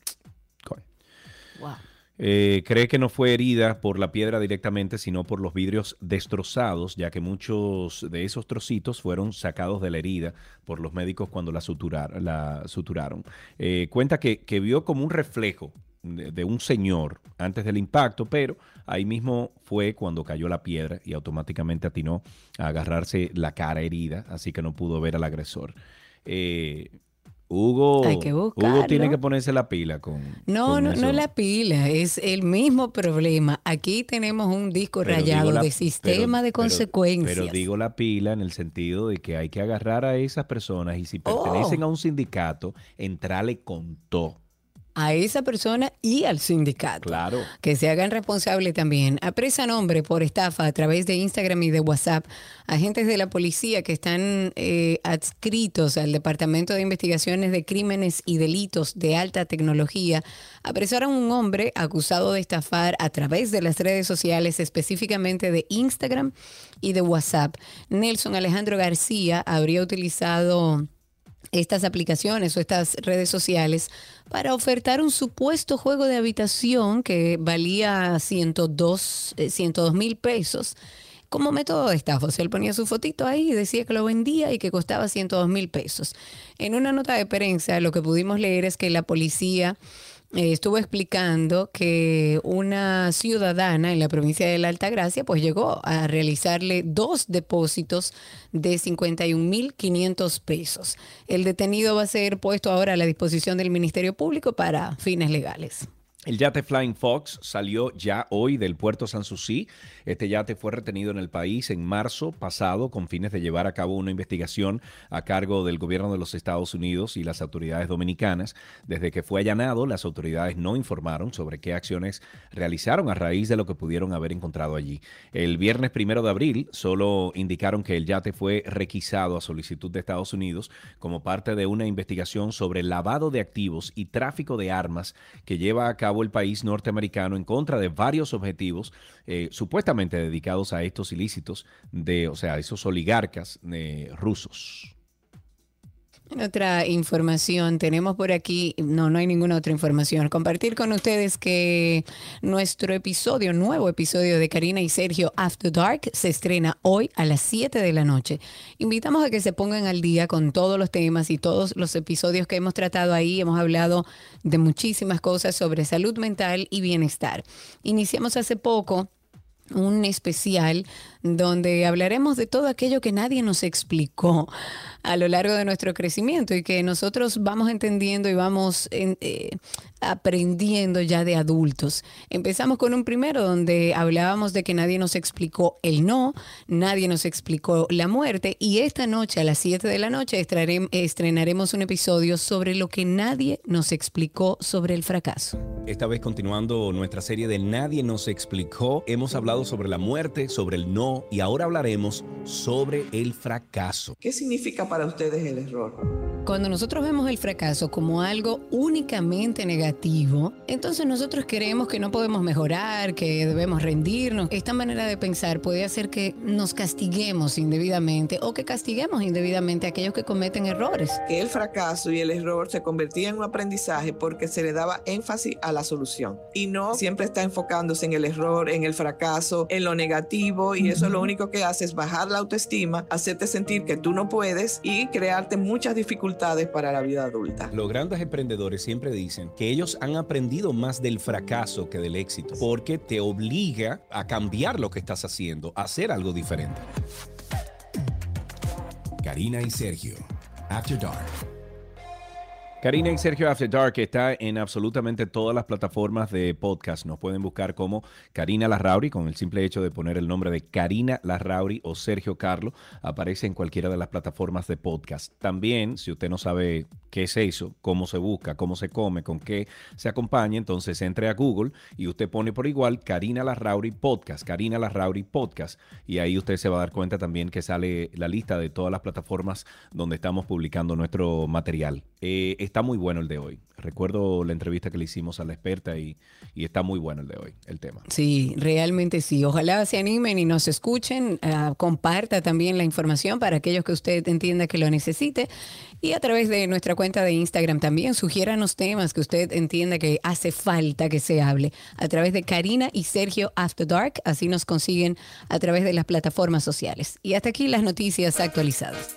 Eh, cree que no fue herida por la piedra directamente, sino por los vidrios destrozados, ya que muchos de esos trocitos fueron sacados de la herida por los médicos cuando la, suturar- la suturaron. Eh, cuenta que, vio como un reflejo de, de un señor antes del impacto, pero ahí mismo fue cuando cayó la piedra y automáticamente atinó a agarrarse la cara herida, así que no pudo ver al agresor. Eh, Hugo, Hay que Hugo tiene que ponerse la pila con, No, con no, eso. no la pila, es el mismo problema. Aquí tenemos un disco Pero rayado la- de sistema pero- de pero- consecuencias. Pero, digo la pila en el sentido de que hay que agarrar a esas personas y si pertenecen Oh. a un sindicato, entrarle con todo. A esa persona y al sindicato. Claro. Que se hagan responsable también. Apresan hombre por estafa a través de Instagram y de WhatsApp. Agentes de la policía que están eh, adscritos al Departamento de Investigaciones de Crímenes y Delitos de Alta Tecnología apresaron a un hombre acusado de estafar a través de las redes sociales, específicamente de Instagram y de WhatsApp. Nelson Alejandro García habría utilizado estas aplicaciones o estas redes sociales para ofertar un supuesto juego de habitación que valía 102 eh, 102 mil pesos como método de estafa. O sea, él ponía su fotito ahí y decía que lo vendía y que costaba 102 mil pesos. En una nota de prensa lo que pudimos leer es que la policía eh, estuvo explicando que una ciudadana en la provincia de la Altagracia pues llegó a realizarle dos depósitos de 51.500 pesos. El detenido va a ser puesto ahora a la disposición del Ministerio Público para fines legales. El yate Flying Fox salió ya hoy del puerto Sanssouci. Este yate fue retenido en el país en marzo pasado con fines de llevar a cabo una investigación a cargo del gobierno de los Estados Unidos y las autoridades dominicanas. Desde que fue allanado, las autoridades no informaron sobre qué acciones realizaron a raíz de lo que pudieron haber encontrado allí. El viernes primero de abril solo indicaron que el yate fue requisado a solicitud de Estados Unidos como parte de una investigación sobre lavado de activos y tráfico de armas que lleva a cabo el país norteamericano en contra de varios objetivos eh, supuestamente dedicados a estos ilícitos de, o sea, esos oligarcas eh, rusos. En otra información, tenemos por aquí, no, no hay ninguna otra información. Compartir con ustedes que nuestro episodio, nuevo episodio de Karina y Sergio After Dark, se estrena hoy a las 7 de la noche. Invitamos a que se pongan al día con todos los temas y todos los episodios que hemos tratado ahí. Hemos hablado de muchísimas cosas sobre salud mental y bienestar. Iniciamos hace poco un especial donde hablaremos de todo aquello que nadie nos explicó a lo largo de nuestro crecimiento y que nosotros vamos entendiendo y vamos eh, aprendiendo ya de adultos. Empezamos con un primero donde hablábamos de que nadie nos explicó el no, nadie nos explicó la muerte y esta noche a las 7 de la noche estrenaremos un episodio sobre lo que nadie nos explicó sobre el fracaso. Esta vez continuando nuestra serie de Nadie nos explicó, hemos hablado sobre la muerte, sobre el no y ahora hablaremos sobre el fracaso. ¿Qué significa para ustedes el error? Cuando nosotros vemos el fracaso como algo únicamente negativo, entonces nosotros creemos que no podemos mejorar, que debemos rendirnos. Esta manera de pensar puede hacer que nos castiguemos indebidamente o que castiguemos indebidamente a aquellos que cometen errores. Que el fracaso y el error se convertían en un aprendizaje porque se le daba énfasis a la solución y no siempre está enfocándose en el error, en el fracaso, en lo negativo y eso lo único que hace es bajar la autoestima, hacerte sentir que tú no puedes y crearte muchas dificultades para la vida adulta. Los grandes emprendedores siempre dicen que ellos han aprendido más del fracaso que del éxito, porque te obliga a cambiar lo que estás haciendo, a hacer algo diferente. Karina y Sergio, After Dark. Karina y Sergio After Dark está en absolutamente todas las plataformas de podcast. Nos pueden buscar como Karina Larrauri con el simple hecho de poner el nombre de Karina Larrauri o Sergio Carlo. Aparece en cualquiera de las plataformas de podcast. También, si usted no sabe qué es eso, cómo se busca, cómo se come, con qué se acompaña, entonces entre a Google y usted pone por igual Karina Larrauri Podcast, Karina Larrauri Podcast. Y ahí usted se va a dar cuenta también que sale la lista de todas las plataformas donde estamos publicando nuestro material. Eh, está muy bueno el de hoy. Recuerdo la entrevista que le hicimos a la experta y, y está muy bueno el de hoy, el tema. Sí, realmente sí. Ojalá se animen y nos escuchen. ah, comparta también la información para aquellos que usted entienda que lo necesite. Y a través de nuestra cuenta de Instagram también sugiéranos temas que usted entienda que hace falta que se hable. A través de Karina y Sergio After Dark. Así nos consiguen a través de las plataformas sociales. Y hasta aquí las noticias actualizadas.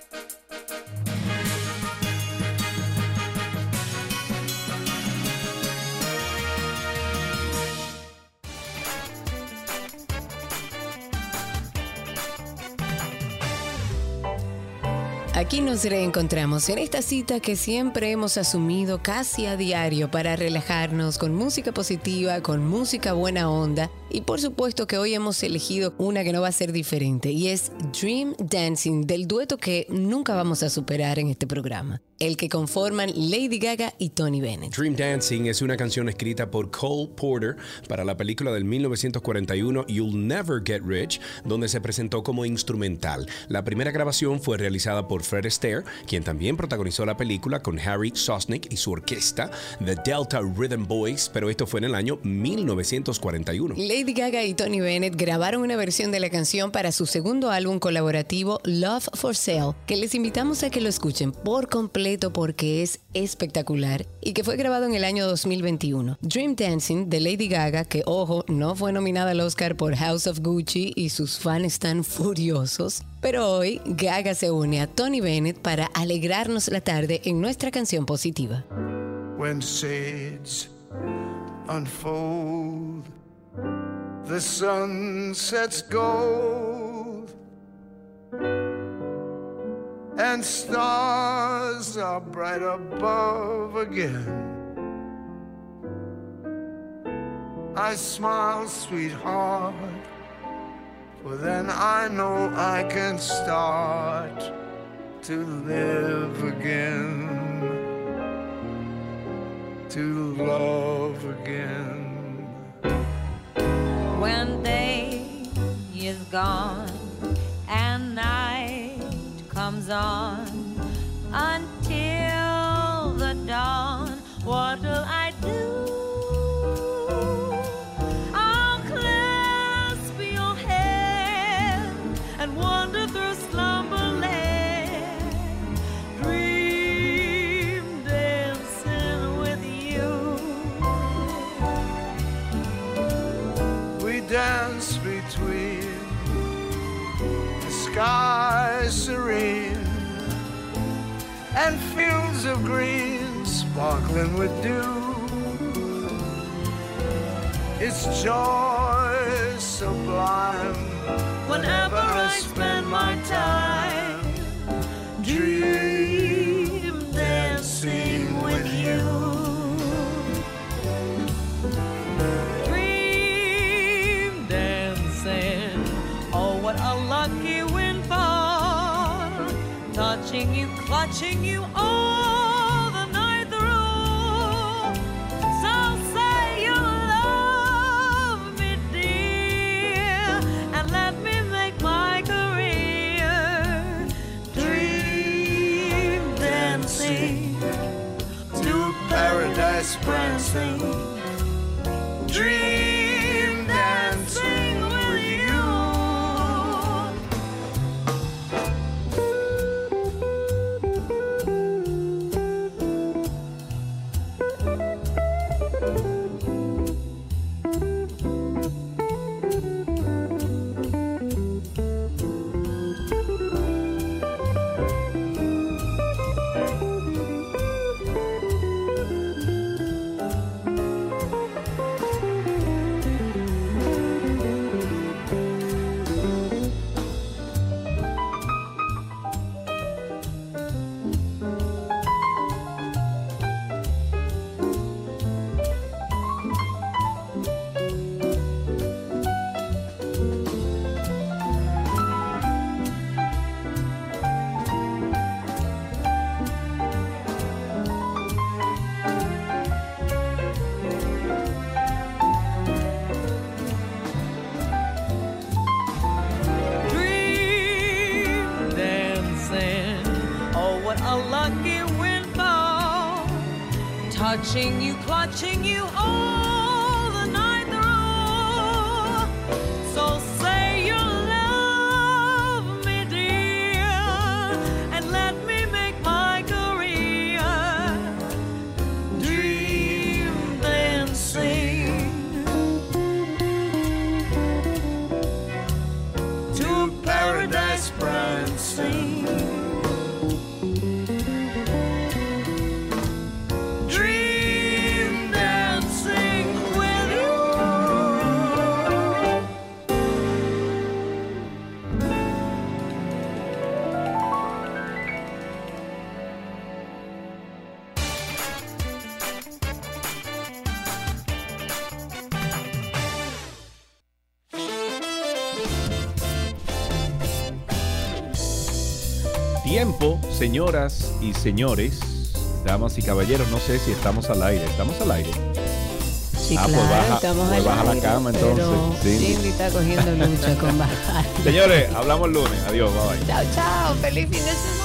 Aquí nos reencontramos en esta cita que siempre hemos asumido casi a diario para relajarnos con música positiva, con música buena onda y por supuesto que hoy hemos elegido una que no va a ser diferente y es Dream Dancing del dueto que nunca vamos a superar en este programa, el que conforman Lady Gaga y Tony Bennett. Dream Dancing es una canción escrita por Cole Porter para la película del 1941 You'll Never Get Rich, donde se presentó como instrumental. La primera grabación fue realizada por Fred Astaire, quien también protagonizó la película con Harry Sosnick y su orquesta, The Delta Rhythm Boys, pero esto fue en el año 1941. Lady Gaga y Tony Bennett grabaron una versión de la canción para su segundo álbum colaborativo Love for Sale, que les invitamos a que lo escuchen por completo porque es espectacular y que fue grabado en el año 2021. Dream Dancing de Lady Gaga, que ojo, no fue nominada al Oscar por House of Gucci y sus fans están furiosos. Pero hoy Gaga se une a Tony Bennett para alegrarnos la tarde en nuestra canción positiva. when shades unfold, the sun sets gold, and stars are bright above again. I smile, sweetheart. For then I know I can start to live again, to love again. when day is gone and night comes on until the dawn what will i sky serene and fields of green sparkling with dew. It's joy sublime Whenever I spend my time dream dancing with you. Dream dancing, oh what a lucky touching you, clutching you all the night through. So say you love me, dear, and let me make my career dream dancing to paradise prancing. Señoras y señores, damas y caballeros, no sé si estamos al aire. ¿Estamos al aire? Sí, Ah, pues baja- estamos pues al baja la cama, entonces. Cindy está cogiendo lucha con <laughs> bajar. Señores, hablamos el lunes. Adiós, bye bye. Chao, chao. Feliz fin de semana.